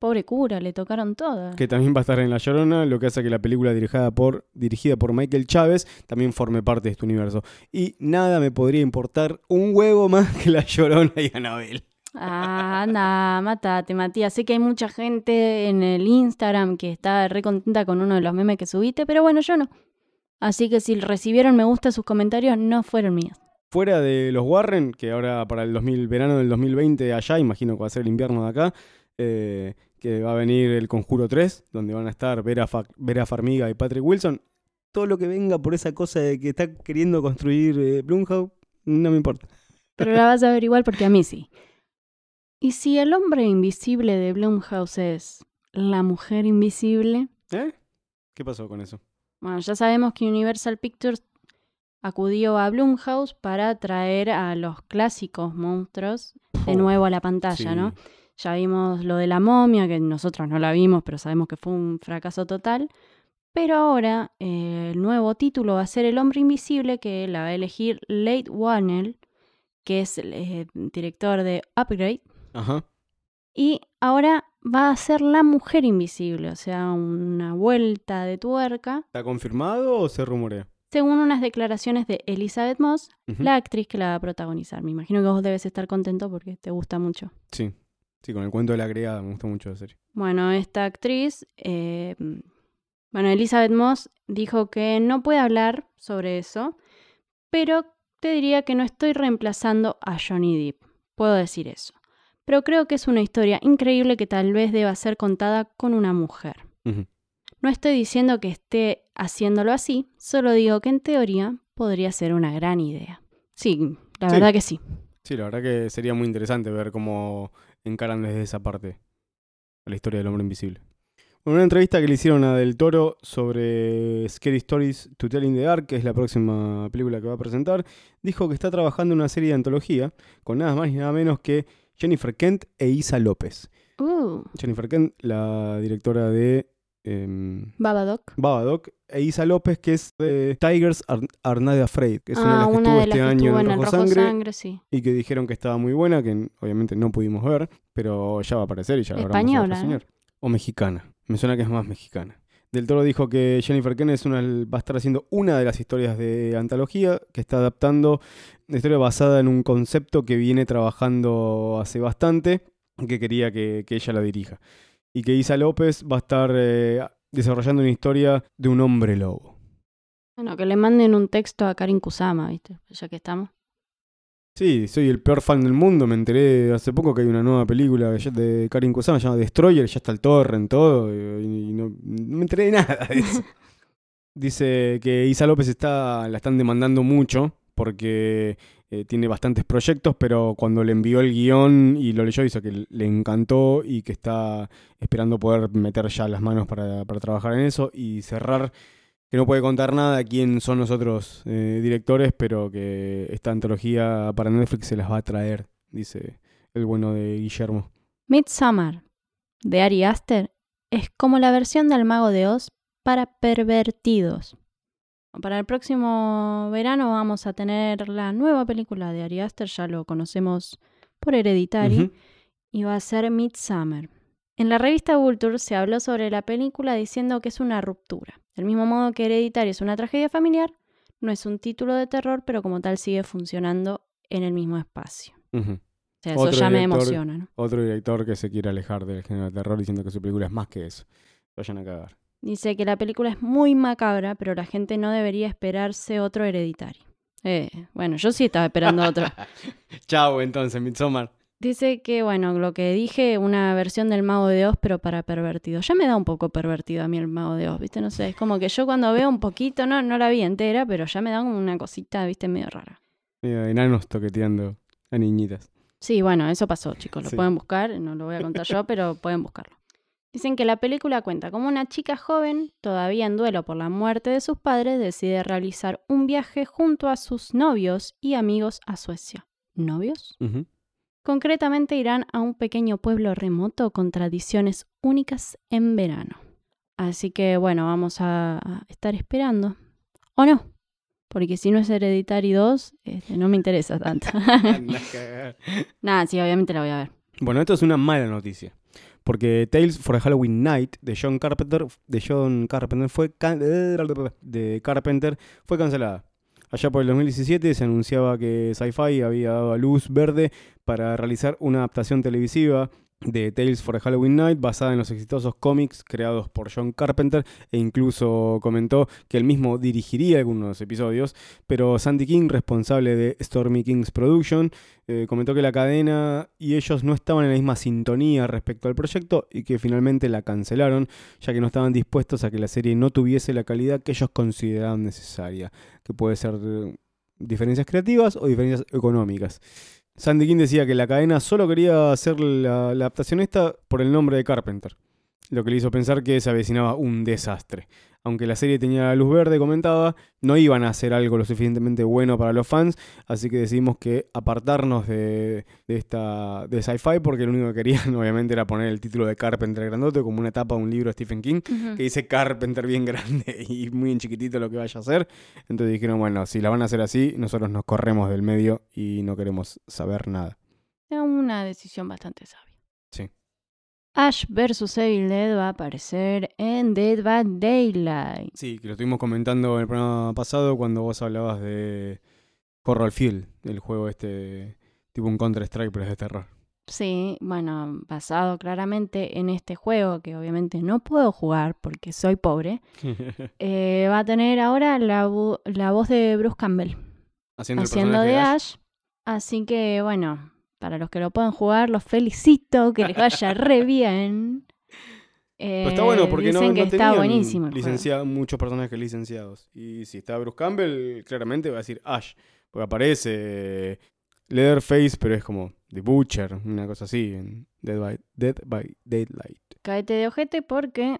Pobre cura, le tocaron todo. que también va a estar en La Llorona, lo que hace que la película dirigida por, dirigida por Michael Chávez también forme parte de este universo. Y nada me podría importar un huevo más que La Llorona y Anabel. Ah, anda, matate, Matías. Sé que hay mucha gente en el Instagram que está re contenta con uno de los memes que subiste, pero bueno, yo no. Así que si recibieron me gusta sus comentarios, no fueron míos. Fuera de los Warren, que ahora para el 2000, verano del 2020 allá, imagino que va a ser el invierno de acá, eh, que va a venir el Conjuro 3, donde van a estar Vera, Fa- Vera Farmiga y Patrick Wilson. Todo lo que venga por esa cosa de que está queriendo construir eh, Blumhouse, no me importa. Pero la vas a ver igual porque a mí sí. ¿Y si el hombre invisible de Blumhouse es la mujer invisible? ¿Eh? ¿Qué pasó con eso? Bueno, ya sabemos que Universal Pictures acudió a Blumhouse para traer a los clásicos monstruos de nuevo a la pantalla, sí. ¿no? Ya vimos lo de la momia, que nosotros no la vimos, pero sabemos que fue un fracaso total. Pero ahora eh, el nuevo título va a ser El hombre invisible, que la va a elegir Late Wannell, que es el eh, director de Upgrade. Ajá. Y ahora va a ser la mujer invisible, o sea, una vuelta de tuerca, ¿Está confirmado o se rumorea? según unas declaraciones de Elizabeth Moss, la actriz que la va a protagonizar. Me imagino que vos debes estar contento porque te gusta mucho. Sí, sí, con el cuento de la criada me gusta mucho la serie. Bueno, esta actriz, eh, bueno, Elizabeth Moss dijo que no puede hablar sobre eso, pero te diría que no estoy reemplazando a Johnny Depp. Puedo decir eso. Pero creo que es una historia increíble que tal vez deba ser contada con una mujer. No estoy diciendo que esté haciéndolo así, solo digo que en teoría podría ser una gran idea. Sí, la Sí. verdad que sí. Sí, la verdad que sería muy interesante ver cómo encaran desde esa parte a la historia del hombre invisible. En una entrevista que le hicieron a Del Toro sobre Scary Stories to Tell in the Dark, que es la próxima película que va a presentar, dijo que está trabajando en una serie de antología con nada más y nada menos que Jennifer Kent e Isa López. Uh, Jennifer Kent, la directora de em, Babadook. Babadook, e Isa López, que es de Tigers Are, Are Not Afraid, que es una de ah, las que una estuvo este año en en Rojo Rojo Sangre Sangre, sí. y que dijeron que estaba muy buena, que obviamente no pudimos ver, pero ya va a aparecer y ya la Española, ¿no? señor. O mexicana. Me suena que es más mexicana. Del Toro dijo que Jennifer una, va a estar haciendo una de las historias de antología, que está adaptando una historia basada en un concepto que viene trabajando hace bastante, que quería que, que ella la dirija. Y que Isa López va a estar eh, desarrollando una historia de un hombre lobo. Bueno, que le manden un texto a Karin Kusama, ¿viste? Ya que estamos. Sí, soy el peor fan del mundo. Me enteré hace poco que hay una nueva película de Karin Kusama llamada Destroyer. Ya está el torrent, todo. Y, no, no me enteré de nada de eso. Dice que Isa López está, la están demandando mucho porque eh, tiene bastantes proyectos, pero cuando le envió el guion y lo leyó, dice que le encantó y que está esperando poder meter ya las manos para, para trabajar en eso y cerrar que no puede contar nada quién son los otros eh, directores, pero que esta antología para Netflix se las va a traer, dice el bueno de Guillermo. Midsommar, de Ari Aster, es como la versión del Mago de Oz para pervertidos. Para el próximo verano vamos a tener la nueva película de Ari Aster, ya lo conocemos por Hereditary, y va a ser Midsummer. En la revista Vulture se habló sobre la película diciendo que es una ruptura. Del mismo modo que Hereditary es una tragedia familiar, no es un título de terror, pero como tal sigue funcionando en el mismo espacio. Ujú. O sea, eso Otro ya me director- emociona, ¿no? Otro director que se quiere alejar del género de terror diciendo que su película es más que eso. Vayan a cagar. Dice que la película es muy macabra, pero la gente no debería esperarse otro Hereditary. Eh, bueno, yo sí estaba esperando otro. Chao, entonces, Midsommar. Dice que, bueno, lo que dije, una versión del Mago de Oz, pero para pervertido. Ya me da un poco pervertido a mí el Mago de Oz, ¿viste? No sé, es como que yo cuando veo un poquito, no, no la vi entera, pero ya me da como una cosita, ¿viste? Medio rara. Medio enanos toqueteando a niñitas. Sí, bueno, eso pasó, chicos. Lo Sí. pueden buscar, no lo voy a contar yo, pero pueden buscarlo. Dicen que la película cuenta como una chica joven, todavía en duelo por la muerte de sus padres, decide realizar un viaje junto a sus novios y amigos a Suecia. ¿Novios? Concretamente irán a un pequeño pueblo remoto con tradiciones únicas en verano. Así que bueno, vamos a estar esperando. ¿O no? Porque si no es Hereditary 2, este, no me interesa tanto. Nada, sí, obviamente la voy a ver. Bueno, esto es una mala noticia. Porque Tales for a Halloween Night de John Carpenter, de John Carpenter fue can- de Carpenter fue cancelada. Allá por el 2017 se anunciaba que Sci-Fi había dado a luz verde para realizar una adaptación televisiva de Tales for a Halloween Night basada en los exitosos cómics creados por John Carpenter e incluso comentó que él mismo dirigiría algunos episodios, pero Sandy King, responsable de Stormy King's Production, eh, comentó que la cadena y ellos no estaban en la misma sintonía respecto al proyecto y que finalmente la cancelaron, ya que no estaban dispuestos a que la serie no tuviese la calidad que ellos consideraban necesaria, que puede ser eh, diferencias creativas o diferencias económicas. Sandy King decía que la cadena solo quería hacer la, la adaptación esta por el nombre de Carpenter, lo que le hizo pensar que se avecinaba un desastre. Aunque la serie tenía la luz verde, comentaba, no iban a hacer algo lo suficientemente bueno para los fans, así que decidimos que apartarnos de, de esta de sci-fi porque lo único que querían obviamente era poner el título de Carpenter grandote como una tapa de un libro de Stephen King que dice Carpenter bien grande y muy en chiquitito lo que vaya a hacer. Entonces dijeron, bueno, si la van a hacer así, nosotros nos corremos del medio y no queremos saber nada. Es una decisión bastante sabia. Sí. Ash vs Evil Dead va a aparecer en Dead by Daylight. Sí, que lo estuvimos comentando en el programa pasado cuando vos hablabas de Horror Field, el juego este tipo un Counter-Strike pero es de terror. Sí, bueno, basado claramente en este juego que obviamente no puedo jugar porque soy pobre, eh, va a tener ahora la, la voz de Bruce Campbell Haciendo, haciendo de Ash. Ash. Así que bueno, para los que lo puedan jugar, los felicito, que les vaya re bien. Pero está bueno Eh, porque no, dicen que no está buenísimo el juego. licencia- muchos personajes licenciados. Y si está Bruce Campbell, claramente va a decir Ash. Porque aparece Leatherface, pero es como The Butcher, una cosa así, en Dead by, Dead by Daylight. Caete de ojete porque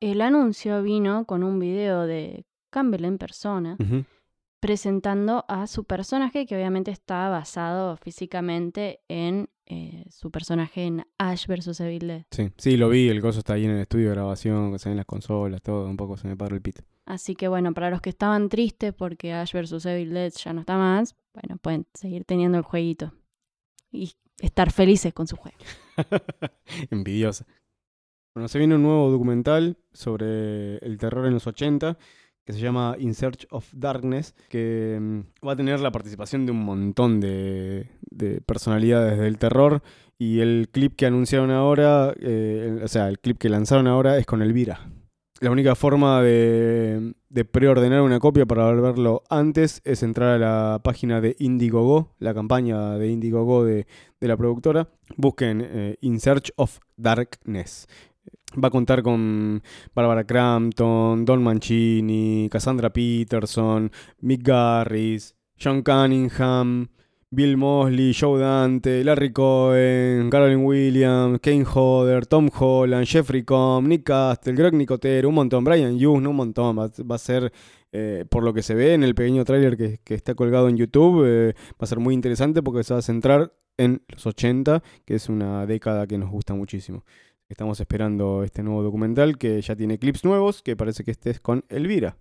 el anuncio vino con un video de Campbell en persona Ujú. Presentando a su personaje que obviamente está basado físicamente en eh, su personaje en Ash vs Evil Dead. Sí, sí, lo vi, el coso está ahí en el estudio de grabación, que se ven las consolas, todo, un poco se me paró el pito. Así que bueno, para los que estaban tristes porque Ash vs Evil Dead ya no está más, bueno, pueden seguir teniendo el jueguito y estar felices con su juego. Envidiosa. Bueno, se viene un nuevo documental sobre el terror en los 80 que se llama In Search of Darkness, que mm, va a tener la participación de un montón de, de personalidades del terror. Y el clip que anunciaron ahora, eh, o sea, el clip que lanzaron ahora es con Elvira. La única forma de, de preordenar una copia para verlo antes es entrar a la página de Indiegogo, la campaña de Indiegogo de, de la productora. Busquen eh, In Search of Darkness. Va a contar con Barbara Crampton, Don Mancini, Cassandra Peterson, Mick Garris, John Cunningham, Bill Mosley, Joe Dante, Larry Cohen, Carolyn Williams, Kane Hodder, Tom Holland, Jeffrey Combs, Nick Castle, Greg Nicotero, un montón, Brian Hughes, un montón. Va, a ser, eh, por lo que se ve en el pequeño tráiler que, que está colgado en YouTube, eh, va a ser muy interesante porque se va a centrar en los 80, que es una década que nos gusta muchísimo. Estamos esperando este nuevo documental que ya tiene clips nuevos, que parece que este es con Elvira.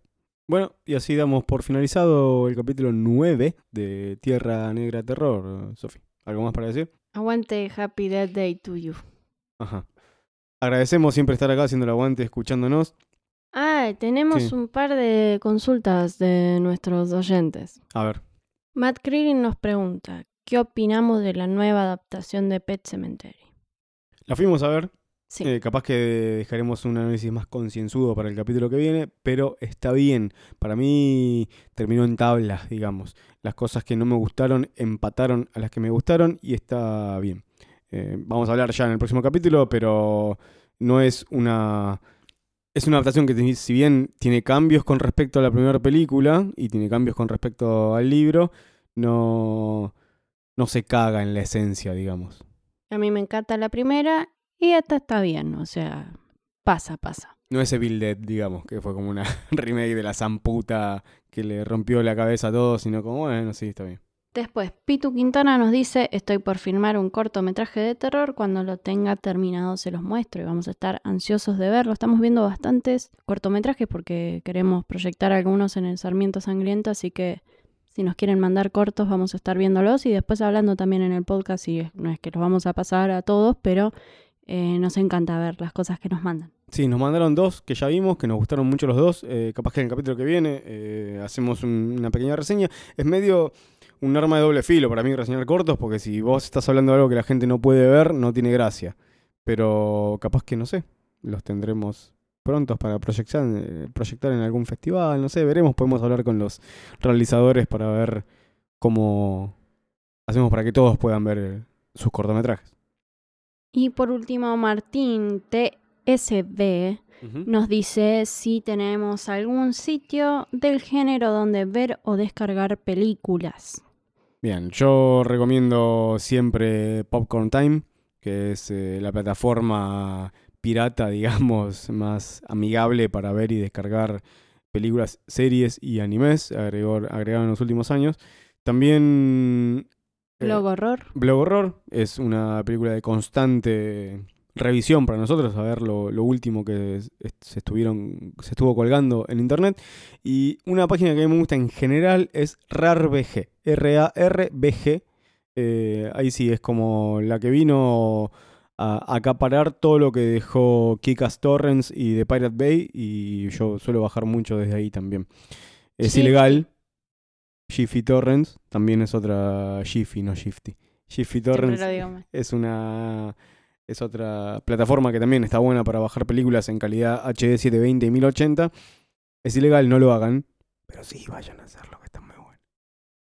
Bueno, y así damos por finalizado el capítulo 9 de Tierra Negra Terror. Sofi, ¿algo más para decir? Aguante Happy Death Day to you. Ajá. Agradecemos siempre estar acá haciendo el aguante, escuchándonos. Ah, tenemos Sí. un par de consultas de nuestros oyentes. A ver, Matt Creeding nos pregunta, ¿qué opinamos de la nueva adaptación de Pet Cemetery? la fuimos a ver. Sí. Eh, capaz que dejaremos un análisis más concienzudo para el capítulo que viene, pero está bien. Para mí terminó en tablas, digamos. Las cosas que no me gustaron empataron a las que me gustaron y está bien. Eh, vamos a hablar ya en el próximo capítulo, pero no es una... Es una adaptación que si bien tiene cambios con respecto a la primera película y tiene cambios con respecto al libro, no, no se caga en la esencia, digamos. A mí me encanta la primera y esta está bien, o sea, pasa, pasa. No es Evil Dead, digamos, que fue como una remake de la zamputa que le rompió la cabeza a todos, sino como, bueno, sí, está bien. Después, Pitu Quintana nos dice, estoy por filmar un cortometraje de terror, cuando lo tenga terminado se los muestro y vamos a estar ansiosos de verlo. Estamos viendo bastantes cortometrajes porque queremos proyectar algunos en el Sarmiento Sangriento, así que si nos quieren mandar cortos vamos a estar viéndolos y después hablando también en el podcast, y no es que los vamos a pasar a todos, pero eh, nos encanta ver las cosas que nos mandan. Sí, nos mandaron dos que ya vimos, que nos gustaron mucho los dos. eh, capaz que en el capítulo que viene eh, hacemos un- una pequeña reseña. Es medio un arma de doble filo para mí reseñar cortos, porque si vos estás hablando de algo que la gente no puede ver, no tiene gracia. Pero capaz que no sé, los tendremos prontos para proyectar, proyectar en algún festival, no sé, veremos, podemos hablar con los realizadores para ver cómo hacemos para que todos puedan ver sus cortometrajes. Y por último, Martín TSB nos dice si tenemos algún sitio del género donde ver o descargar películas. Bien, yo recomiendo siempre Popcorn Time, que es eh, la plataforma pirata, digamos, más amigable para ver y descargar películas, series y animes, agregó, agregado en los últimos años. También... eh, Blog Horror. Blog Horror es una película de constante revisión para nosotros, a ver lo, lo último que es- se, estuvieron, se estuvo colgando en internet. Y una página que a mí me gusta en general es RARBG, R-A-R-B-G. Eh, ahí sí, es como la que vino a acaparar todo lo que dejó Kikas Torrents y The Pirate Bay. Y yo suelo bajar mucho desde ahí también. Es Jiffy. ilegal. Jiffy Torrents también es otra Jiffy, no Shifty. Jiffy Torrents es una es otra plataforma que también está buena para bajar películas en calidad HD 720 y 1080. Es ilegal, no lo hagan, pero sí vayan a hacerlo, que está muy bueno.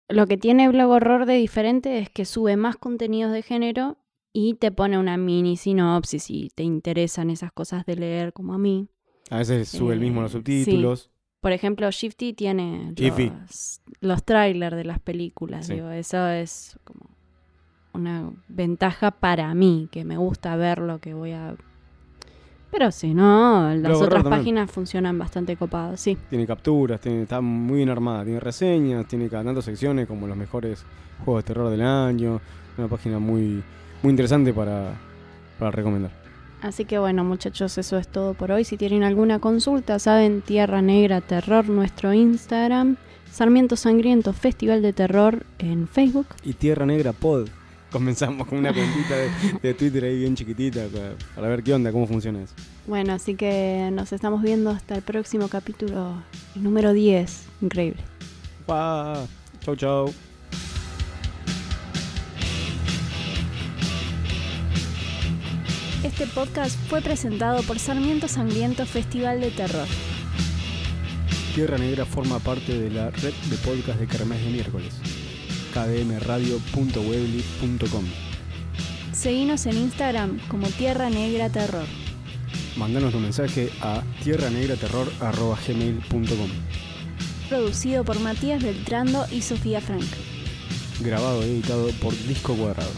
Lo que tiene Blog Horror de diferente es que sube más contenidos de género y te pone una mini sinopsis si te interesan esas cosas de leer como a mí. A veces sube el mismo Eh, los sí. Por ejemplo, Shifty tiene los, los trailers de las películas. Sí. Digo, eso es como una ventaja para mí, que me gusta ver lo que voy a... Pero si no, las otras también. páginas funcionan bastante copadas, sí. Tiene capturas, tiene, está muy bien armada, tiene reseñas, tiene cada tanto secciones como los mejores juegos de terror del año. Una página muy, muy interesante para, para recomendar. Así que bueno, muchachos, eso es todo por hoy. Si tienen alguna consulta, saben, Tierra Negra Terror, nuestro Instagram, Sarmiento Sangriento Festival de Terror en Facebook. Y Tierra Negra Pod. Comenzamos con una cuentita de, de Twitter ahí bien chiquitita para, para ver qué onda, cómo funciona eso. Bueno, así que nos estamos viendo hasta el próximo capítulo, el número 10. Increíble. Chau, chau. Este podcast fue presentado por Sarmiento Sangriento Festival de Terror. Tierra Negra forma parte de la red de podcast de Kermés de miércoles. kdmradio.webly.com Seguinos en Instagram como Tierra Negra Terror. Mandanos un mensaje a tierranegraterror.gmail.com Producido por Matías Beltrando y Sofía Frank. Grabado y editado por Disco Cuadrado.